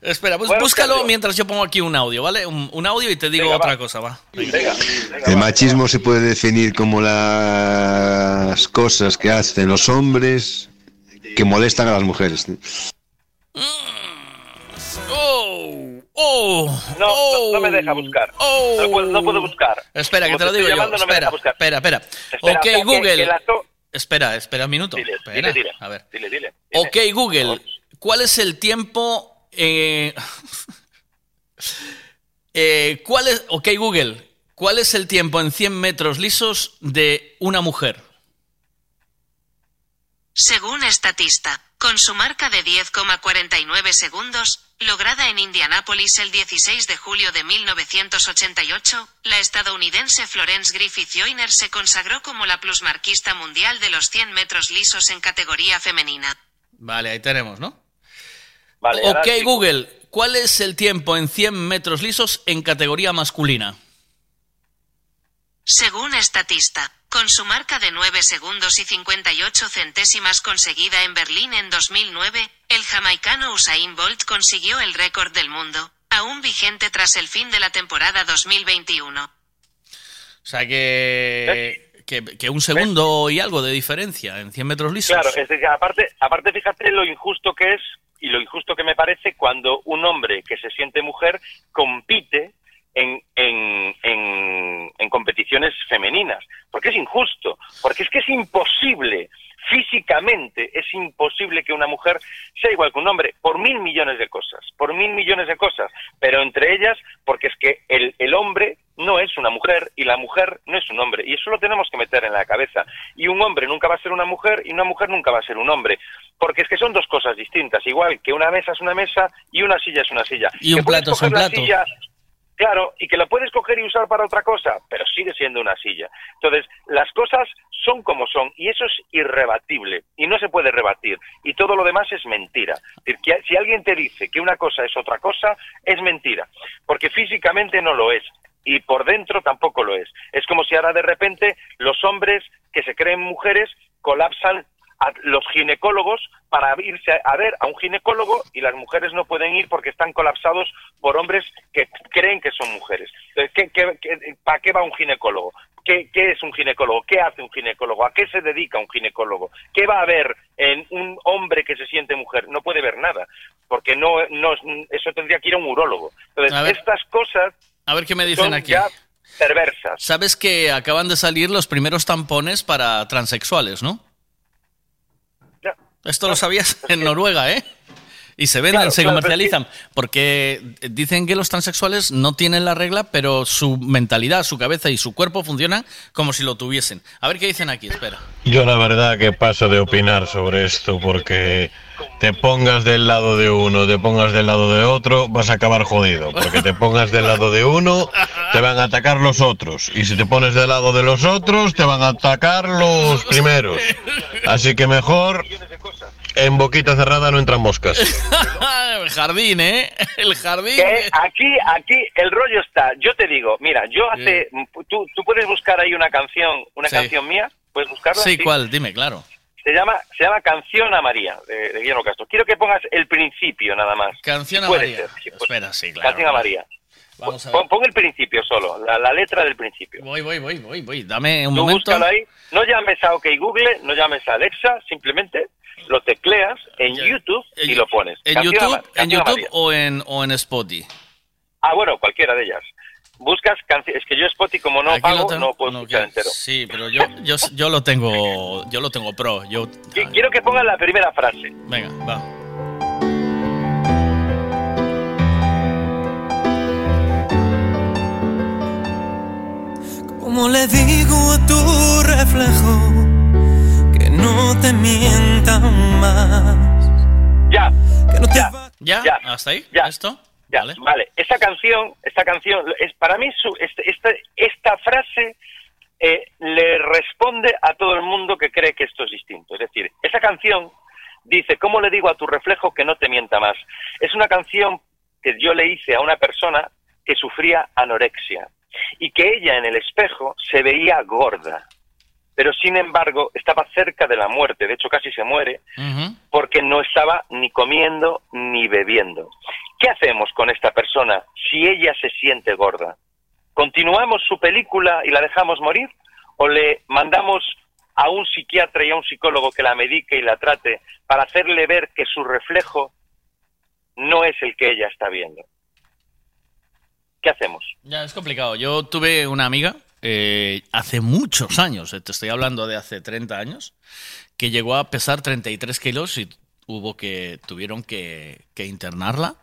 Espera, pues búscalo mientras yo pongo aquí un audio, ¿vale? Un, un audio y te digo Venga, otra va. cosa, va. Venga, El machismo se puede definir como las cosas que hacen los hombres que molestan a las mujeres. Oh, oh, No, no, no me deja buscar. No, puedo, no puedo buscar. Espera, que Como te lo digo yo. llamando, me espera, espera, espera. Espera, ok, o sea, que- Google. que la Espera, espera un minuto. espera. Dile, dile. A ver. Dile, dile. Ok, Google, ¿cuál es el tiempo? eh, eh, ¿Cuál es? Ok, Google, ¿cuál es el tiempo en 100 metros lisos de una mujer? Según Estatista, con su marca de 10,49 segundos, lograda en Indianápolis el 16 de julio de 1988, la estadounidense Florence Griffith Joyner se consagró como la plusmarquista mundial de los 100 metros lisos en categoría femenina. Vale, ahí tenemos, ¿no? Vale, ok. Google, ¿cuál es el tiempo en 100 metros lisos en categoría masculina? Según Estatista, con su marca de 9 segundos y 58 centésimas conseguida en Berlín en 2009, el jamaicano Usain Bolt consiguió el récord del mundo, aún vigente tras el fin de la temporada 2021. O sea que, que, que un segundo y algo de diferencia en 100 metros lisos. Claro, es decir, aparte, aparte fíjate lo injusto que es y lo injusto que me parece cuando un hombre que se siente mujer compite en, en, en, en competiciones femeninas. Porque es injusto, porque es que es imposible, físicamente es imposible que una mujer sea igual que un hombre, por mil millones de cosas, por mil millones de cosas, pero entre ellas porque es que el, el hombre no es una mujer y la mujer no es un hombre, y eso lo tenemos que meter en la cabeza. Y un hombre nunca va a ser una mujer y una mujer nunca va a ser un hombre, porque es que son dos cosas distintas, igual que una mesa es una mesa y una silla es una silla. Y un plato es un plato. Claro, y que la puedes coger y usar para otra cosa, pero sigue siendo una silla. Entonces, las cosas son como son, y eso es irrebatible, y no se puede rebatir, y todo lo demás es mentira. Si alguien te dice que una cosa es otra cosa, es mentira, porque físicamente no lo es, y por dentro tampoco lo es. Es como si ahora de repente los hombres que se creen mujeres colapsan a los ginecólogos para irse a ver a un ginecólogo y las mujeres no pueden ir porque están colapsados por hombres que creen que son mujeres. Entonces, ¿qué, qué, qué- para qué va un ginecólogo? ¿Qué, ¿Qué es un ginecólogo? ¿Qué hace un ginecólogo? ¿A qué se dedica un ginecólogo? ¿Qué va a ver en un hombre que se siente mujer? No puede ver nada, porque no, no eso tendría que ir a un urólogo. Entonces, ver. estas cosas A ver qué me dicen son aquí. ya perversas. Sabes que acaban de salir los primeros tampones para transexuales, ¿no? Esto lo sabías en Noruega, ¿eh? Y se venden, Claro, se claro, comercializan, porque dicen que los transexuales no tienen la regla, pero su mentalidad, su cabeza y su cuerpo funcionan como si lo tuviesen. A ver qué dicen aquí, espera. Yo la verdad que paso de opinar sobre esto porque te pongas del lado de uno, te pongas del lado de otro, vas a acabar jodido. Porque te pongas del lado de uno, te van a atacar los otros. Y si te pones del lado de los otros, te van a atacar los primeros. Así que mejor en boquita cerrada no entran moscas. el jardín, ¿eh? El jardín. Que aquí, aquí el rollo está. Yo te digo, mira, yo hace, tú, tú puedes buscar ahí una canción, una Sí. canción mía, puedes buscarla. Sí, ¿cuál? Dime, claro. Se llama, se llama Canción a María de, de Guillermo Castro. Quiero que pongas el principio nada más. Canción a María. ser, puede Espera, sí, claro. Canción a María. Vamos a ver. Pon, pon el principio solo, la, la letra del principio. Voy, voy, voy, voy, voy. Dame un Tú momento. búscalo ahí. No llames a OK Google, no llames a Alexa, simplemente lo tecleas en YouTube y lo pones. ¿En Canción YouTube, en o en, o en Spotify? Ah, bueno, cualquiera de ellas. Buscas canciones. Es que yo Spotify como no Aquí lo pago, tengo- no puedo no, escuchar que- entero. Sí, pero yo, yo, yo lo tengo, yo lo tengo pro. Yo, Qui- Quiero que pongas la primera frase. venga, va. ¿Cómo le digo a tu reflejo no te mientan más? Ya. Que no te ¿Ya? Ya. ¿Hasta ahí? Ya. ¿Esto? Ya, vale. Esta canción, esta canción, es para mí su, este- esta, esta frase eh, le responde a todo el mundo que cree que esto es distinto. Es decir, esa canción dice, ¿cómo le digo a tu reflejo que no te mienta más? Es una canción que yo le hice a una persona que sufría anorexia y que ella en el espejo se veía gorda, pero sin embargo estaba cerca de la muerte, de hecho casi se muere, porque no estaba ni comiendo ni bebiendo. ¿Qué hacemos con esta persona si ella se siente gorda? ¿Continuamos su película y la dejamos morir? ¿O le mandamos a un psiquiatra y a un psicólogo que la medique y la trate para hacerle ver que su reflejo no es el que ella está viendo? ¿Qué hacemos? Ya, es complicado. Yo tuve una amiga eh, hace muchos años, eh, te estoy hablando de hace 30 años, que llegó a pesar 33 kilos y hubo que, tuvieron que, que internarla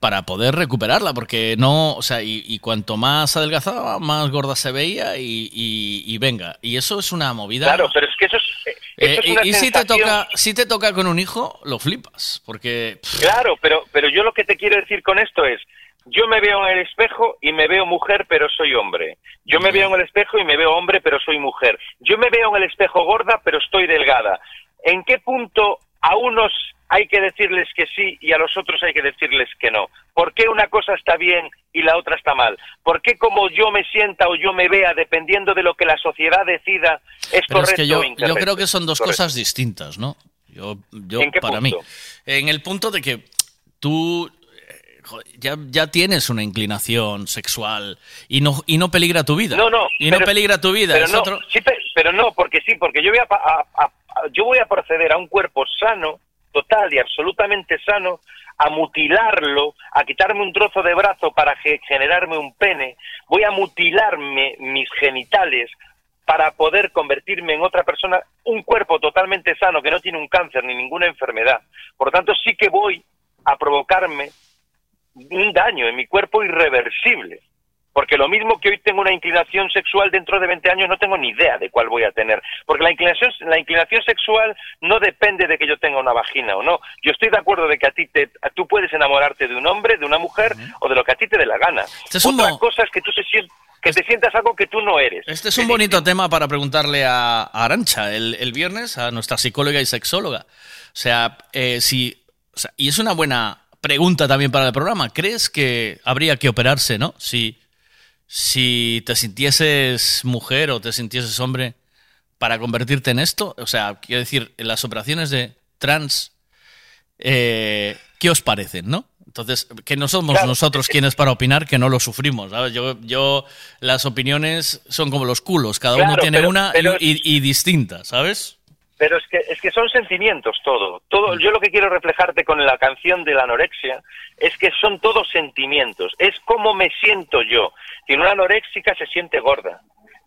para poder recuperarla, porque no, o sea, y, y cuanto más adelgazaba, más gorda se veía y, y- y venga. Y eso es una movida. Claro, pero es que eso es, eso Eh, es una y y si te toca, si te toca con un hijo, lo flipas, porque Claro, pero, pero yo lo que te quiero decir con esto es, yo me veo en el espejo y me veo mujer, pero soy hombre. Yo me veo en el espejo y me veo hombre, pero soy mujer. Yo me veo en el espejo gorda, pero estoy delgada. ¿En qué punto a unos hay que decirles que sí y a los otros hay que decirles que no? ¿Por qué una cosa está bien y la otra está mal? ¿Por qué como yo me sienta o yo me vea, dependiendo de lo que la sociedad decida, es Pero correcto es que yo, o yo creo que son dos Correcto. cosas distintas, ¿no? Yo, yo ¿En qué para punto? mí. En el punto de que tú, joder, ya, ya tienes una inclinación sexual y no, y no peligra tu vida. No, no. Y no peligra tu vida. Pero es no, otro- sí, pe- pero no, porque sí, porque yo voy a, a- yo voy a proceder a un cuerpo sano, total y absolutamente sano, a mutilarlo, a quitarme un trozo de brazo para ge- generarme un pene, voy a mutilarme mis genitales para poder convertirme en otra persona, un cuerpo totalmente sano que no tiene un cáncer ni ninguna enfermedad. Por lo tanto, sí que voy a provocarme un daño en mi cuerpo irreversible. Porque lo mismo que hoy tengo una inclinación sexual, dentro de 20 años no tengo ni idea de cuál voy a tener. Porque la inclinación, la inclinación sexual no depende de que yo tenga una vagina o no. Yo estoy de acuerdo de que a ti te, a- tú puedes enamorarte de un hombre, de una mujer o de lo que a ti te dé la gana. Este es un Otra mo- cosa es que tú te sientas que te sientas algo que tú no eres. Este es un bonito tema para preguntarle a, a Arancha el, el viernes, a nuestra psicóloga y sexóloga. O sea, eh, si, o sea, y es una buena pregunta también para el programa. ¿Crees que habría que operarse, no? Si, si te sintieses mujer o te sintieses hombre para convertirte en esto. O sea, quiero decir, en las operaciones de trans, eh, ¿qué os parecen, no? Entonces, que no somos Claro. nosotros quienes para opinar que no lo sufrimos. ¿sabes? Yo, yo, las opiniones son como los culos, cada uno tiene pero- una y- pero- y, y distinta, ¿sabes? Pero es que, es que son sentimientos todo. todo. Yo lo que quiero reflejarte con la canción de la anorexia es que son todos sentimientos. Es cómo me siento yo. Si una anoréxica se siente gorda.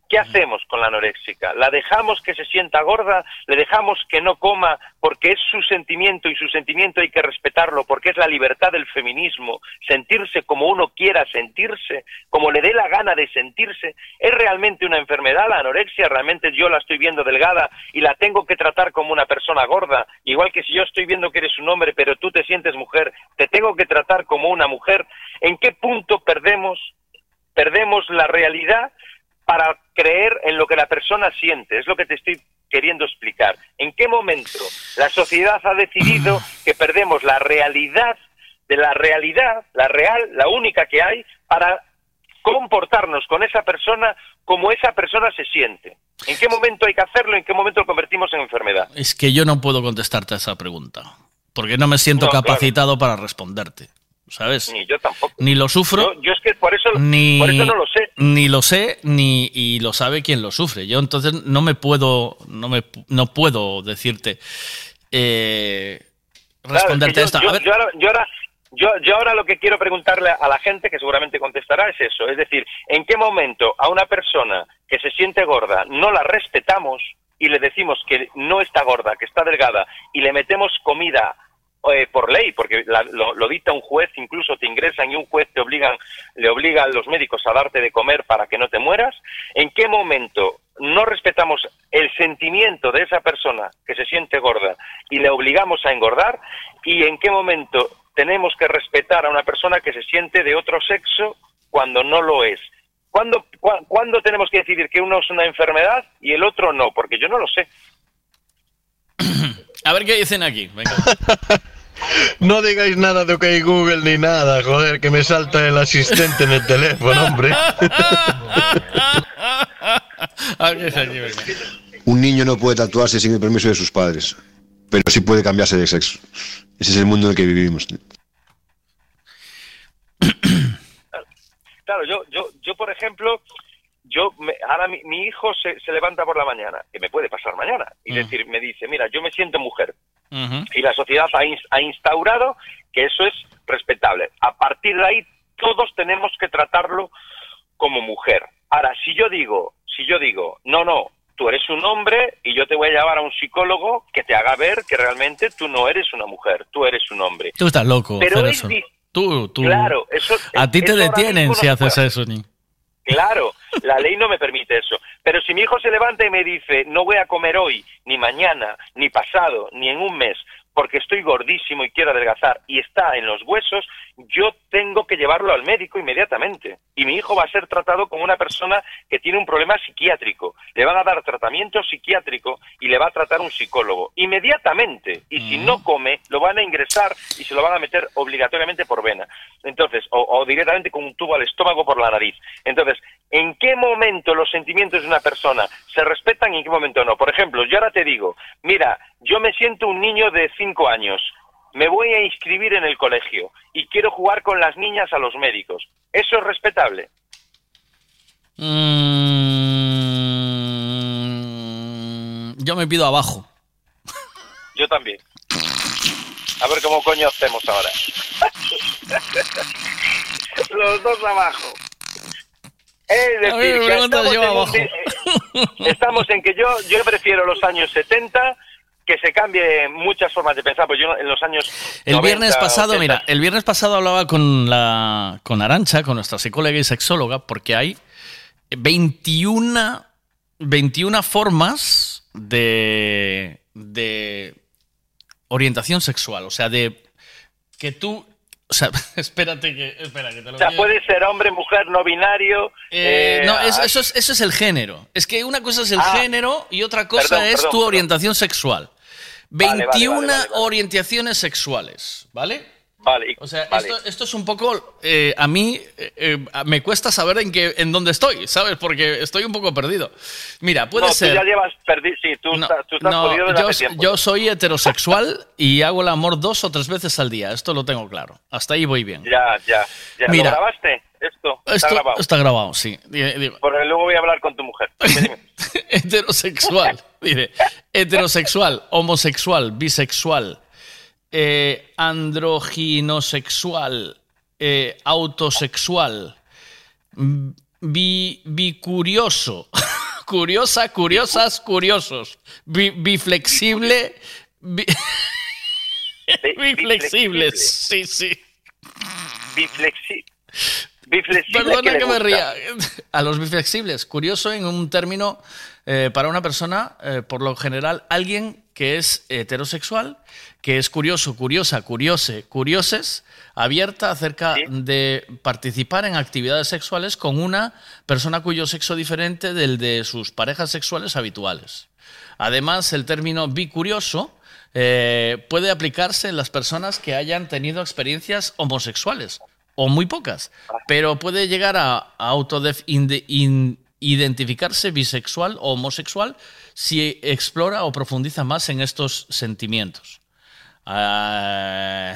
¿Qué hacemos con la anoréxica? ¿La dejamos que se sienta gorda? ¿Le dejamos que no coma porque es su sentimiento y su sentimiento hay que respetarlo porque es la libertad del feminismo? Sentirse como uno quiera sentirse, como le dé la gana de sentirse. ¿Es realmente una enfermedad la anorexia? ¿Realmente yo la estoy viendo delgada y la tengo que tratar como una persona gorda? Igual que si yo estoy viendo que eres un hombre pero tú te sientes mujer, ¿te tengo que tratar como una mujer? ¿En qué punto perdemos perdemos la realidad para creer en lo que la persona siente. Es lo que te estoy queriendo explicar. ¿En qué momento la sociedad ha decidido que perdemos la realidad de la realidad, la real, la única que hay, para comportarnos con esa persona como esa persona se siente? ¿En qué momento hay que hacerlo? ¿En qué momento lo convertimos en enfermedad? Es que yo no puedo contestarte a esa pregunta, porque no me siento No, claro. capacitado para responderte, ¿sabes? Ni yo tampoco. Ni lo sufro, Yo, yo es que por eso, ni, por eso no lo sé. ni lo sé, ni y lo sabe quien lo sufre. Yo entonces no me puedo, no me, no puedo decirte, eh, Claro, responderte es que a yo, esta. A ver, yo ahora- yo- yo ahora lo que quiero preguntarle a la gente, que seguramente contestará, es eso. Es decir, ¿en qué momento a una persona que se siente gorda no la respetamos y le decimos que no está gorda, que está delgada, y le metemos comida eh, por ley, porque la- lo, lo dicta un juez, incluso te ingresan y un juez te obligan, le obliga a los médicos a darte de comer para que no te mueras, ¿en qué momento no respetamos el sentimiento de esa persona que se siente gorda y le obligamos a engordar? ¿Y en qué momento tenemos que respetar a una persona que se siente de otro sexo cuando no lo es? ¿Cuándo, ¿Cuándo tenemos que decidir que uno es una enfermedad y el otro no? Porque yo no lo sé. A ver qué dicen aquí. Venga. No digáis nada de OK Google ni nada, joder, que me salta el asistente en el teléfono, hombre. Un niño no puede tatuarse sin el permiso de sus padres, pero sí puede cambiarse de sexo. Ese es el mundo en el que vivimos. Claro, yo, yo, yo por ejemplo, yo me- ahora mi, mi hijo se, se levanta por la mañana, que me puede pasar mañana, y decir, me dice, mira, yo me siento mujer. Y la sociedad ha, ha instaurado que eso es respetable. A partir de ahí, todos tenemos que tratarlo como mujer. Ahora, si yo digo, si yo digo, no, no, tú eres un hombre y yo te voy a llevar a un psicólogo que te haga ver que realmente tú no eres una mujer, tú eres un hombre. Tú estás loco Pero es eso. Tú, tú. Claro, eso- a ti te detienen si haces eso, ni. Claro, la ley no me permite eso. Pero si mi hijo se levanta y me dice, no voy a comer hoy, ni mañana, ni pasado, ni en un mes, porque estoy gordísimo y quiero adelgazar y está en los huesos, yo tengo que llevarlo al médico inmediatamente. Y mi hijo va a ser tratado como una persona que tiene un problema psiquiátrico. Le van a dar tratamiento psiquiátrico y le va a tratar un psicólogo inmediatamente. Y si no come, lo van a ingresar y se lo van a meter obligatoriamente por vena. Entonces, o, o directamente con un tubo al estómago por la nariz. Entonces, ¿en qué momento los sentimientos de una persona se respetan y en qué momento no? Por ejemplo, yo ahora te digo, mira, yo me siento un niño de cinco años. me voy a inscribir en el colegio y quiero jugar con las niñas a los médicos. ¿Eso es respetable? Mm, yo me pido abajo. Yo también. A ver cómo coño hacemos ahora. Los dos abajo. Es A decir, ver, me que preguntas estamos, yo en un abajo. di- estamos en que yo, yo prefiero los años 70, que se cambie muchas formas de pensar, pues yo en los años El 90, viernes pasado, 80, mira, el viernes pasado hablaba con la con Arancha, con nuestra psicóloga y sexóloga, porque hay 21, 21 formas de, de orientación sexual. O sea, de que tú. O sea, espérate que. Espera, que te lo O sea, puede ser hombre, mujer, no binario. Eh, eh, no, es- ah, eso, es, eso es el género. Es que una cosa es el Ah. género y otra cosa Perdón, es perdón, tu perdón. orientación sexual. Vale, vale, 21 vale, vale, vale. orientaciones sexuales, ¿vale? Vale, O sea, vale. esto, esto es un poco. eh, a mí eh, eh, me cuesta saber en, qué, en dónde estoy, ¿sabes? Porque estoy un poco perdido. Mira, puede no, ser. tú ya llevas perdido. Sí, tú, estás, tú estás No, jodido desde yo, hace tiempo. yo soy heterosexual y hago el amor dos o tres veces al día. Esto lo tengo claro. Hasta ahí voy bien. Ya, ya, ya. Mira. ¿Lo grabaste? Esto, está Esto grabado. está grabado, sí. Di- digo, Porque luego voy a hablar con tu mujer. Heterosexual. Mire, heterosexual, homosexual, bisexual, eh, androginosexual, eh, autosexual, bi, bicurioso, curiosa, curiosas, curiosos, bi- biflexible, bi- biflexibles, sí, sí. Biflexi... Biflexible, Perdona le que me ría. A los biflexibles, curioso en un término eh, para una persona, eh, por lo general, alguien que es heterosexual, que es curioso, curiosa, curiose, curioses, abierta acerca de participar en actividades sexuales con una persona cuyo sexo diferente del de sus parejas sexuales habituales. Además, el término bicurioso eh, puede aplicarse en las personas que hayan tenido experiencias homosexuales, o muy pocas, pero puede llegar a, a autodef- inde- in- identificarse bisexual o homosexual si explora o profundiza más en estos sentimientos. Ah,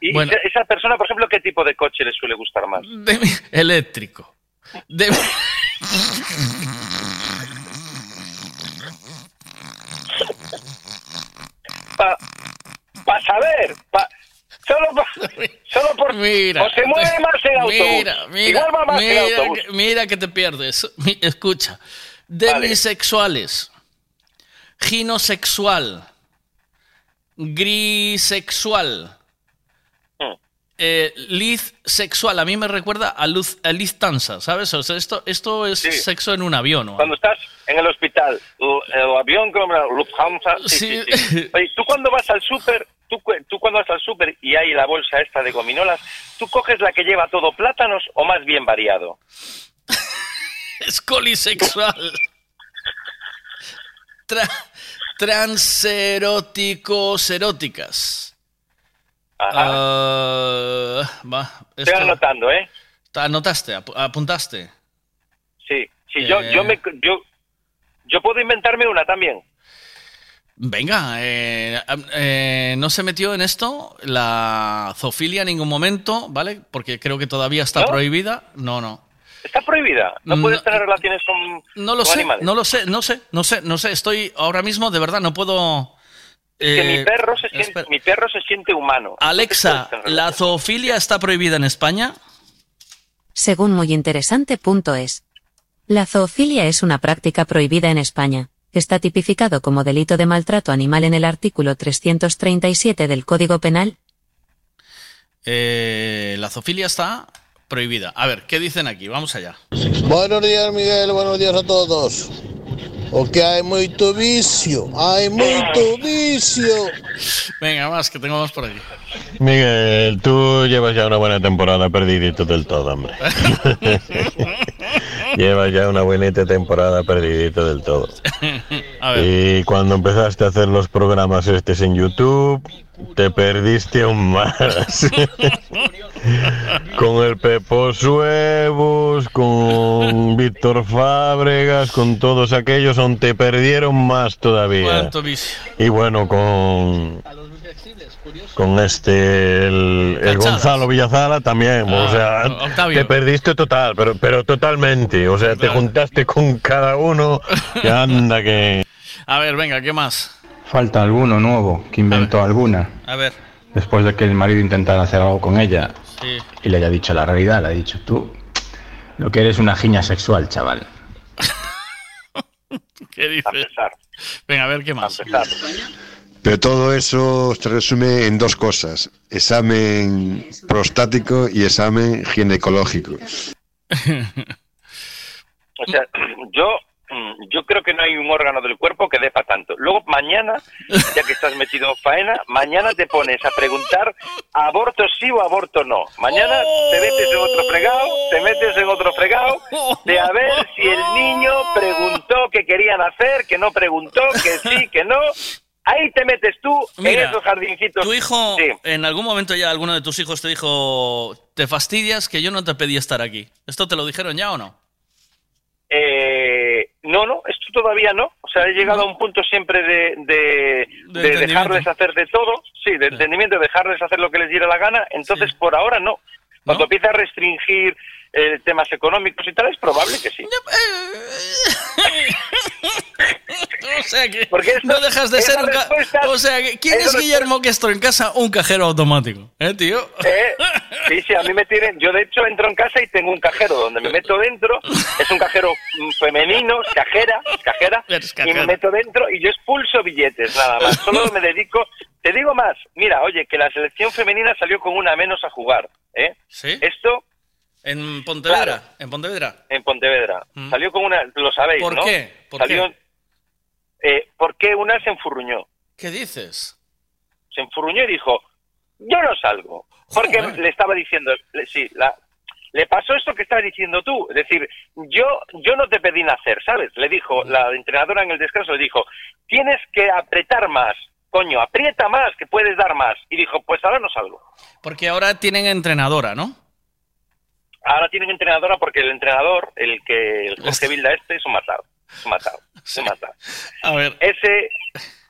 ¿Y bueno, esa- persona, por ejemplo, qué tipo de coche le suele gustar más? de- eléctrico. De- Para saber, pa- solo, por... Mira, o se mueve más en autobús. Mira, mira, Igual va más en mira, autobús. que- mira que te pierdes. Escucha. Demisexuales. Ginosexual. Grisexual. Hmm. Eh, Liz sexual. A mí me recuerda a, luz, a Liz Tansa, ¿sabes? O sea, esto, esto es Sí. sexo en un avión. ¿no? Cuando estás en el hospital, o- el avión como Lufthansa, sí, sí, sí. Oye, tú cuando vas al súper, tú, cu- tú cuando vas al súper y hay la bolsa esta de gominolas, ¿tú coges la que lleva todo plátanos o más bien variado? Es colisexual. Tra transeróticos eróticas. Va, Estoy esto- anotando, ¿eh? Anotaste, ap- apuntaste. Sí, sí, yo, Eh. yo, me, yo, yo puedo inventarme una también. Venga, eh, eh, no se metió en esto la zoofilia en ningún momento, ¿vale? Porque creo que todavía está ¿No? prohibida. No, no. Está prohibida. No No- puedes tener relaciones con, No lo con sé, animales. no lo sé, no sé, no sé, no sé. Estoy ahora mismo, de verdad, no puedo. que eh, mi perro se siente, mi perro se siente humano. Alexa, ¿la zoofilia está prohibida en España? Según muyinteresante.es. La zoofilia es una práctica prohibida en España. Está tipificado como delito de maltrato animal en el artículo 337 del Código Penal. Eh, la zoofilia está prohibida. A ver, ¿qué dicen aquí? Vamos allá. Buenos días, Miguel. Buenos días a todos. O que hay mucho vicio. Hay mucho vicio. Venga, más, que tengo más por aquí. Miguel, tú llevas ya una buena temporada perdidito del todo, hombre. llevas ya una buenita temporada perdidito del todo. A ver. Y cuando empezaste a hacer los programas estos en YouTube, te perdiste aún más. con el Pepo Suevos, con Víctor Fábregas, con todos aquellos, aún te perdieron más todavía. Y bueno, con con este, el, el Gonzalo Villazala también. o sea, Octavio. te perdiste total, pero, pero totalmente. O sea, te juntaste con cada uno y anda que... A ver, venga, ¿qué más? Falta alguno nuevo que inventó alguna. A ver. Después de que el marido intentara hacer algo con ella Sí. y le haya dicho la realidad, le ha dicho tú, lo que eres una giña sexual, chaval. ¿Qué dices? Venga, a ver, ¿qué más? Pero todo eso se resume en dos cosas, examen prostático y examen ginecológico. O sea, yo mm, yo creo que no hay un órgano del cuerpo que dé para tanto. Luego mañana, ya que estás metido en faena, mañana te pones a preguntar aborto sí o aborto no. Mañana te metes en otro fregado, te metes en otro fregado de a ver si el niño preguntó que querían hacer, que no preguntó, que sí, que no. Ahí te metes tú Mira, en esos jardincitos. ¿Tu hijo, Sí. en algún momento ya alguno de tus hijos te dijo, te fastidias que yo no te pedí estar aquí? ¿Esto te lo dijeron ya o no? Eh, no, no, esto todavía no. O sea, he llegado a un punto siempre de, de, dejarles hacer de todo. Sí, de entendimiento, de dejarles hacer lo que les diera la gana. Entonces, por ahora no. Cuando empieza a restringir eh, temas económicos y tal, es probable que sí. O sea que Porque esto- no dejas de ser un ca- respuesta- O sea, que ¿quién es Guillermo Castro en casa? Un cajero automático, ¿eh, tío? Eh, sí, sí, a mí me tienen. Yo, de hecho, entro en casa y tengo un cajero donde me meto dentro. Es un cajero mm, femenino, es cajera, es cajera. Y cajera. me meto dentro y yo expulso billetes, nada más. Solo me dedico. Te digo más. Mira, oye, que la selección femenina salió con una menos a jugar. ¿eh? ¿Sí? Esto En Pontevedra, en Pontevedra. en Pontevedra. Salió con una. Lo sabéis, Mm. ¿Por ¿no? qué? ¿Por Salió, Eh, porque una se enfurruñó. ¿Qué dices? se enfurruñó y dijo, yo no salgo. Porque le estaba diciendo, le- sí, la, le pasó esto que estás diciendo tú. Es decir, yo, yo no te pedí nacer, ¿sabes? Le dijo, la entrenadora en el descanso le dijo, tienes que apretar más, coño, aprieta más, que puedes dar más. Y dijo, pues ahora no salgo. Porque ahora tienen entrenadora, ¿no? Ahora tienen entrenadora porque el entrenador, el que el Jorge Vilda este, es un matado. Es un matado. Es un matado. A ver. Ese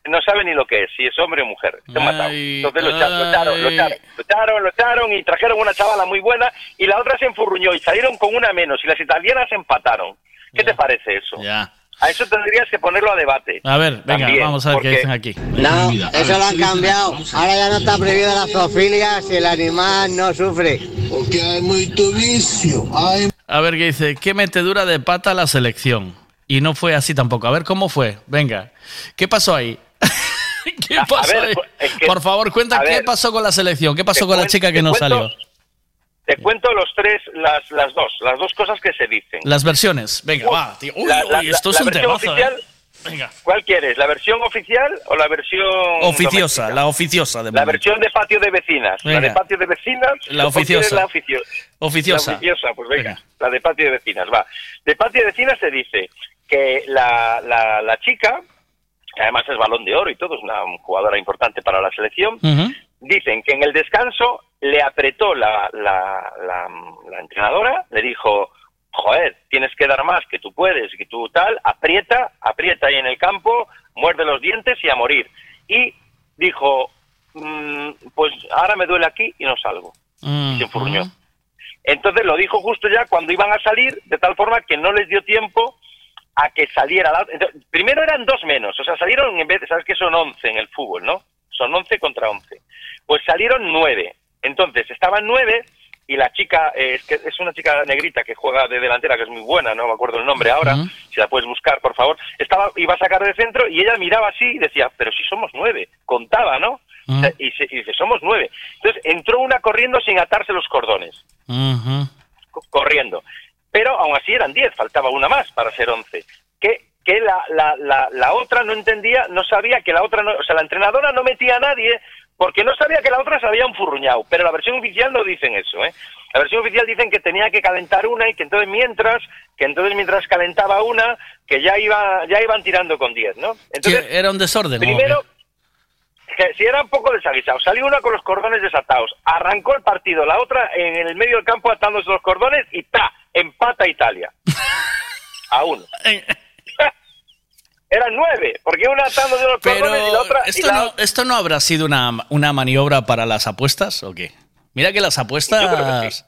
no sabe ni lo que es, si es hombre o mujer. Se matado. Entonces lo echaron, lo echaron, lo ay. echaron, lo echaron, lo echaron y trajeron una chavala muy buena y la otra se enfurruñó y salieron con una menos y las italianas empataron. ¿Qué te parece eso? Ya. A eso tendrías que ponerlo a debate. A ver, venga, También, vamos a ver qué dicen aquí. No, eso lo han cambiado. Ahora ya no está prohibida la zoofilia si el animal no sufre. Porque hay mucho vicio. Hay A ver qué dice. ¿Qué metedura de pata la selección? Y no fue así tampoco. A ver cómo fue. Venga. ¿Qué pasó ahí? ¿Qué A- a pasó ver, ahí? es que- Por favor, cuenta qué ver, pasó con la selección. ¿Qué pasó con la chica que no cuento- salió? Te cuento los tres, las, las dos, las dos cosas que se dicen. Las versiones. Venga, va, tío. Uy, La- la- uy, esto la- es un temazo. ¿eh? oficial, Venga. ¿Cuál quieres? ¿La versión oficial o la versión Oficiosa, doméstica? la oficiosa. De La momento. versión de patio de vecinas. La de patio de vecinas. La ¿o quieres oficiosa. La, oficio- Oficiosa. la oficiosa, pues venga. La de patio de vecinas, va. De patio de vecinas se dice que la, la, la chica, que además es balón de oro y todo, es una jugadora importante para la selección, dicen que en el descanso le apretó la, la, la, la entrenadora, le dijo, joder, tienes que dar más, que tú puedes, que tú tal, aprieta, aprieta ahí en el campo, muerde los dientes y a morir. Y dijo, "Mm, pues ahora me duele aquí y no salgo. Mm, Y se enfurruñó. Entonces lo dijo justo ya cuando iban a salir, de tal forma que no les dio tiempo a que saliera la entonces, primero eran dos menos, o sea, salieron en vez de, sabes que son 11 en el fútbol, ¿no? Son 11 contra 11. Pues salieron nueve. Entonces, estaban nueve y la chica, eh, es que es una chica negrita que juega de delantera, que es muy buena, no me acuerdo el nombre ahora, si la puedes buscar, por favor. Estaba, iba a sacar de centro y ella miraba así y decía, pero si somos nueve, contaba, ¿no? Y, se- y dice, somos nueve. Entonces entró una corriendo sin atarse los cordones co- corriendo. Pero aún así eran 10, faltaba una más para ser 11. Que, que la, la, la, la otra no entendía, no sabía que la otra, no, o sea, la entrenadora no metía a nadie porque no sabía que la otra se había enfurruñado. Pero la versión oficial no dicen eso, ¿eh? La versión oficial dicen que tenía que calentar una y que entonces mientras, que entonces mientras calentaba una, que ya iba, ya iban tirando con 10, ¿no? Entonces, ¿Qué, ¿Era un desorden? Primero, que si era un poco desaguisado, salió una con los cordones desatados, arrancó el partido, la otra en el medio del campo atándose los cordones y ¡ta! Empata Italia. A uno. Eran nueve, porque una atando de los Pero y la otra... y esto la no, esto no habrá sido una, una maniobra para las apuestas o qué? Mira que las apuestas.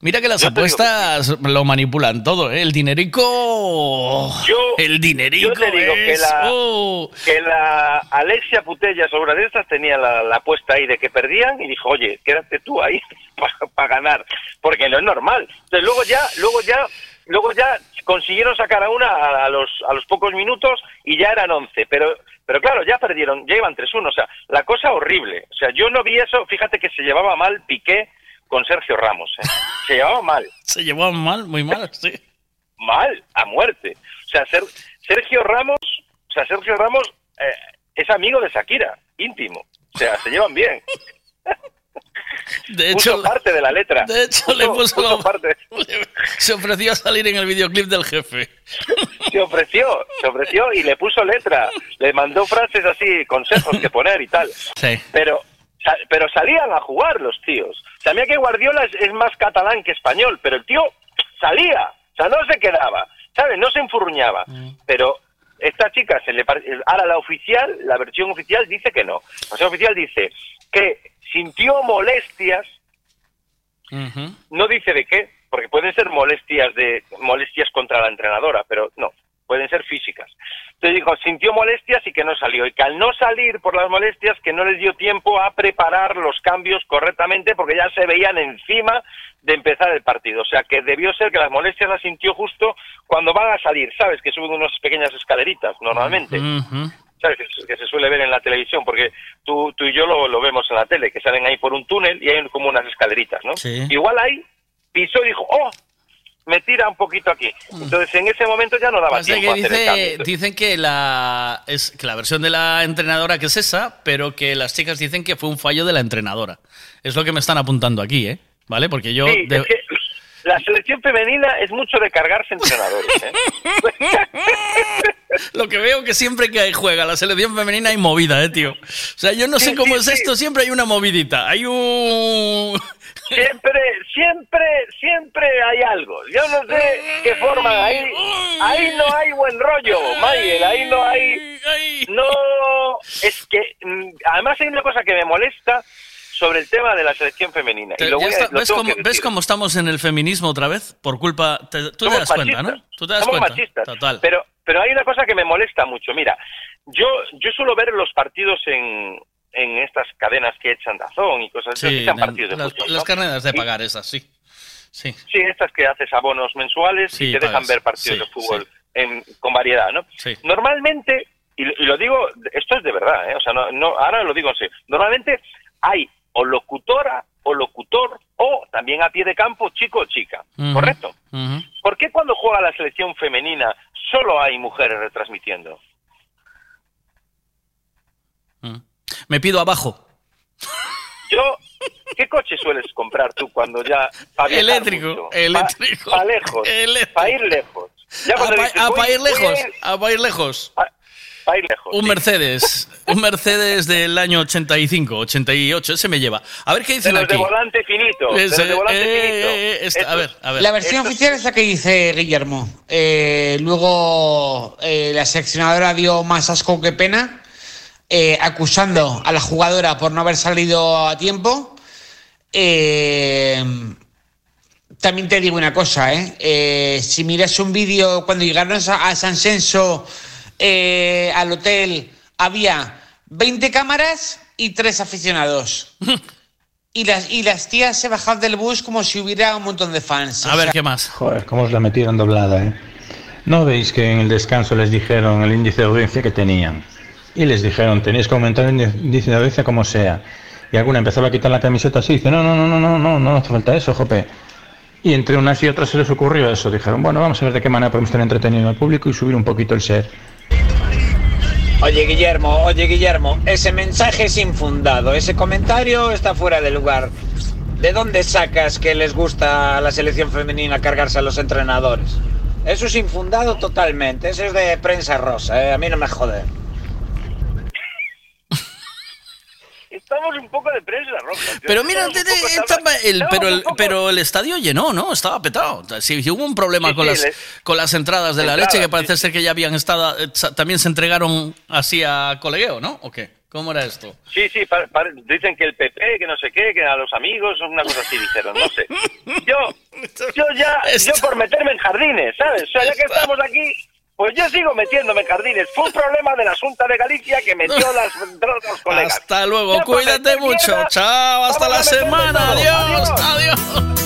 Mira que las apuestas lo manipulan todo, ¿eh? El dinerico. el dinerico. Yo te digo que la, oh. que la Alexia Putella sobre de estas tenía la, la apuesta ahí de que perdían y dijo, oye, quédate tú ahí para ganar, porque no es normal. Entonces luego ya, luego ya, luego ya consiguieron sacar a una a, a los a los pocos minutos y ya eran 11, pero pero claro, ya perdieron, ya iban 3-1, o sea, la cosa horrible. O sea, yo no vi eso, fíjate que se llevaba mal Piqué con Sergio Ramos, ¿eh? se llevaba mal. Se llevó mal, muy mal, sí. mal, a muerte. O sea, Ser- Sergio Ramos, o sea, Sergio Ramos eh, es amigo de Shakira, íntimo. O sea, se llevan bien. De Puso hecho, parte de la letra. de hecho le puso, puso parte. se ofreció a salir en el videoclip del jefe. Se ofreció, se ofreció y le puso letra. Le mandó frases así, consejos que poner y tal. Sí. Pero pero salían a jugar los tíos. Mira que Guardiola es, es más catalán que español, pero el tío salía. O sea, no se quedaba, ¿sabes? No se enfurruñaba. Pero esta chica se le ahora la oficial, la versión oficial dice que no. La versión oficial dice que sintió molestias, no dice de qué, porque pueden ser molestias de molestias contra la entrenadora, pero no, pueden ser físicas. Entonces dijo, sintió molestias y que no salió. Y que al no salir por las molestias, que no les dio tiempo a preparar los cambios correctamente porque ya se veían encima de empezar el partido. O sea, que debió ser que las molestias las sintió justo cuando van a salir. ¿Sabes? Que suben unas pequeñas escaleritas normalmente. ¿Sabes? Que, que se suele ver en la televisión, porque tú, tú y yo lo, lo vemos en la tele, que salen ahí por un túnel y hay como unas escaleritas, ¿no? Sí. Igual ahí pisó y dijo, oh, me tira un poquito aquí. Entonces en ese momento ya no daba Pasa tiempo que a hacer el dice- cambio. dicen que la, es, que la versión de la entrenadora que es esa, pero que las chicas dicen que fue un fallo de la entrenadora. Es lo que me están apuntando aquí, ¿eh? ¿Vale? Porque yo... Sí, de- es que la selección femenina es mucho de cargarse entrenadores, ¿eh? Lo que veo que siempre que juega la selección femenina hay movida, ¿eh, tío? O sea, yo no sé cómo sí, es sí. esto, siempre hay una movidita. Hay un... Siempre, siempre, siempre hay algo. Yo no sé qué forma. Ahí, ahí no hay buen rollo, Mayel. Ahí no hay. No. Es que. mm, Además, hay una cosa que me molesta sobre el tema de la selección femenina. Y lo Ya voy a- está, lo ¿ves, cómo, ves estamos en el feminismo otra vez? Por culpa... te- tú te das cuenta. ¿no? Tú te das Somos cuenta. machistas. Total. Pero, pero hay una cosa que me molesta mucho. Mira, yo, yo suelo ver los partidos en, en estas cadenas que echan Dazón y cosas así. Sí, las, fútbol, las ¿no? carneras de Y- pagar esas, sí. Sí. Sí, estas que haces abonos mensuales Sí, y te dejan ver partidos Sí, de fútbol en- con variedad, ¿no? Sí. Normalmente, y, lo- y lo digo, esto es de verdad, ¿eh? O sea, no, no, ahora lo digo así. Normalmente hay o locutora o locutor o también a pie de campo chico o chica. ¿correcto? Ujú. ¿Por qué cuando juega la selección femenina solo hay mujeres retransmitiendo? Me pido abajo. Yo, ¿qué coche sueles comprar tú cuando ya... Eléctrico, eléctrico. Pa, pa lejos, para ir lejos. Ya A, cuando pa- dices, a voy- pa ir lejos, a ir lejos. Lejos. Un sí. Mercedes, un Mercedes del año 85, 88, ese me lleva. A ver qué De dicen los aquí. de volante finito. De los Ese, de volante eh, finito. eh, esta- a ver, a ver. La versión oficial es la que dice Guillermo. Eh, luego eh, la seleccionadora dio más asco que pena, eh, acusando a la jugadora por no haber salido a tiempo. Eh, también te digo una cosa, ¿eh? Eh, si miras un vídeo cuando llegaron a, a San Senso eh, al hotel, había 20 cámaras y tres aficionados. Y las, y las tías se bajaban del bus como si hubiera un montón de fans. A ver, ¿qué más? Joder, cómo os la metieron doblada, ¿eh? ¿No veis que en el descanso les dijeron el índice de audiencia que tenían? Y les dijeron, tenéis que aumentar el índice de audiencia como sea. Y alguna empezó a quitar la camiseta así, dice, no, no, no, no, no, no, no hace falta eso, jope. Y entre unas y otras se les ocurrió eso. Dijeron, bueno, vamos a ver de qué manera podemos tener entretenido al público y subir un poquito el ser. Oye Guillermo, oye Guillermo, ese mensaje es infundado, ese comentario está fuera de lugar. ¿De dónde sacas que les gusta a la selección femenina cargarse a los entrenadores? Eso es infundado totalmente, eso es de prensa rosa, ¿eh? a mí no me jode. Estamos un poco de prensa tío. Pero mira, de- de- estaba el, pero, el, pero el estadio llenó, ¿no? Estaba petado. Si, si hubo un problema Sí, con, sí, las, con las entradas de la leche, que sí, parece ser que ya habían estado. eh, También se entregaron así a colegueo, ¿no? ¿O qué? ¿Cómo era esto? Sí, sí, dicen que el PP, que no sé qué, que a los amigos, una cosa así dijeron, no sé. Yo, yo ya, yo por meterme en jardines, ¿sabes? O sea, ya que estamos aquí, pues yo sigo metiéndome en jardines. Fue un problema de la Junta de Galicia que metió las drogas colegas. Hasta luego, Ya cuídate mucho. Chao, hasta la semana. Adiós, Adiós. adiós.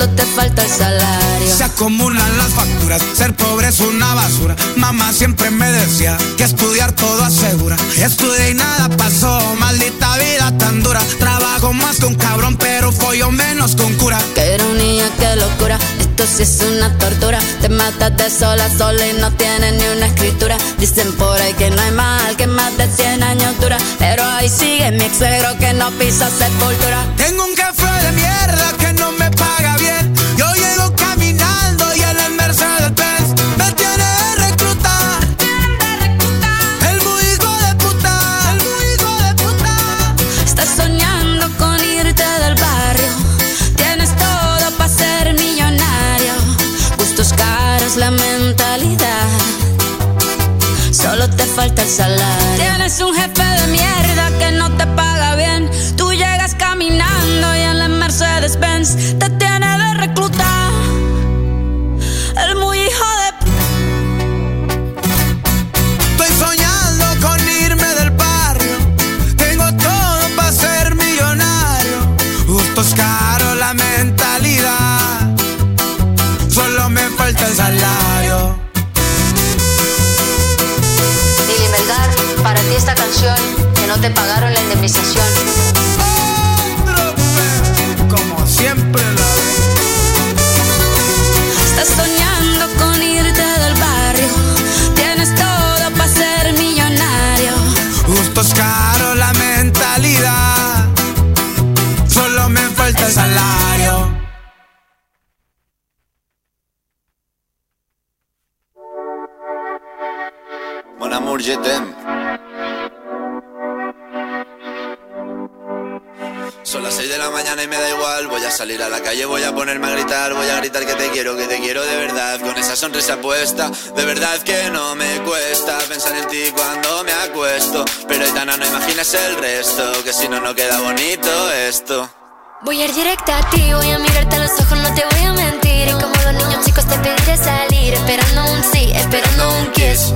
Solo te falta el salario. Se acumulan las facturas, ser pobre es una basura. Mamá siempre me decía que estudiar todo asegura. Estudié y nada pasó, maldita vida tan dura. Trabajo más que un cabrón, pero follo menos con cura. Qué ironía, qué locura. Esto sí es una tortura. Te matas de sola a sola y no tienes ni una escritura. Dicen por ahí que no hay mal, que más de 100 años dura. Pero ahí sigue mi ex que no pisa sepultura. Tengo un café de mierda Tienes un jefe de mierda que no te paga bien. Tú llegas caminando y en la Mercedes Benz te de verdad que no me cuesta pensar en ti cuando me acuesto. Pero Aitana, no imaginas el resto, que si no, no queda bonito esto. Voy a ir directa a ti, voy a mirarte a los ojos, no te voy a mentir. Y como los niños chicos te pediré salir, esperando un sí, esperando un kiss.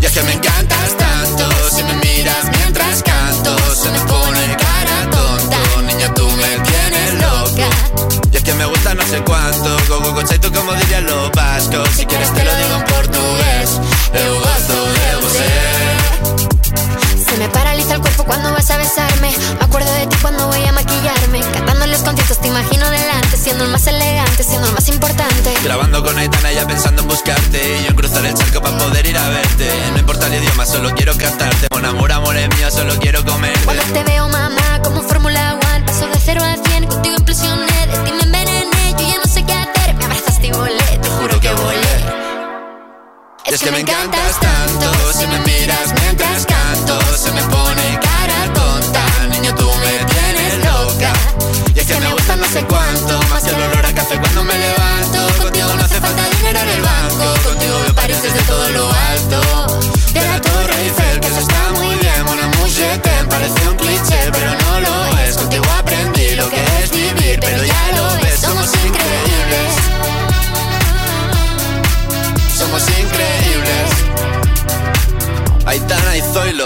Y es que me encantas tanto, si me miras mientras canto, se me pone cara tonta. Niña, tú me tienes loca. Y es que me gusta no sé cuánto, go go go tú como dirían Si quieres te lo digo en portugués, eu gosto de você. Se me paraliza el cuerpo cuando vas a besarme. Me acuerdo de ti cuando voy a maquillarme. Cantando los conciertos te imagino delante, siendo el más elegante, siendo el más importante. Grabando con Aitana ya pensando en buscarte. Y yo en cruzar el charco para poder ir a verte. No importa el idioma, solo quiero cantarte. Mon amor, amor es mío, solo quiero comerte. Cuando te veo, mamá, como Fórmula One, paso de cero a cien, contigo implosioné, de ti me envenené, yo ya no sé qué hacer, me abrazaste y volé, juro que volé. Es que me encantas tanto, si me miras mientras canto, se me pone cara tonta. Niño, tú me tienes loca. Y es que me gusta no sé cuánto, más que el olor a café cuando me levanto. Contigo no hace falta dinero en el banco, contigo me pareces de todo lo alto. De la Torre Eiffel, que eso está muy bien, una mujer te parece un cliché, pero no lo es. Contigo aprendí lo que es vivir, pero ya lo ves, somos Aitana y Zoilo.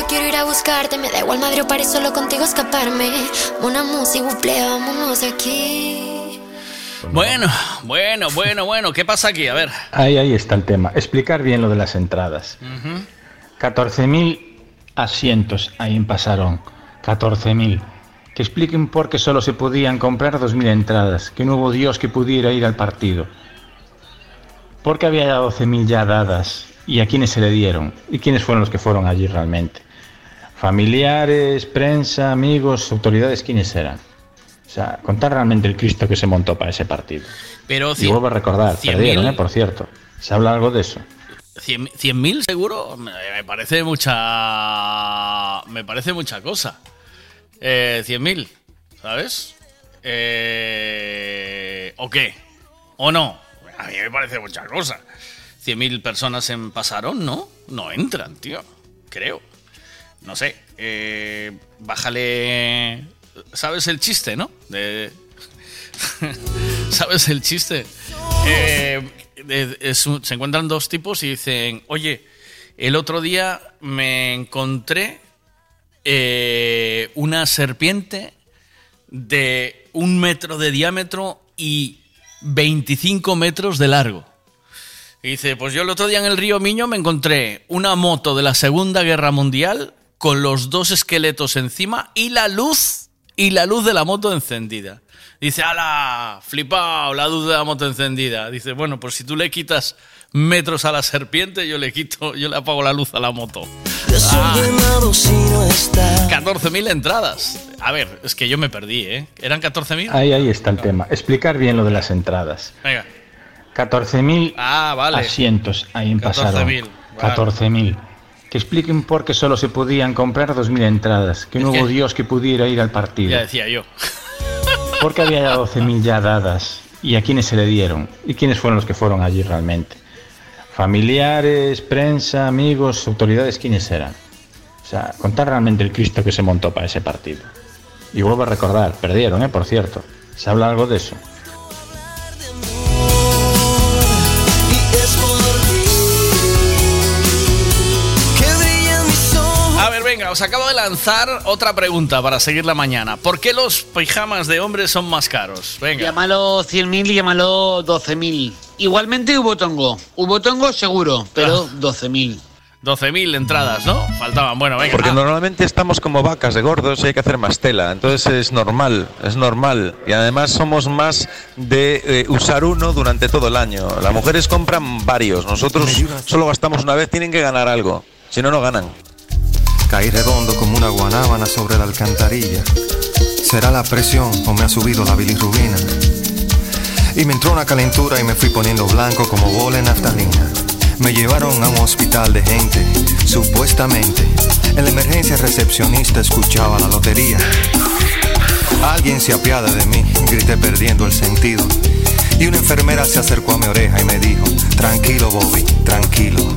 solo quiero ir a buscarte. Me da igual Madrid o París, solo contigo escaparme. Una música, buple, vámonos de aquí. Bueno, bueno, bueno, bueno. ¿Qué pasa aquí? A ver. Ahí, ahí está el tema. Explicar bien lo de las entradas. Ujú. 14.000 asientos ahí en Pasarón. 14.000. Que expliquen por qué solo se podían comprar 2.000 entradas. Que no hubo Dios que pudiera ir al partido. Porque había ya 12.000 ya dadas. ¿Y a quiénes se le dieron? ¿Y quiénes fueron los que fueron allí realmente? Familiares, prensa, amigos, autoridades, ¿quiénes eran? O sea, contar realmente el Cristo que se montó para ese partido. Pero Y cien- vuelvo a recordar, 100.000 perdieron, ¿eh? por cierto. ¿Se habla algo de eso? cien- 100.000 seguro me parece mucha me parece mucha cosa eh, 100.000 ¿sabes? Eh, ¿o qué? ¿o no? a mí me parece mucha cosa 100.000 personas en pasaron ¿no? no entran tío creo no sé eh, bájale ¿sabes el chiste no? de ¿Sabes el chiste? Eh, se encuentran dos tipos y dicen, oye, el otro día me encontré eh, una serpiente de un metro de diámetro y 25 metros de largo. Y dice, pues yo el otro día en el río Miño me encontré una moto de la Segunda Guerra Mundial con los dos esqueletos encima y la luz y la luz de la moto encendida. Dice, ala, flipao, la luz de la moto encendida. Dice, bueno, pues si tú le quitas metros a la serpiente, yo le quito, yo le apago la luz a la moto. Está. 14.000 entradas. A ver, es que yo me perdí, ¿eh? ¿Eran 14.000? Ahí, ahí está el tema. Explicar bien lo de las entradas. Venga. 14.000 Ah, vale. asientos ahí en Pasarón. 14.000, vale. 14.000. Que expliquen por qué solo se podían comprar 2.000 entradas. Que no hubo Dios que pudiera ir al partido. Ya decía yo. Porque había ya 12.000 ya dadas. ¿Y a quiénes se le dieron? ¿Y quiénes fueron los que fueron allí realmente? Familiares, prensa, amigos, autoridades, ¿quiénes eran? O sea, contar realmente el Cristo que se montó para ese partido. Y vuelvo a recordar, perdieron, ¿eh? Por cierto. ¿Se habla algo de eso? Venga, os acabo de lanzar otra pregunta para seguir la mañana. ¿Por qué los pijamas de hombres son más caros? Venga. Llámalo 100.000 y llámalo 12.000. Igualmente hubo tongo. Hubo tongo seguro, pero 12.000. 12.000 entradas, ¿no? Faltaban. Bueno, venga. Porque Ah, normalmente estamos como vacas de gordos y hay que hacer más tela. Entonces es normal, es normal. Y además somos más de eh, usar uno durante todo el año. Las mujeres compran varios. Nosotros solo gastamos una vez, tienen que ganar algo. Si no, no ganan. Caí redondo como una guanábana sobre la alcantarilla. ¿Será la presión o me ha subido la bilirrubina? Y me entró una calentura y me fui poniendo blanco como bola en naftalina. Me llevaron a un hospital de gente, supuestamente. En la emergencia recepcionista escuchaba la lotería. Alguien se apiada de mí, grité perdiendo el sentido. Y una enfermera se acercó a mi oreja y me dijo, tranquilo Bobby, tranquilo.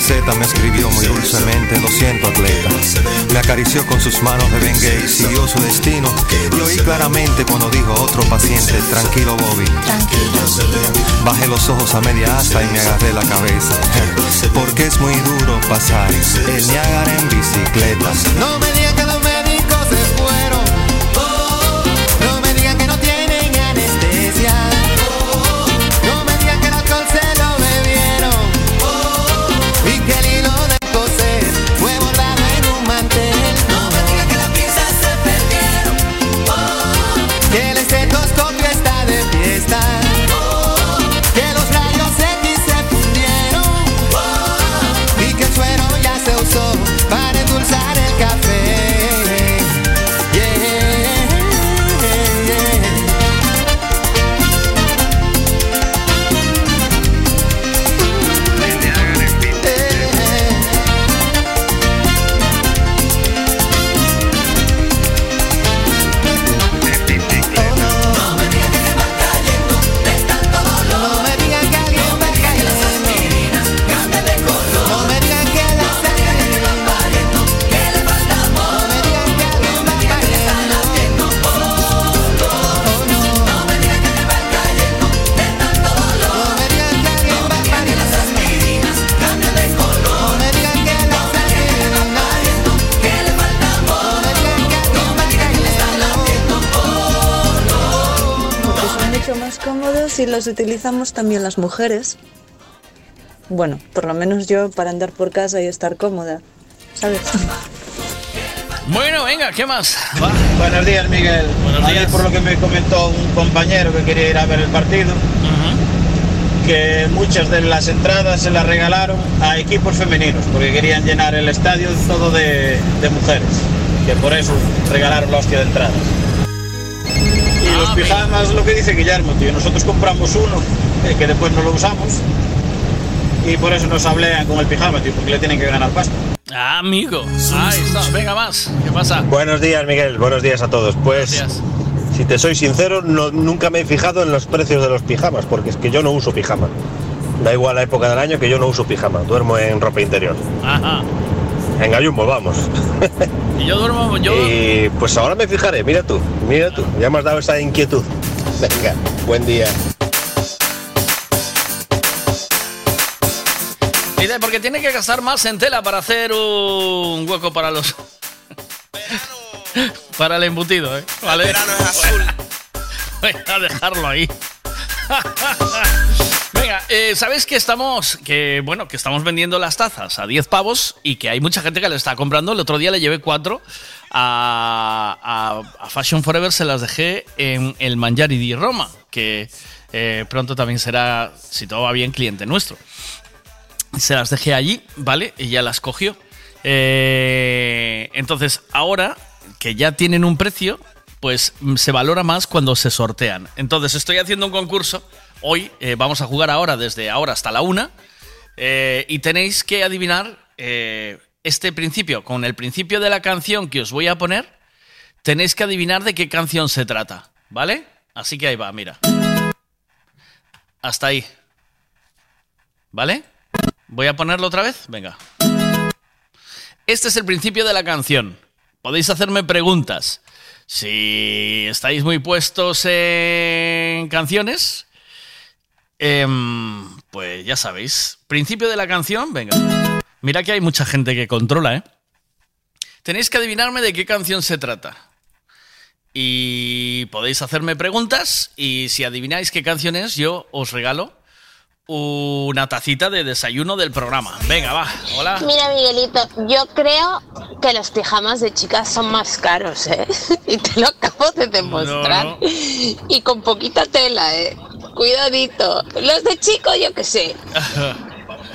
Receta me escribió muy dulcemente, lo siento, atleta. Me acarició con sus manos de Bengay, siguió su destino. Y oí claramente cuando dijo otro paciente, tranquilo, Bobby. Bajé los ojos a media asta y me agarré la cabeza. Porque es muy duro pasar el Niágara en bicicleta. No me digan que los médicos se fueron. Los utilizamos también las mujeres. Bueno, por lo menos yo para andar por casa y estar cómoda, ¿sabes? Bueno, venga, ¿qué más? Buenos días, Miguel. Buenos Ayer, días. por lo que me comentó un compañero que quería ir a ver el partido, que muchas de las entradas se las regalaron a equipos femeninos, porque querían llenar el estadio todo de, de mujeres, que por eso regalaron la hostia de entradas. Los pijamas, lo que dice Guillermo, tío, nosotros compramos uno, eh, que después no lo usamos, y por eso nos hablean con el pijama, tío, porque le tienen que ganar pasta. Ah, amigo. Ahí está. Venga, más. ¿Qué pasa? Buenos días, Miguel. Buenos días a todos. Pues, si te soy sincero, no- nunca me he fijado en los precios de los pijamas, porque es que yo no uso pijama. Da igual la época del año que yo no uso pijama. Duermo en ropa interior. Ajá. En gallumbo, vamos. Y yo duermo, yo. Y pues ahora me fijaré. Mira tú, mira tú. Ya me has dado esa inquietud. Venga, buen día. Dice, porque tiene que gastar más en tela para hacer un hueco para los. para el embutido, ¿eh? Vale. Voy a dejarlo ahí. Venga, eh, ¿sabéis que estamos, que bueno, que estamos vendiendo las tazas a 10 pavos y que hay mucha gente que le está comprando? El otro día le llevé cuatro a, a- a Fashion Forever, se las dejé en el Mangiari di Roma, que eh, pronto también será, si todo va bien, cliente nuestro. Se las dejé allí, ¿vale? Y ya las cogió. Eh, entonces, ahora que ya tienen un precio, pues mm, se valora más cuando se sortean. Entonces, estoy haciendo un concurso. Hoy eh, vamos a jugar ahora, desde ahora hasta la una. eh, y tenéis que adivinar eh, este principio. Con el principio de la canción que os voy a poner, tenéis que adivinar de qué canción se trata. ¿Vale? Así que ahí va, mira. Hasta ahí. ¿Vale? Voy a ponerlo otra vez. Venga. Este es el principio de la canción. Podéis hacerme preguntas. Si estáis muy puestos en canciones, em, pues ya sabéis. Principio de la canción, venga. Mira que hay mucha gente que controla, ¿eh? Tenéis que adivinarme de qué canción se trata. Y podéis hacerme preguntas y si adivináis qué canción es, yo os regalo una tacita de desayuno del programa. Venga, va. Hola. Mira, Miguelito, yo creo que los pijamas de chicas son más caros, ¿eh? Y te lo acabo de demostrar. No, no. Y con poquita tela, ¿eh? Cuidadito. Los de chico, yo qué sé.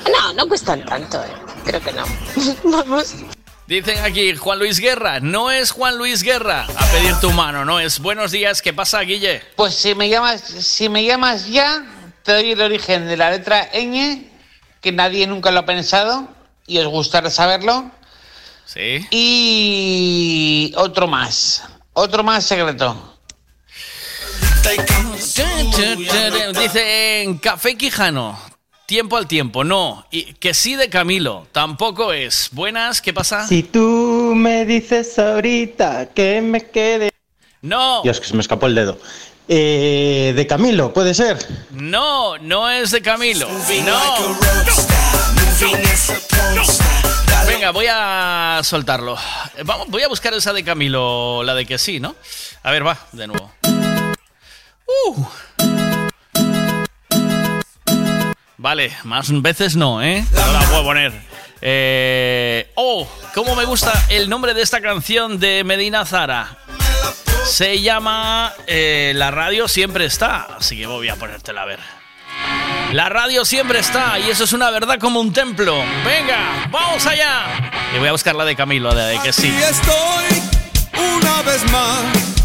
No, no cuestan tanto, ¿eh? Creo que no. Vamos. Dicen aquí, Juan Luis Guerra. No es Juan Luis Guerra a pedir tu mano, no es. Buenos días, ¿qué pasa, Guille? Pues si me llamas, si me llamas ya, te doy el origen de la letra ñ, que nadie nunca lo ha pensado, y os gustará saberlo. Sí. Y otro más, otro más secreto. Dicen Café Quijano. Tiempo al tiempo, no. Y que sí de Camilo, tampoco es. Buenas, ¿qué pasa? Si tú me dices ahorita que me quede... No. Dios, que se me escapó el dedo. Eh, de Camilo, ¿puede ser? No, no es de Camilo. No. Venga, voy a soltarlo. Vamos, voy a buscar esa de Camilo, la de que sí, ¿no? A ver, va, de nuevo. Uh. Vale, más veces no, ¿eh? No la puedo poner. Eh, oh, cómo me gusta el nombre de esta canción de Medina Zara. Se llama eh, La radio siempre está. Así que voy a ponértela a ver. La radio siempre está y eso es una verdad como un templo. Venga, vamos allá. Y voy a buscar la de Camilo, de que sí. Y estoy una vez más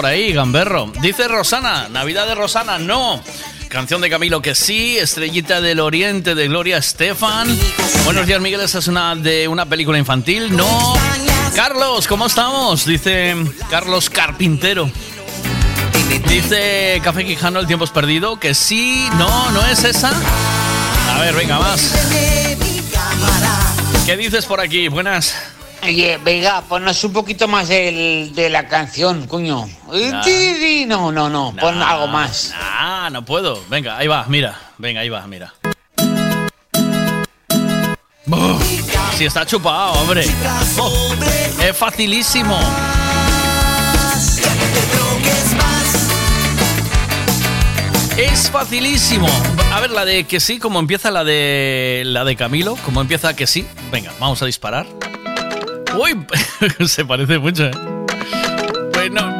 por ahí, gamberro. Dice Rosana, Navidad de Rosana, no. Canción de Camilo que sí, Estrellita del Oriente de Gloria Estefan. Buenos días, Miguel, esa es una de una película infantil, no. Carlos, ¿cómo estamos? Dice Carlos Carpintero. Dice Café Quijano, el tiempo es perdido, que sí, no, no es esa. A ver, venga, más. ¿Qué dices por aquí? Buenas. Oye, venga, ponnos un poquito más de la canción, coño. Nah. Ti, No, no, no, pon algo más. Ah, no puedo. Venga, ahí va, mira. Venga, ahí va, mira. Si está chupado, hombre. Oh, es facilísimo. Es facilísimo. A ver, la de que sí, como empieza la de la de Camilo, como empieza que sí. Venga, vamos a disparar. Uy, se parece mucho, ¿eh? Pues no,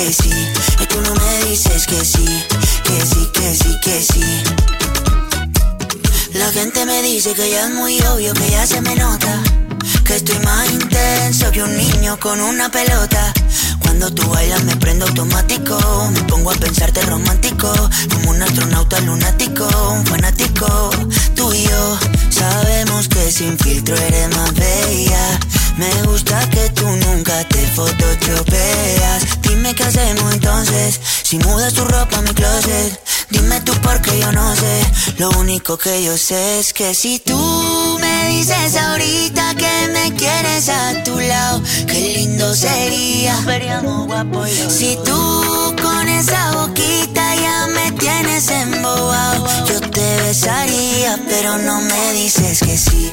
que sí. Ay, tú no me dices que sí, que sí, que sí, que sí. La gente me dice que ya es muy obvio, que ya se me nota. Que estoy más intenso que un niño con una pelota. Cuando tú bailas me prendo automático. Me pongo a pensarte romántico. Como un astronauta lunático, un fanático. Tú y yo sabemos que sin filtro eres más bella. Me gusta que tú nunca te photoshopeas. Dime qué hacemos entonces. Si mudas tu ropa a mi closet. Dime tú porque yo no sé. Lo único que yo sé es que si tú me dices ahorita que me quieres a tu lado, qué lindo sería. Si tú con esa boquita ya me tienes embobado, yo te besaría, pero no me dices que sí,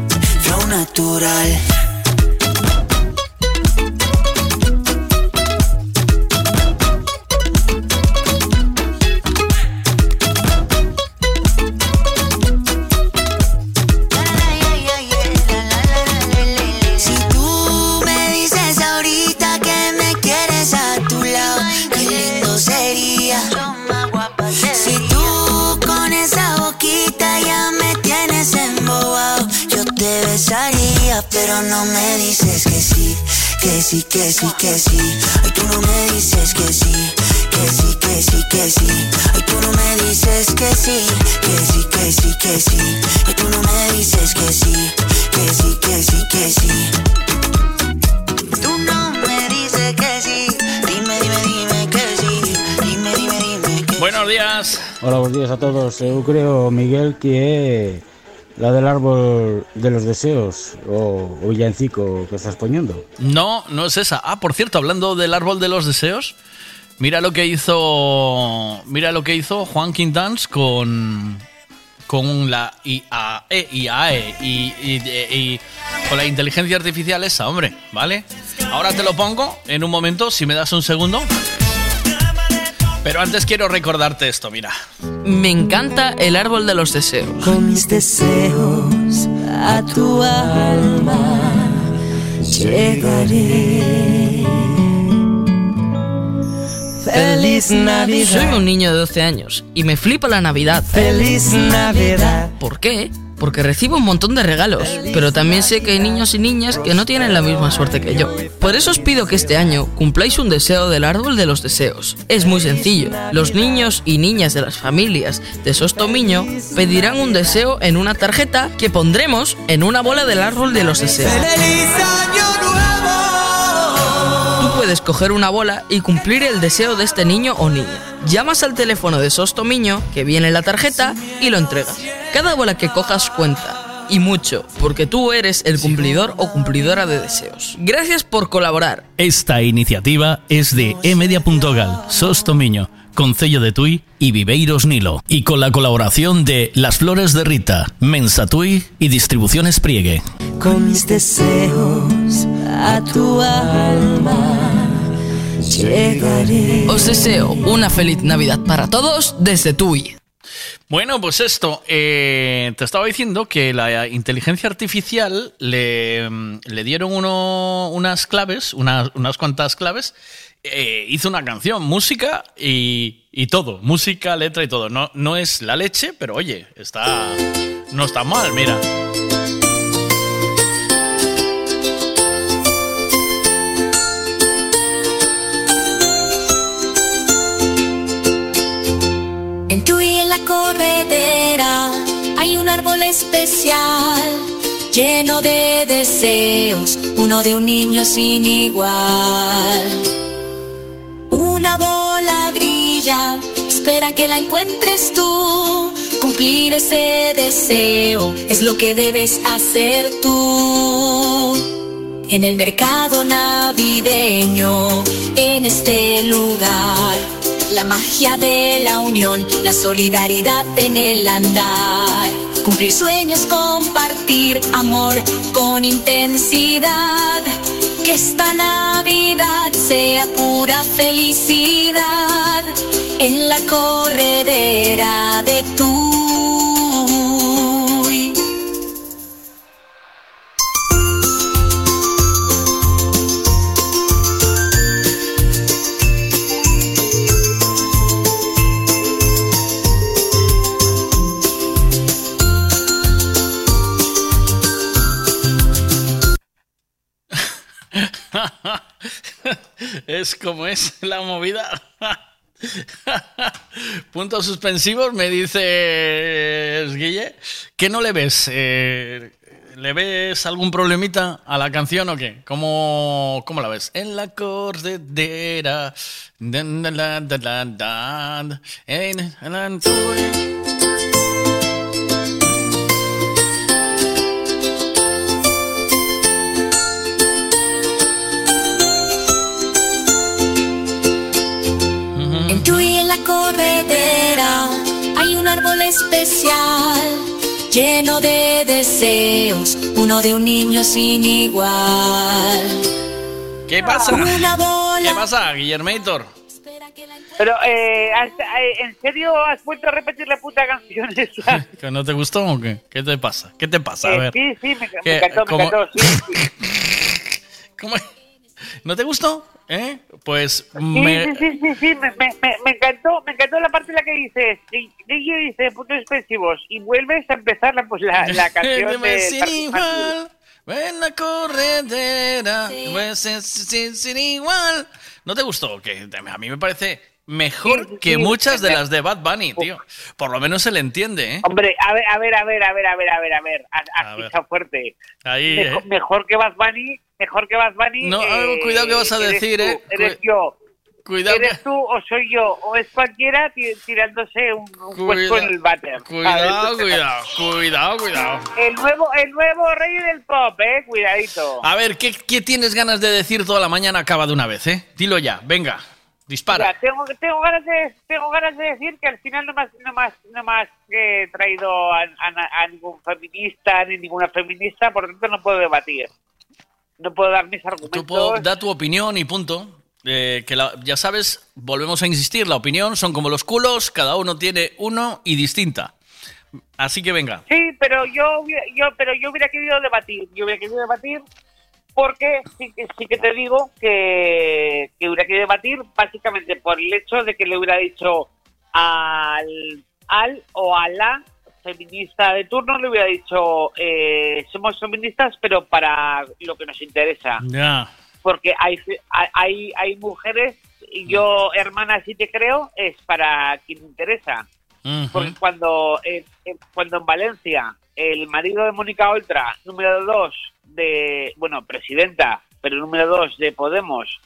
natural. No me dices que sí, que sí, que sí, que sí. Ay, tú no me dices que sí, que sí, que sí, que sí. Ay, tú no me dices que sí, que sí, que sí, que sí. Ay, tú no me dices que sí, que sí, que sí, que sí. Tú no me dices que sí, dime, dime, dime que sí, dime, dime, dime que Buenos días. Hola, buenos días a todos. Eu creo, Miguel, que la del árbol de los deseos o, o villancico que estás poniendo. No, no es esa. Ah, por cierto, hablando del árbol de los deseos, mira lo que hizo. Mira lo que hizo Juan Quintans con. Con la IAE, IAE y, y- y- con la inteligencia artificial esa, hombre, ¿vale? Ahora te lo pongo en un momento, si me das un segundo. Pero antes quiero recordarte esto, mira. Me encanta el árbol de los deseos. Con mis deseos a tu alma llegaré. Feliz Navidad. Soy un niño de 12 años y me flipa la Navidad. Feliz Navidad. ¿Por qué? Porque recibo un montón de regalos, pero también sé que hay niños y niñas que no tienen la misma suerte que yo. Por eso os pido que este año cumpláis un deseo del árbol de los deseos. Es muy sencillo. Los niños y niñas de las familias de Sostomiño pedirán un deseo en una tarjeta que pondremos en una bola del árbol de los deseos. Tú puedes coger una bola y cumplir el deseo de este niño o niña. Llamas al teléfono de Sostomiño, que viene en la tarjeta, y lo entregas. Cada bola que cojas cuenta. Y mucho, porque tú eres el cumplidor o cumplidora de deseos. Gracias por colaborar. Esta iniciativa es de emedia.gal, Sostomiño, Concello de Tui y Viveiros Nilo, y con la colaboración de Las Flores de Rita, Mensa Tui y Distribuciones Priegue. Con mis deseos a tu alma llegaré. Os deseo una feliz Navidad para todos desde Tui. Bueno, pues esto, eh, te estaba diciendo que la inteligencia artificial le, mm, le dieron uno- unas claves, unas, unas cuantas claves, eh, hizo una canción, música y, y todo, música, letra y todo. No, no es la leche, pero oye, está, no está mal, mira. Árbol especial lleno de deseos, uno de un niño sin igual. Una bola brilla, espera que la encuentres tú. Cumplir ese deseo es lo que debes hacer tú. En el mercado navideño, en este lugar, la magia de la unión, la solidaridad en el andar. Cumplir sueños, compartir amor con intensidad. Que esta Navidad sea pura felicidad en la corredera de tu. es como es la movida. Puntos suspensivos, me dice Guille. ¿Qué no le ves? Eh, ¿Le ves algún problemita a la canción o qué? ¿Cómo, cómo la ves? En la en- en la- especial lleno de deseos, uno de un niño sin igual. ¿Qué pasa? Una bola. ¿Qué pasa, Guillermator? Pero, eh, eh, ¿en serio has vuelto a repetir la puta canción esa? ¿Que no te gustó o qué? ¿Qué te pasa? ¿Qué te pasa? A Eh, ver. sí, sí, me, me encantó, me ¿Cómo? encantó, sí, sí. ¿Cómo? ¿No te gustó? ¿Eh? Pues Sí, me... sí, sí, sí, sí, me, me, me, me encantó, me encantó la parte en la que dices, DJ dice puntos expresivos y vuelves a empezar la, pues, la, la canción de sin Parque igual, ven la corredera, pues es sin, sin igual. ¿No te gustó? Que a mí me parece mejor Sí, sí, que sí. muchas de las de Bad Bunny, tío. Por lo menos se le entiende, ¿eh? Hombre, a ver, a ver, a ver, a ver, a ver, a ver, a ver, a- ver. fuerte. Ahí, Mejor, ¿eh? mejor que Bad Bunny, mejor que Bad Bunny. No, eh, cuidado que vas a eres decir, tú, ¿eh? Eres yo. Cuidado ¿Eres que- tú o soy yo? ¿O es cualquiera ti- tirándose un, un cuerpo en el váter? Cuidado, cuidado, cuidado, cuidado. El nuevo, el nuevo rey del pop, eh, cuidadito. A ver, ¿qué, qué tienes ganas de decir toda la mañana? Acaba de una vez, ¿eh? Dilo ya, venga, dispara. Mira, tengo, tengo, ganas de, tengo ganas de decir que al final no me has, no has- no has, eh, traído a, a- a ningún feminista ni ninguna feminista, por lo tanto no puedo debatir. No puedo dar mis Tú argumentos. puedo- da tu opinión y punto. Eh, que la- ya sabes, volvemos a insistir, la opinión son como los culos, cada uno tiene uno y distinta. Así que venga. Sí, pero yo, hubiera- yo, pero yo hubiera querido debatir. Yo hubiera querido debatir porque sí que, sí que te digo que, que hubiera querido debatir básicamente por el hecho de que le hubiera dicho al, al o a la feminista de turno, le hubiera dicho eh, somos feministas pero para lo que nos interesa. Porque hay, hay, hay mujeres, y yo hermana sí te creo, es para quien interesa. Porque cuando, eh, eh, cuando en Valencia el marido de Mónica Oltra, número dos de, bueno, presidenta, pero número dos de Podemos,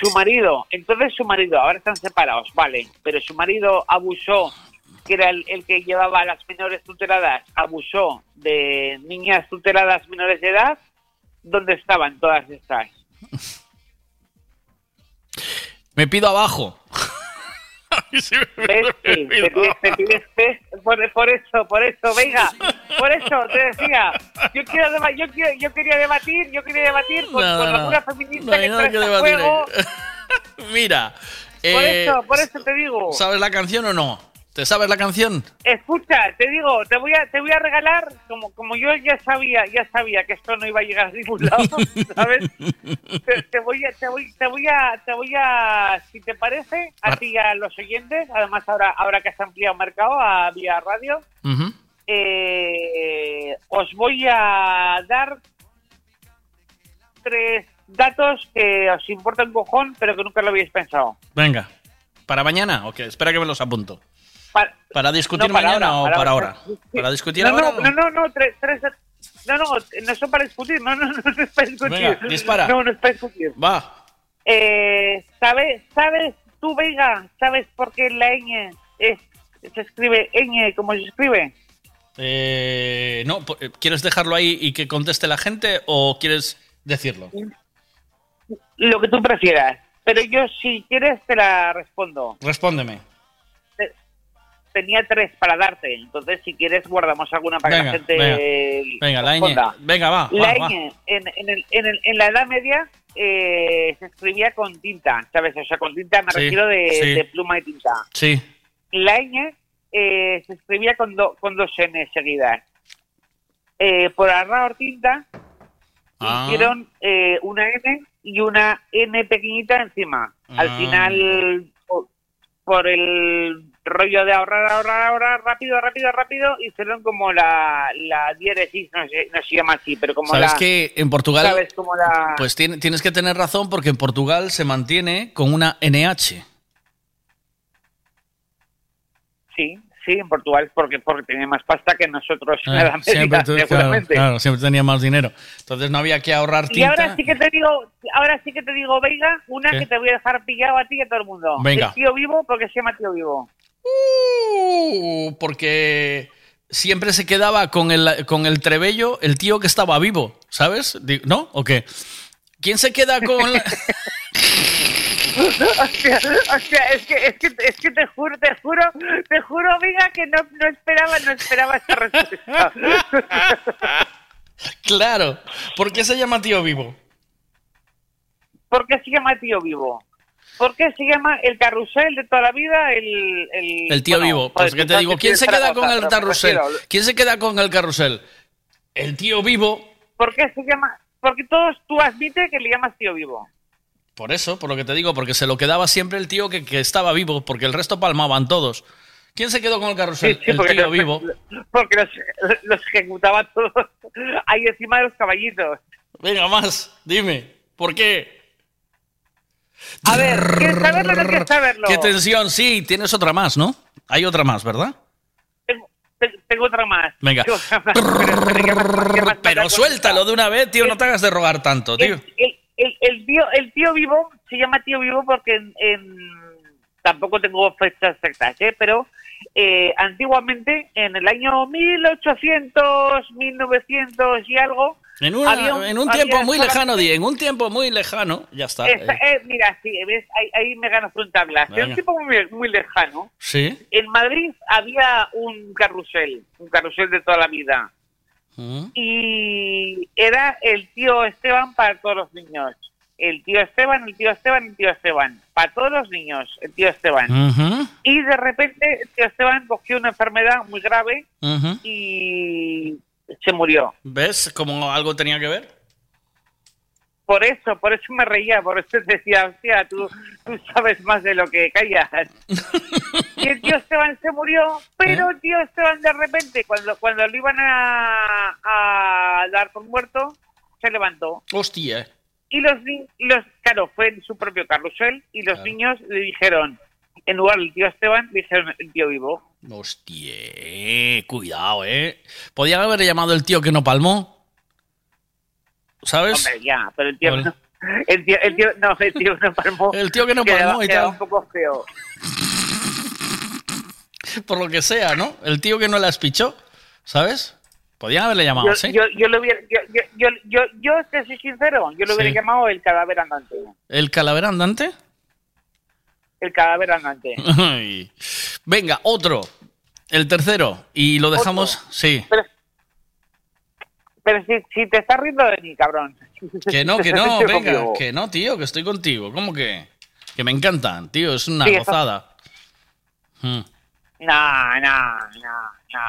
su marido, entonces su marido, ahora están separados, vale, pero su marido abusó, que era el, el que llevaba a las menores tuteladas, abusó de niñas tuteladas menores de edad, ¿dónde estaban todas estas? Me pido abajo. ¿Ves? Sí, te pides, te pides pez por, por eso, por eso, venga, por eso te decía, yo quiero yo quiero, yo quería debatir, yo quería debatir con, No, con no, no. alguna feminista No que nada trae debatir juego, Mira. por eh, eso, por eso te digo. ¿Sabes la canción o no? ¿Te sabes la canción? Escucha, te digo, te voy a, te voy a regalar, como, como yo ya sabía, ya sabía que esto no iba a llegar a ningún lado, ¿sabes? Te, te voy a, te voy, te voy a, te voy a, si te parece, a ti y a los oyentes, además ahora, ahora que has ampliado mercado a vía radio, Ujú. eh, os voy a dar tres datos que os importa un cojón, pero que nunca lo habéis pensado. Venga. ¿Para mañana? Ok, espera que me los apunto. Pa- ¿Para discutir No, para mañana ahora, o para para ahora. ahora? ¿Para discutir no, ahora? No, no, no, no, tres, tres, no, no, no son para discutir, no, no, no, no es para discutir. Venga, dispara. No, no es para discutir. Va. Eh, ¿sabes, sabes, tú, Vega, sabes por qué la ñ es, se escribe ñ como se escribe? Eh, no, eh, ¿quieres dejarlo ahí y que conteste la gente o quieres decirlo? Lo que tú prefieras. Pero yo, si quieres, te la respondo. Respóndeme. Te- Tenía tres para darte, entonces si quieres guardamos alguna para Venga, que la gente venga. Venga, la ñ. Venga, va, La va, en, en, el- en, el- en la Edad Media eh, se escribía con tinta, ¿sabes? O sea, con tinta me Sí, refiero de, sí. de pluma y tinta. Sí. La ñ eh, se escribía con, do- con dos n seguidas. Eh, por ahorrar tinta Ah. hicieron eh, una n y una n pequeñita encima. Al Ah. final, por el rollo de ahorrar, ahorrar, ahorrar, rápido, rápido, rápido, hicieron como la, la diéresis, no se, no se llama así, pero como ¿Sabes la... que en Portugal... ¿Sabes? Como la... Pues tiene- tienes que tener razón porque en Portugal se mantiene con una NH. Sí, sí, en Portugal es porque, porque tiene más pasta que nosotros en Eh, América, siempre, tú- claro, seguramente. claro, siempre tenía más dinero. Entonces no había que ahorrar Y tinta. ahora sí que te digo, ahora sí que te digo, venga, una ¿Qué? que te voy a dejar pillado a ti y a todo el mundo. Venga. El tío vivo, porque se llama tío vivo. Uh, porque siempre se quedaba con el, con el trebello el tío que estaba vivo, ¿sabes? ¿No? ¿O qué? ¿Quién se queda con...? la- hostia, hostia, es que, es que, es que te juro, te juro, te juro, venga, que no, no esperaba, no esperaba esta respuesta. claro. ¿Por qué se llama tío vivo? ¿Por qué se llama tío vivo? ¿Por qué se llama el carrusel de toda la vida? El, el, El tío bueno, vivo. Pues que te digo, ¿quién se queda con el carrusel? ¿Quién se queda con el carrusel? El tío vivo. ¿Por qué se llama? Porque todos tú admites que le llamas tío vivo. Por eso, por lo que te digo, porque se lo quedaba siempre el tío que, que estaba vivo, porque el resto palmaban todos. ¿Quién se quedó con el carrusel? Sí, sí, el tío los- vivo. Porque los, los ejecutaba todos ahí encima de los caballitos. Venga, más, dime, ¿por qué? A ver, ¿quieres saberlo o no quieres saberlo? Qué tensión, sí, tienes otra más, ¿no? Hay otra más, ¿verdad? Tengo, te- tengo otra más. Venga. Tengo otra más, pero- suéltalo de una vez, tío, no te hagas de rogar tanto, tío. el, el- el- el tío el tío vivo se llama tío vivo porque en, en- tampoco tengo fechas exactas ¿eh? pero eh, antiguamente en el año 1800 1900 y algo En, una- había un- en un había tiempo muy lejano, Di, en un tiempo muy lejano, ya está. Eh, eh, mira sí ves ahí, ahí me gano un tablas en un tiempo muy, muy lejano sí. en Madrid había un carrusel un carrusel de toda la vida Mm. y era el tío Esteban para todos los niños. El tío Esteban, el tío Esteban, el tío Esteban. Para todos los niños, el tío Esteban. Ujú, Y de repente el tío Esteban cogió una enfermedad muy grave ujú. y se murió. ¿Ves cómo algo tenía que ver? Por eso, por eso me reía, por eso decía, hostia, tú, tú sabes más de lo que callas. y el tío Esteban se murió, pero el tío Esteban de repente, cuando, cuando lo iban a, a dar por muerto, se levantó. Hostia. Y los, los claro, fue en su propio carrusel y los niños le dijeron, en lugar del tío Esteban, dijeron el tío vivo. Hostia, cuidado, ¿eh? Podían haber llamado el tío que no palmó. ¿Sabes? Hombre, ya, pero el tío, no, el tío, el tío, no, el tío no palmó. El tío que no Quedaba- palmó y tal. un poco feo. Por lo que sea, ¿no? El tío que no la espichó, ¿sabes? Podían haberle llamado yo, así. yo, yo lo hubiera, yo, yo, yo, yo, yo te soy sincero, yo lo hubiera Sí. llamado el cadáver andante. ¿El calavera andante? El cadáver andante. Ay. Venga, otro. El tercero. Y lo dejamos. Sí. Pero, pero si, si te estás riendo de mí, cabrón. Que no, que no, venga. conmigo. Que no, tío, que estoy contigo. ¿Cómo que? Que me encantan, tío. Es una Sí, eso- gozada. Mm. No, no, no, no.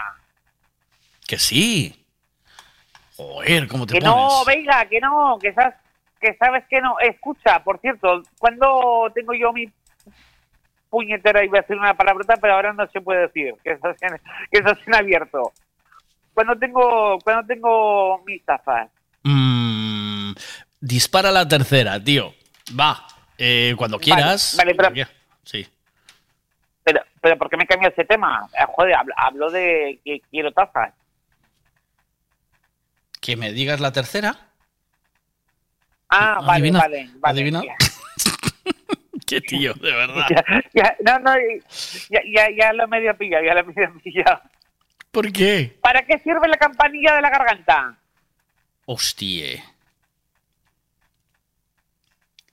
Que sí. Joder, ¿cómo te Que pones? no, venga, que no, que sabes que sabes que no. Escucha, por cierto, cuando tengo yo mi puñetera, iba a decir una palabrota, pero ahora no se puede decir, que eso es en, que eso es en abierto. Cuando tengo, cuando tengo mis tazas, Mm, dispara la tercera, tío. Va. eh, cuando quieras. vale, pero- Sí. pero, pero ¿por qué me cambia ese tema? Eh, joder, hablo, hablo de que quiero tazas. Que me digas la tercera. Ah, vale, Adivina- vale, vale. adivina. Qué tío, de verdad. Ya, ya, no, no, ya, ya, ya lo medio pillado, ya lo medio pillado. ¿Por qué? ¿Para qué sirve la campanilla de la garganta? Hostia.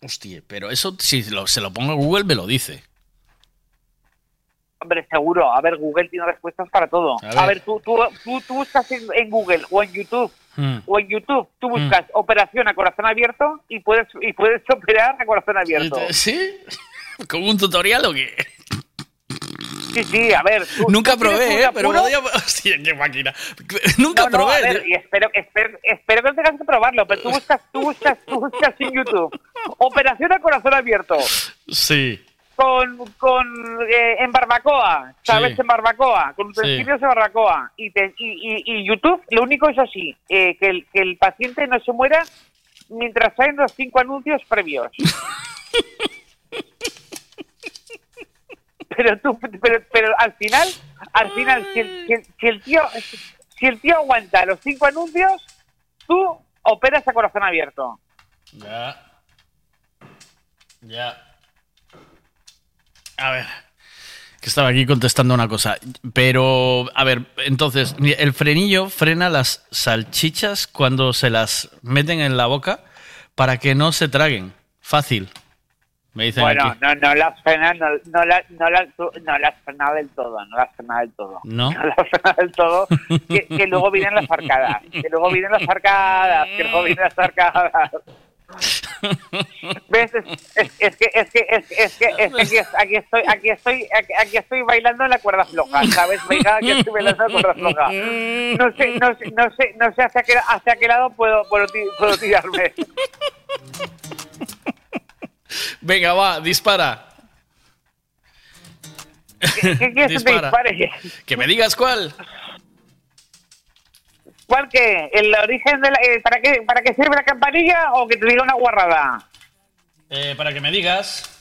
Hostia, pero eso si lo- se lo pongo a Google me lo dice. Hombre, seguro. A ver, Google tiene respuestas para todo. A A ver. tú, tú, tú, tú en, en Google o en YouTube Mm. o en YouTube, tú buscas operación a corazón abierto y puedes y puedes operar a corazón abierto. ¿Sí? ¿Con un tutorial o qué? Sí, sí, a ver. tú- Nunca tú probé, ¿eh? Pero podía... Hostia, qué máquina. Nunca No, no, probé. a ver, y espero, espero, espero que no tengas que probarlo, pero tú buscas, tú buscas, tú buscas en YouTube. Operación a corazón abierto. Sí. Con, con eh, en barbacoa, ¿sabes? Sí. En barbacoa, con Sí. utensilios de barbacoa. Y, te- y, y, y YouTube, lo único es así, eh, que, el, que el paciente no se muera mientras salen los cinco anuncios previos. pero tú, pero, pero al final, al final, si el, si el- si el tío, si el tío aguanta los cinco anuncios, tú operas a corazón abierto. Ya. Ya. A ver. Que estaba aquí contestando una cosa. Pero, a ver, entonces, el frenillo frena las salchichas cuando se las meten en la boca para que no se traguen. Fácil. Me dicen bueno, aquí. no, no la has frenado, no, no la, no la, no la has frenado del todo, no la has frenado del todo. ¿No? No la has frenado del todo, que, que luego vienen las arcadas, que luego vienen las arcadas, que luego vienen las arcadas. ¿Ves? Es, es- es que, es que, es, que, es que aquí, es- aquí estoy, aquí estoy, aquí, estoy bailando en la cuerda floja, ¿sabes? Aquí estoy bailando en la cuerda floja. No sé, no sé, no sé, no sé hacia qué, hacia qué lado puedo, puedo, puedo tirarme. Venga, va, dispara. ¿Qué quieres que te Dispara. dispare? Que me digas cuál. ¿Cuál qué? ¿El origen de la, eh, ¿para, qué, ¿Para qué sirve la campanilla o que te diga una guarrada? Eh, para que me digas.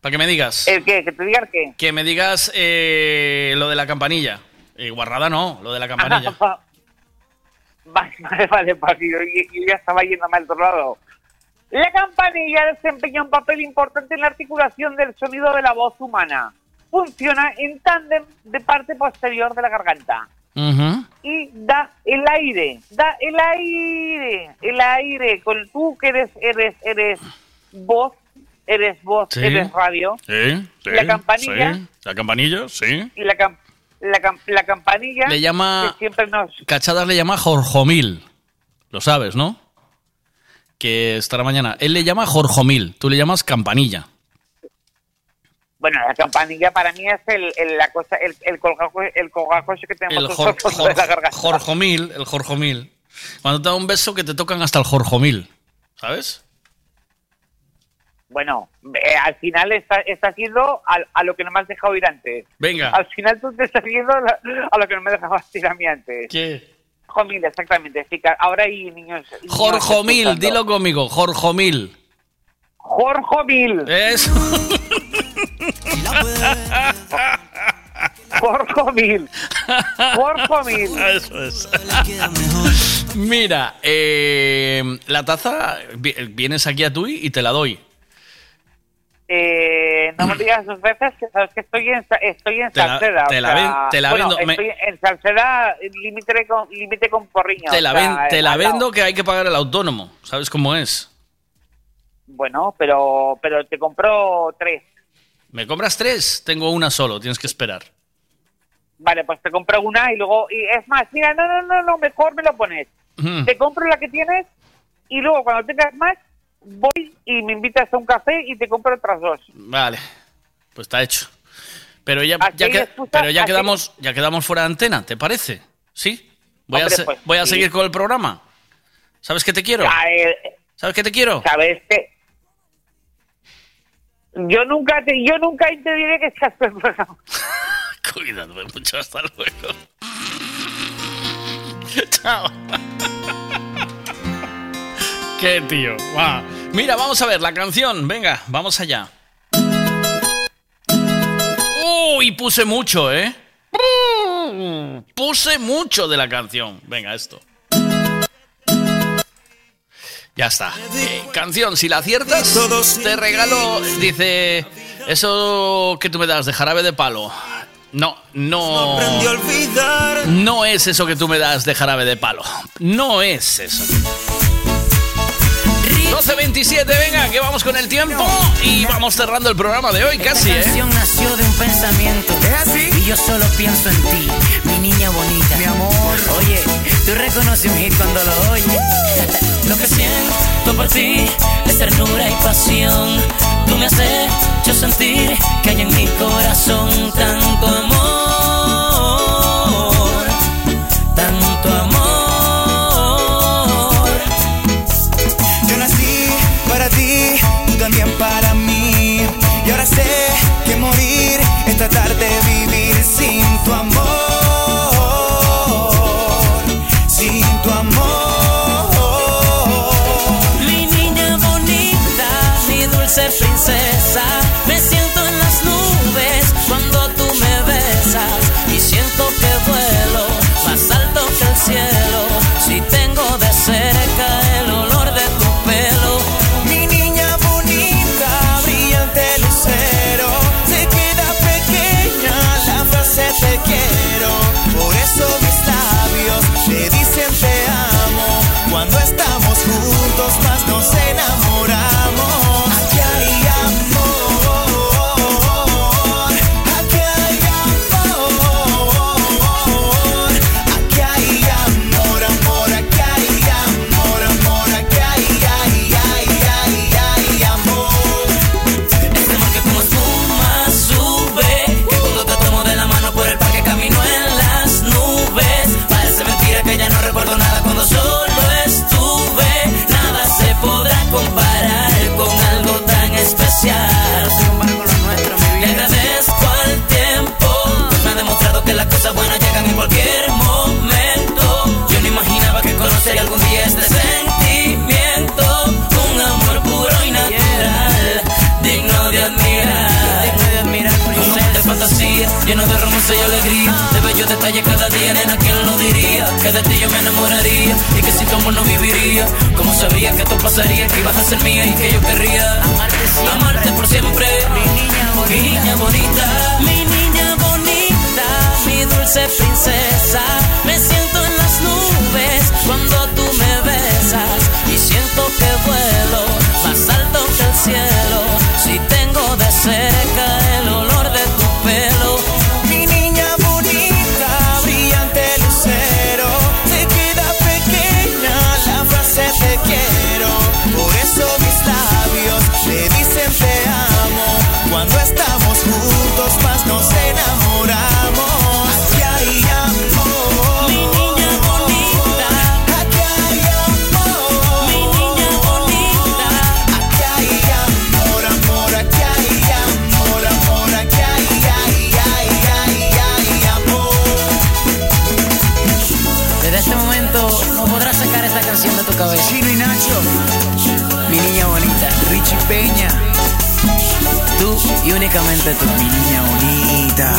Para que me digas. ¿El qué? ¿Que te diga el qué? Que me digas eh, lo de la campanilla. Eh, guarrada no, lo de la campanilla. Vale, vale, vale, vale, yo, yo ya estaba yéndome al otro lado. La campanilla desempeña un papel importante en la articulación del sonido de la voz humana. Funciona en tándem de parte posterior de la garganta. Ujú. y da el aire, da el aire, el aire, con tú que eres, eres, eres voz, eres voz, Sí. eres radio, Sí, sí, La campanilla. sí. La campanilla, sí. y la, cam- la, cam- la campanilla Le llama- que siempre nos... Cachadas le llama Jorjomil. Lo sabes, ¿no? Que estará mañana. Él le llama Jorjomil, tú le llamas campanilla. Bueno, la campanilla para mí es el, el- la cosa, el, el colgajo, el colgajo ese que tenemos El nosotros Jor- de la Jor- garganta. Jorjomil, el Jorjomil. Cuando te da un beso que te tocan hasta el Jorjomil, ¿sabes? Bueno, eh, al final está, está yendo a, a lo que no me has dejado ir antes. Venga. Al final tú te estás yendo a lo que no me dejabas ir a mí antes. ¿Qué? Jorjomil, exactamente. Ahora hay niños... niños Jorjomil, dilo conmigo, Jorjomil. Jorjomil. Eso. Jorjomil. Jorjomil. Eso es. Mira, eh, la taza, vi- vienes aquí a Tui y te la doy. Eh, no me digas dos veces que sabes que estoy en, estoy en Te la- te la sea, ven- te la bueno, vendo, Estoy en Salceda, límite con, límite con Porriño. Te la, sea, te al vendo que hay que pagar el autónomo. ¿Sabes cómo es? Bueno, pero, pero te compro tres. ¿Me compras tres? Tengo una solo, tienes que esperar. Vale, pues te compro una y luego... Y es más, mira, no, no, no, no, mejor me lo pones. Mm. Te compro la que tienes y luego cuando tengas más, voy y me invitas a un café y te compro otras dos. Vale, pues está hecho. Pero ya, que- pero ya quedamos, ya quedamos fuera de antena, ¿te parece? ¿Sí? Voy, a, Hombre, pues, voy a sí. seguir con el programa. ¿Sabes que te quiero? Ver, ¿Sabes que te quiero? ¿Sabes qué? Yo nunca te, yo nunca te diré que seas programa. Cuídate mucho, hasta luego. Chao. Qué tío. guau. Mira, vamos a ver la canción. Venga, vamos allá. Uy, puse mucho, ¿eh? Puse mucho de la canción. Venga, esto. Ya está. Eh, canción, si la aciertas, te regalo, dice, eso que tú me das de jarabe de palo. No, no. No es eso que tú me das de jarabe de palo. No es eso. 12.27, venga, que vamos con el tiempo y vamos cerrando el programa de hoy casi, La ¿eh? canción nació de un pensamiento. Y yo solo pienso en ti, mi niña bonita. Mi amor. Oye, tú reconoces un hit cuando lo oyes. Lo que siento por ti es ternura y pasión. Tú me has hecho sentir que hay en mi corazón tanto amor. Tanto amor. Yo nací para ti, tú también para mí. Y ahora sé cosas buenas llegan en cualquier momento. Yo no imaginaba que conocería algún día este sentimiento. Un amor puro y natural, digno de admirar. Digno Un mundo de fantasía, lleno de romance y alegría. De bellos detalles cada día, nena, ¿quién lo diría? Que de ti yo me enamoraría y que si tu amor no viviría. Como sabía que esto pasaría, que ibas a ser mía y que yo querría amarte, amarte por siempre. Mi niña bonita. Mi niña bonita dulce princesa. Me siento en las nubes cuando tú me besas y siento que vuelo más alto que el cielo. Únicamente tú, niña bonita.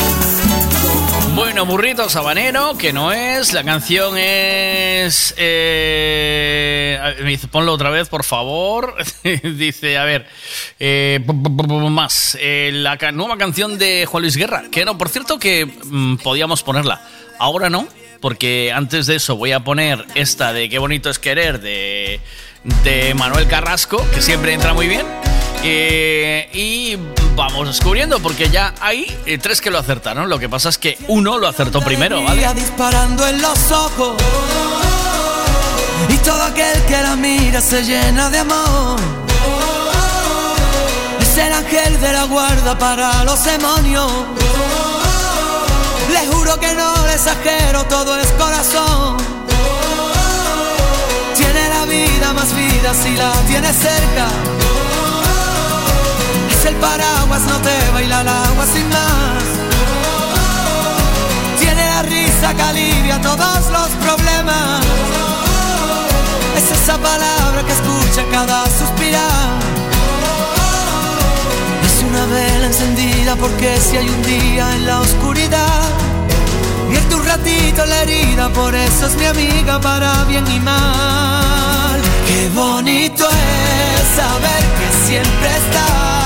Bueno, burrito sabanero, que no es. La canción es. eh, ponlo otra vez, por favor. dice, a ver. eh, más. Eh, la nueva canción de Juan Luis Guerra. Que no, por cierto, que mm, podíamos ponerla. Ahora no, porque antes de eso voy a poner esta de Qué bonito es querer de, de Manuel Carrasco, que siempre entra muy bien. Y vamos descubriendo, porque ya hay eh, tres que lo acertaron. Lo que pasa es que uno lo acertó primero, ¿vale? Disparando en los ojos y todo aquel que la mira se llena de amor. Es el ángel de la guarda para los demonios. Le juro que no le exagero, todo es corazón. Tiene la vida más vida si la tiene cerca. El paraguas, no te baila el agua sin más. Tiene la risa que alivia todos los problemas. Es esa palabra que escucha cada suspirar. Es una vela encendida porque si hay un día en la oscuridad, vierte un ratito la herida, por eso es mi amiga para bien y mal. Qué bonito es saber que siempre estás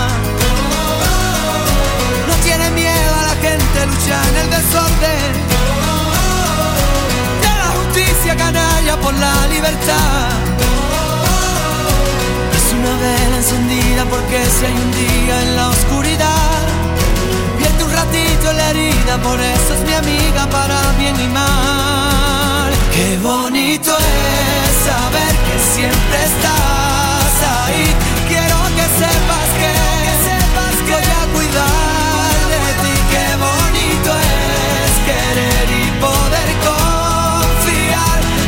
En el desorden. De la justicia canalla por la libertad. Es una vela encendida porque si hay un día en la oscuridad, vierte un ratito la herida, por eso es mi amiga para bien y mal. Qué bonito es saber que siempre estás ahí. Quiero que sepas que, sepas que voy a cuidar de ti. Qué bonito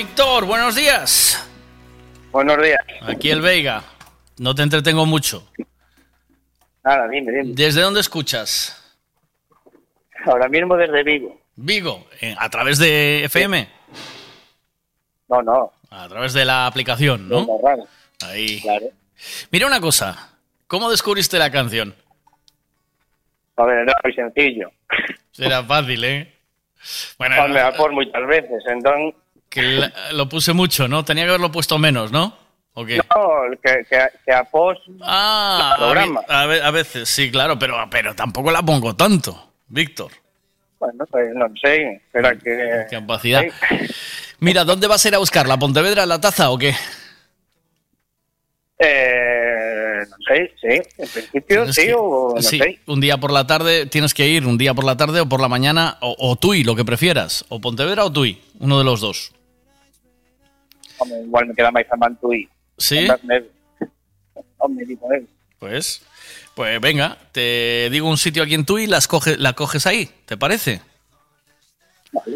Víctor, buenos días. Buenos días. Aquí el Veiga. No te entretengo mucho. Nada, dime, dime. ¿Desde dónde escuchas? Ahora mismo desde Vigo. Vigo, eh, a través de FM. No, no. A través de la aplicación, ¿no? Ahí. Claro. Mira una cosa. ¿Cómo descubriste la canción? A ver, era muy sencillo. Era fácil, ¿eh? Bueno, Me da por muchas veces, entonces... que la- lo puse mucho, ¿no? Tenía que haberlo puesto menos, ¿no? ¿O qué? No, que, que, que a post... Ah, programa. A, ve- a veces, sí, claro, pero, pero tampoco la pongo tanto, Víctor. Bueno, pues no sé, espera que... Capacidad. Mira, ¿dónde vas a ir a buscarla? ¿A Pontevedra la taza o qué? Eh, no sé, sí, en principio sí que- o no sí, sé. un día por la tarde tienes que ir, un día por la tarde o por la mañana, o, o Tui, lo que prefieras. O Pontevedra o Tui, uno de los dos. Hombre, igual me queda más a Mantui. ¿Sí? Hombre, digo, eh. Pues, pues venga, te digo un sitio aquí en Tui, las coge, la coges ahí, ¿te parece?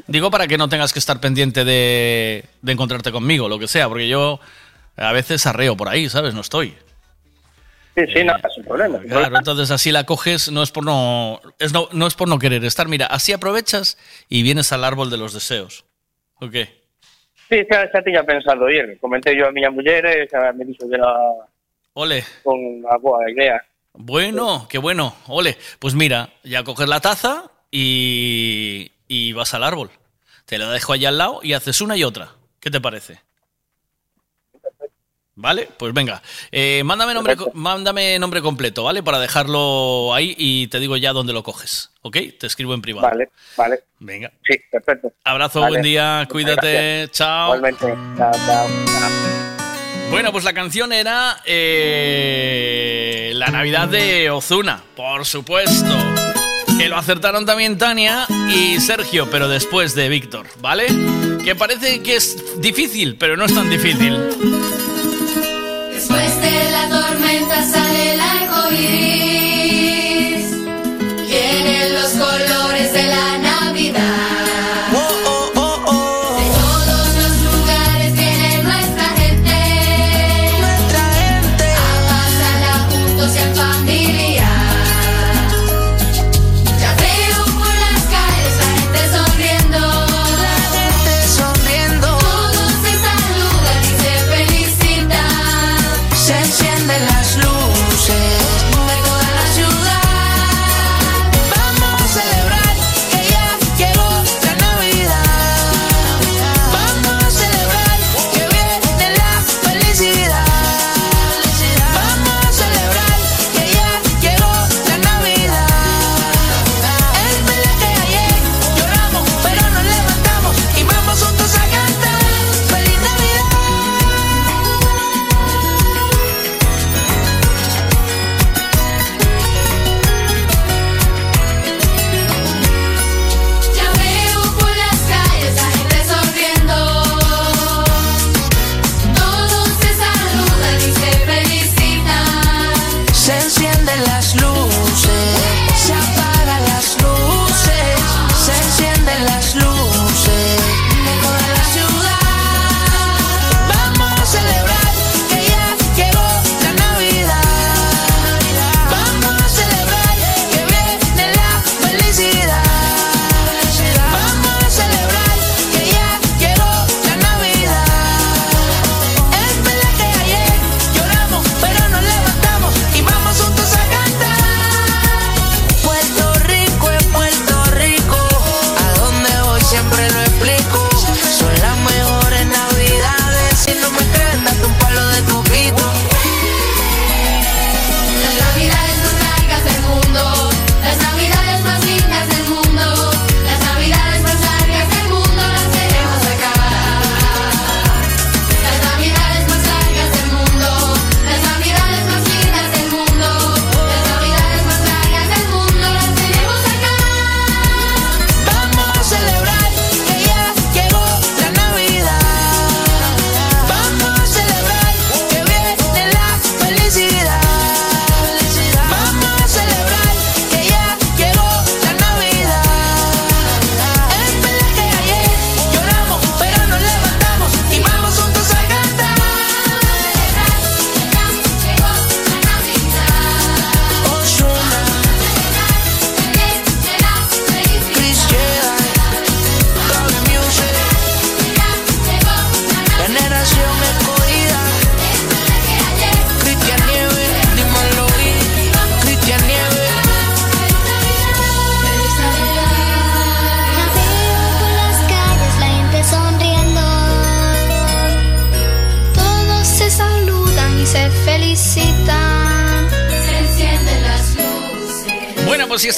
Digo para que no tengas que estar pendiente de, de encontrarte conmigo, lo que sea, porque yo a veces arreo por ahí, ¿sabes? No estoy. Sí, sí, nada, sin problema. sin Claro, problema. entonces así la coges, no es por no, es no, no es por no querer estar. Mira, así aprovechas y vienes al árbol de los deseos. ¿O qué? Sí, xa, xa tiña pensado ir. Comenté yo a miña muller e xa me dixo que era Ole. con a boa idea. Bueno, qué bueno. Ole. Pues mira, ya coges la taza y, y vas al árbol. Te la dejo allá al lado y haces una y otra. ¿Qué te parece? ¿Vale? Pues venga. Eh, mándame, nombre, mándame nombre completo, ¿vale? Para dejarlo ahí y te digo ya dónde lo coges. ¿Ok? Te escribo en privado. Vale, vale. Venga. Sí, perfecto. Abrazo, Vale. buen día, cuídate, chao. Igualmente. Chao, chao. Bueno, pues la canción era eh, La Navidad de Ozuna, por supuesto. Que lo acertaron también Tania y Sergio, pero después de Víctor, ¿vale? Que parece que es difícil, pero no es tan difícil. El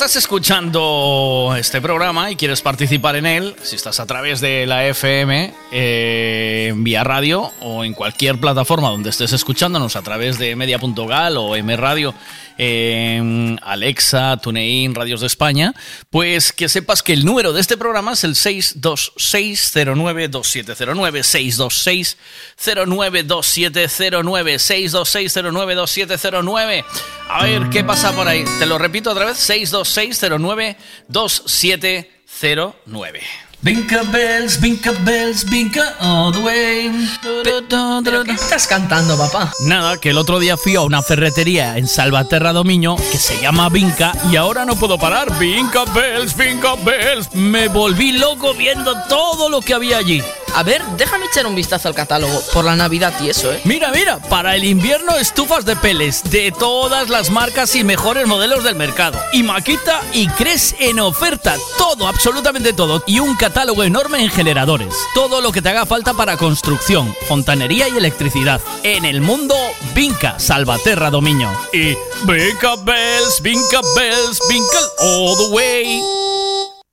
estás escuchando este programa y quieres participar en él, si estás a través de la FM, eh, vía radio o en cualquier plataforma donde estés escuchándonos a través de media.gal o M Radio, Alexa, TuneIn, Radios de España, pues que sepas que el número de este programa es el 626092709, 626092709, 626092709. A ver, ¿qué pasa por ahí? Te lo repito otra vez, 626092709. Vinca bells, vinca bells, vinca all the way. ¿Pero qué estás cantando, papá? Nada, que el otro día fui a una ferretería en Salvaterra Domiño que se llama Vinca y ahora no puedo parar. Vinca Bells, Vinca Bells. Me volví loco viendo todo lo que había allí. A ver, déjame echar un vistazo al catálogo por la Navidad y eso, ¿eh? Mira, mira, para el invierno estufas de peles de todas las marcas y mejores modelos del mercado. Y Maquita y Cres en oferta. Todo, absolutamente todo. Y un catálogo enorme en generadores. Todo lo que te haga falta para construcción, fontanería y electricidad. En el mundo, Vinca, Salvaterra Domiño. Y Vinca Bells, Vinca Bells, Vinca all the way.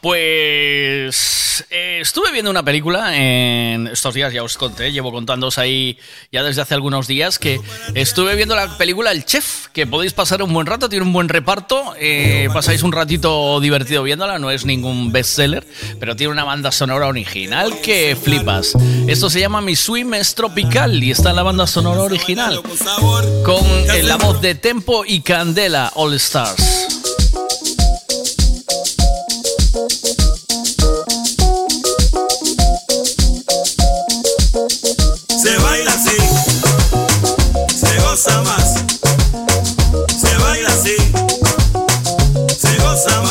pues eh, estuve viendo una película en estos días, ya os conté, llevo contándoos ahí ya desde hace algunos días que estuve viendo la película El Chef, que podéis pasar un buen rato, tiene un buen reparto, eh, pasáis un ratito divertido viéndola, no es ningún bestseller, pero tiene una banda sonora original que flipas. Esto se llama Mi Swim es Tropical y está en la banda sonora original con eh, la voz de Tempo y Candela All Stars. Goza más. Se baila así, se goza más.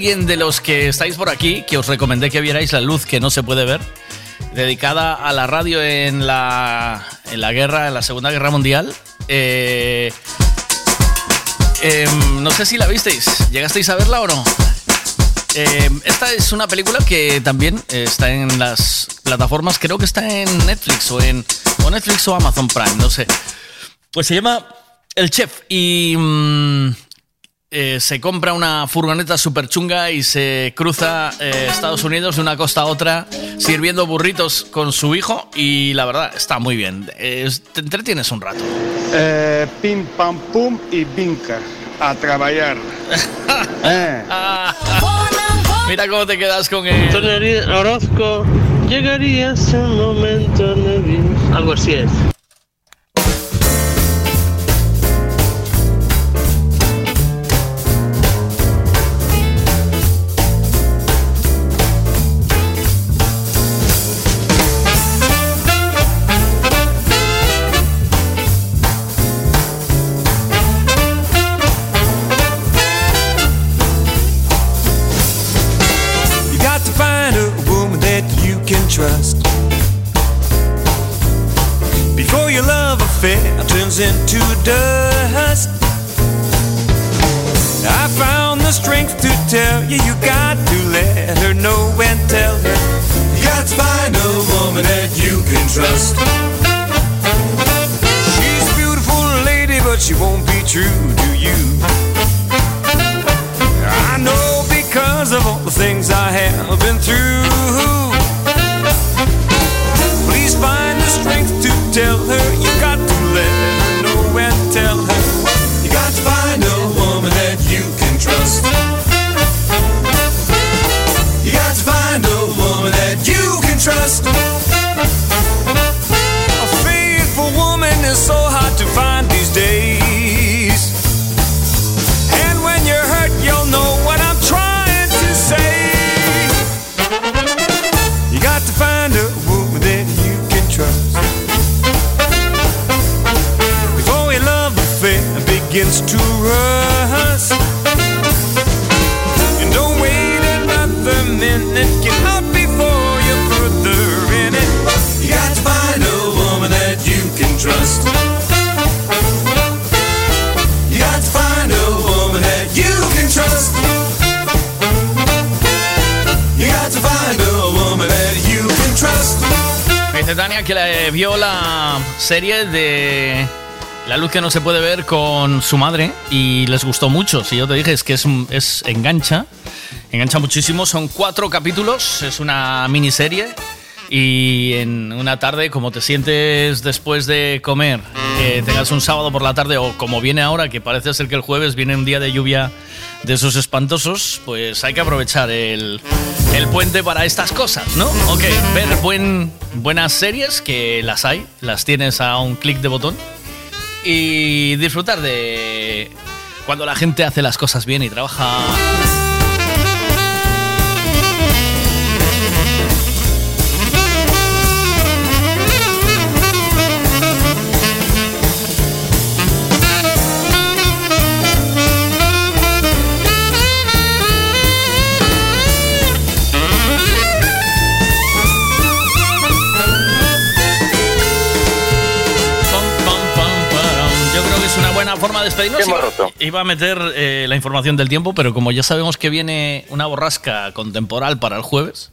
Alguien de los que estáis por aquí, que os recomendé que vierais La Luz que no se puede ver, dedicada a la radio en la, en la guerra, en la Segunda Guerra Mundial. Eh, em, no sé si la visteis. ¿Llegasteis a verla o no? Em, esta es una película que también está en las plataformas, creo que está en Netflix o en o Netflix o Amazon Prime, no sé. Pues se llama El Chef y mm, se compra una furgoneta súper chunga y se cruza eh, Estados Unidos de una costa a otra sirviendo burritos con su hijo y la verdad está muy bien. Es- te entretienes un rato. Eh, pim pam pum y vinca. A trabajar. Eh. Mira cómo te quedas con el... Antonio Orozco, llegaría ese momento en el. Algo así es. Que no se puede ver con su madre y les gustó mucho. Si yo te dije es que es, es engancha, engancha muchísimo. Son cuatro capítulos, es una miniserie y en una tarde, como te sientes después de comer, tengas un sábado por la tarde o como viene ahora, que parece ser que el jueves viene un día de lluvia de esos espantosos, pues hay que aprovechar el, el puente para estas cosas, ¿no? Ok, ver buen, buenas series, que las hay, las tienes a un clic de botón, y disfrutar de cuando la gente hace las cosas bien y trabaja forma de despedirnos. Iba, iba a meter eh, la información del tiempo, pero como ya sabemos que viene una borrasca contemporal para el jueves.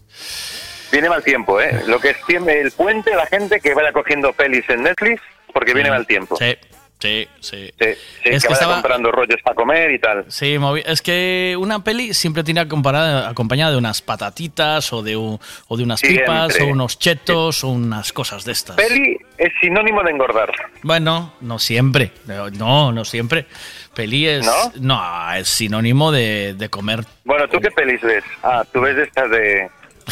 Viene mal tiempo, ¿eh? Lo que es el puente, la gente que vaya cogiendo pelis en Netflix, porque viene mal tiempo. Sí, sí, sí. Sí, sí, Es que, estaba- comprando rollos para comer y tal. Sí, es que una peli siempre tiene acompañada de unas patatitas o de, un- o de unas Siempre. pipas o unos chetos o unas cosas de estas. Peli es sinónimo de engordar. Bueno, no siempre. No, no siempre. Peli es. ¿No? No, es sinónimo de, de comer. Bueno, ¿tú qué pelis ves? Ah, tú ves estas de...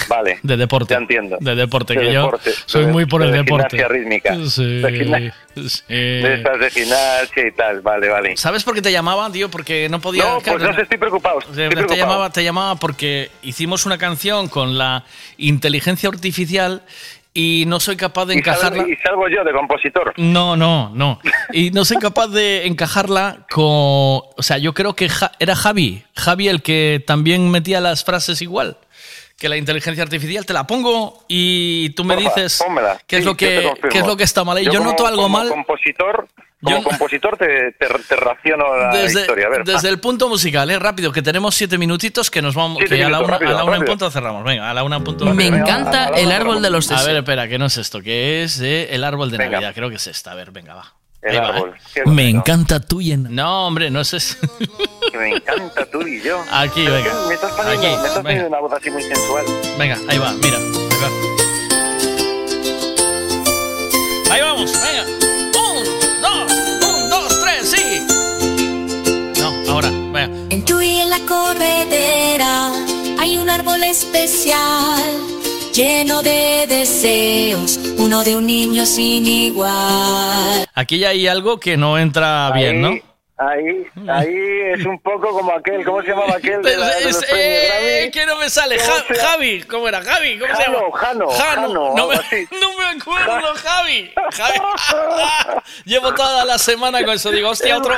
Vale. De deporte. Ya entiendo. De deporte, De que deporte, yo soy de- muy por el de deporte. gimnasia rítmica. Sí, De gimna- sí. De gimnasia y tal, vale, vale. ¿Sabes por qué te llamaba, tío? Porque no podía. No, pues no estoy preocupado. Te, estoy te preocupado. llamaba, te llamaba porque hicimos una canción con la inteligencia artificial y no soy capaz de encajarla. y salgo yo de compositor. No, no, no. Y no soy capaz de encajarla con... O sea, yo creo que Ja- era Javi. Javi el que también metía las frases igual que la inteligencia artificial. Te la pongo y tú me Porfa, dices pónmela. qué es, Sí, lo yo que, qué es lo que está mal ahí. Yo, como- noto algo como mal compositor, como compositor te, te, te raciono la desde, historia. A ver, desde el punto musical, ¿eh? Rápido, que tenemos siete minutitos que nos vamos... Siete que a la una, a rápido, la una en punto cerramos. Venga, a la una en punto. Me encanta el árbol de los A ver, espera, que no es esto, que es eh, el árbol de Venga. Navidad. Creo que es esta. A ver, venga, va. Me encanta tú y en... No, hombre, no es eso. Que me encanta tú y yo. Aquí, Pero venga. Me estás poniendo, Aquí, me estás venga. poniendo una voz así muy sensual. Venga, ahí va, mira. Ahí va. Ahí vamos, venga. Un, dos, un, dos, tres, sí. No, ahora, venga. En tu y en la corredera hay un árbol especial lleno de deseos, uno de un niño sin igual. Aquí ya hay algo que no entra bien, ¿no? Ahí, ahí es un poco como aquel, ¿cómo se llamaba aquel de, la, de Es- los eh, que no me sale. ¿Cómo Ja- se? Javi, ¿cómo era? Javi, ¿cómo se Jano, llama? Jano, Jano, no, algo me, no me acuerdo, Javi. Javi. Llevo toda la semana con eso. Digo, hostia, otro,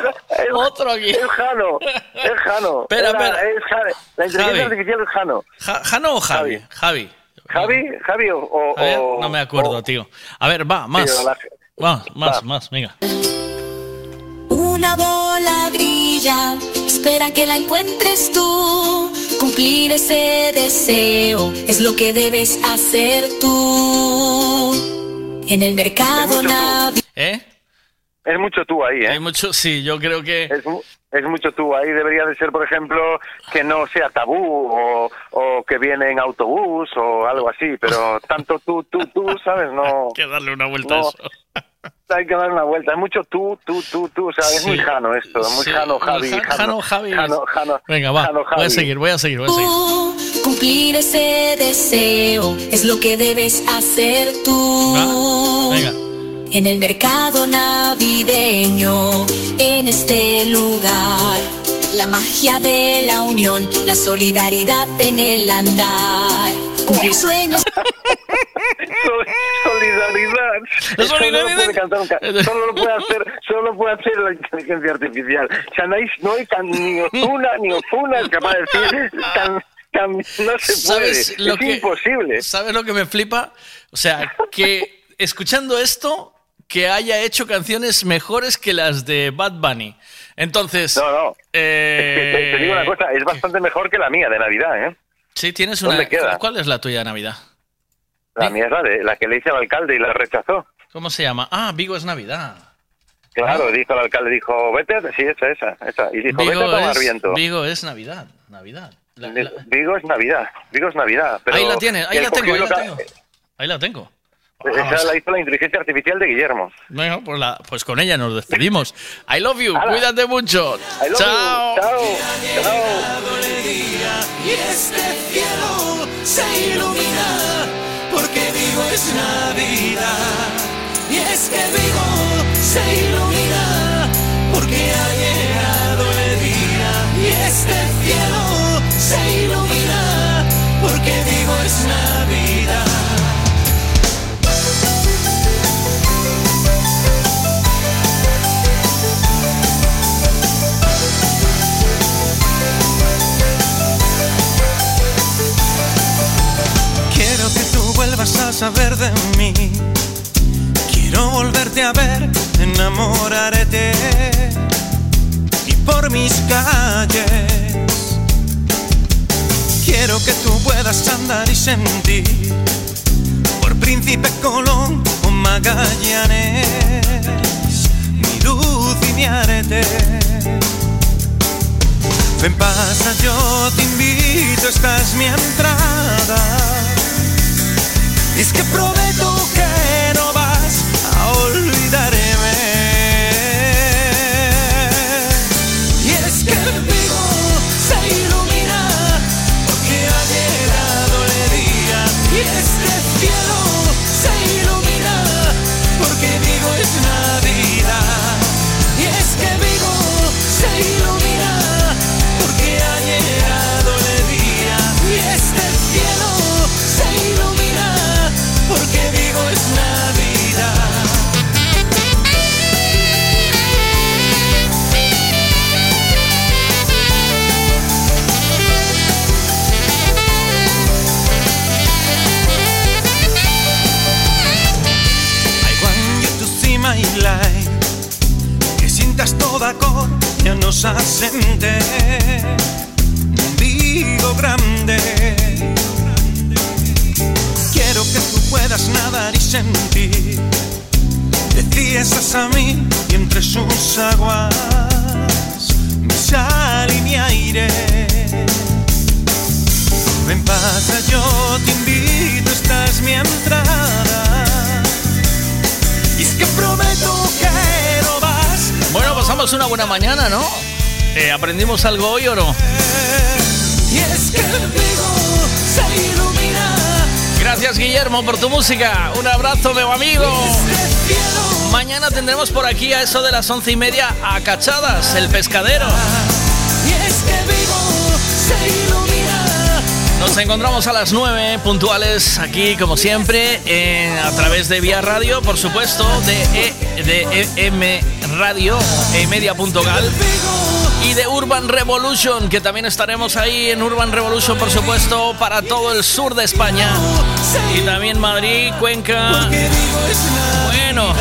otro aquí. Es Jano, es Jano. Espera, Era- espera. es Jano. La inteligencia Javi. artificial es Jano. Ja- ¿Jano o Javi? Javi. Javi, Javi o... o- ver, o- no me acuerdo, tío. A ver, va, más. Tío, la- Va, más, más, venga. Una bola brilla, espera que la encuentres tú. Cumplir ese deseo es lo que debes hacer tú. En el mercado navideño. ¿Eh? Es mucho tú ahí, ¿eh? Hay mucho, sí, yo creo que... Es, es mucho tú. Ahí debería de ser, por ejemplo, que no sea tabú o, o que viene en autobús o algo así, pero tanto tú, tú, tú, ¿sabes? No... Hay que darle una vuelta No. a eso. Hay que dar una vuelta. Es mucho tú, tú, tú, tú. O sea, es Sí. muy Jano esto. Muy Sí. Jano, Javi. Ja- Jano, Javi. Jano, Jano, Venga, va, Jano, voy a seguir, voy a seguir, voy a seguir. Tú, Cumplir ese deseo es lo que debes hacer tú. Venga. En el mercado navideño, en este lugar, la magia de la unión, la solidaridad en el andar. Cumplir sueños. Solidaridad. Eso no lo solidaridad. puede cantar un Solo lo puede hacer, solo lo puede hacer la inteligencia artificial. O sea, no hay, no hay can- ni Ozuna ni Ozuna es capaz de decir tan, tan, no se puede. ¿Sabes lo es que, imposible. ¿Sabes lo que me flipa? O sea, que escuchando esto, que haya hecho canciones mejores que las de Bad Bunny. Entonces. No, no. eh, Es que te, te digo una cosa, es bastante mejor que la mía de Navidad, ¿eh? Sí, tienes una. ¿Dónde queda? ¿Cuál es la tuya de Navidad? La mía es la, de, la que le hice al alcalde y la rechazó. ¿Cómo se llama? Ah, Vigo es Navidad. Claro, dijo el alcalde, dijo, vete, sí, esa, esa, esa. Y dijo, vete a tomar es, viento. Vigo es Navidad. Navidad. La- la- Vigo es Navidad, Vigo es Navidad. Pero ahí la tiene, ahí la tengo, ahí la tengo. Ahí la tengo. Esa la hizo la inteligencia artificial de Guillermo. Bueno, pues, la- pues con ella nos despedimos. I love you, Hala. cuídate mucho. I love Chao. you. Chao. Chao. Y este cielo se ilumina porque Vigo es Navidad. Y es que Vigo se ilumina porque ha vuelvas a saber de mí. Quiero volverte a ver, enamorarte. Y por mis calles. Quiero que tú puedas andar y sentir. Por Príncipe Colón o Magallanes. Mi luz y mi arete. Ven pasa, yo te invito, esta es mi entrada. Es que prometo necesitas toda cor, ya nos asente un vivo grande. Quiero que tú puedas nadar y sentir. Decías a mí y entre sus aguas mi sal y mi aire. Ven pasa, yo te invito, esta es mi entrada. Y es que prometo pasamos una buena mañana, ¿no? Eh, ¿Aprendimos algo hoy o no? Y es que Vigo se ilumina. Gracias Guillermo por tu música. Un abrazo, meu amigo. Mañana tendremos por aquí a eso de las once y media a Cachadas, el pescadero. Y es que Vigo se ilumina. Nos encontramos a las 9 puntuales aquí, como siempre, a través de Vía Radio, por supuesto, de, E- de EM Radio, emedia.gal y de Urban Revolution, que también estaremos ahí en Urban Revolution, por supuesto, para todo el sur de España y también Madrid, Cuenca. Bueno,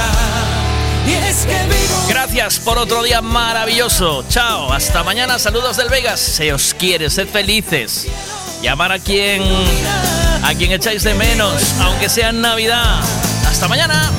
gracias por otro día maravilloso. Chao, hasta mañana. Saludos del Vegas. Se os quiere, sed felices. Llamar a quien a quien echáis de menos, aunque sea en Navidad. Hasta mañana.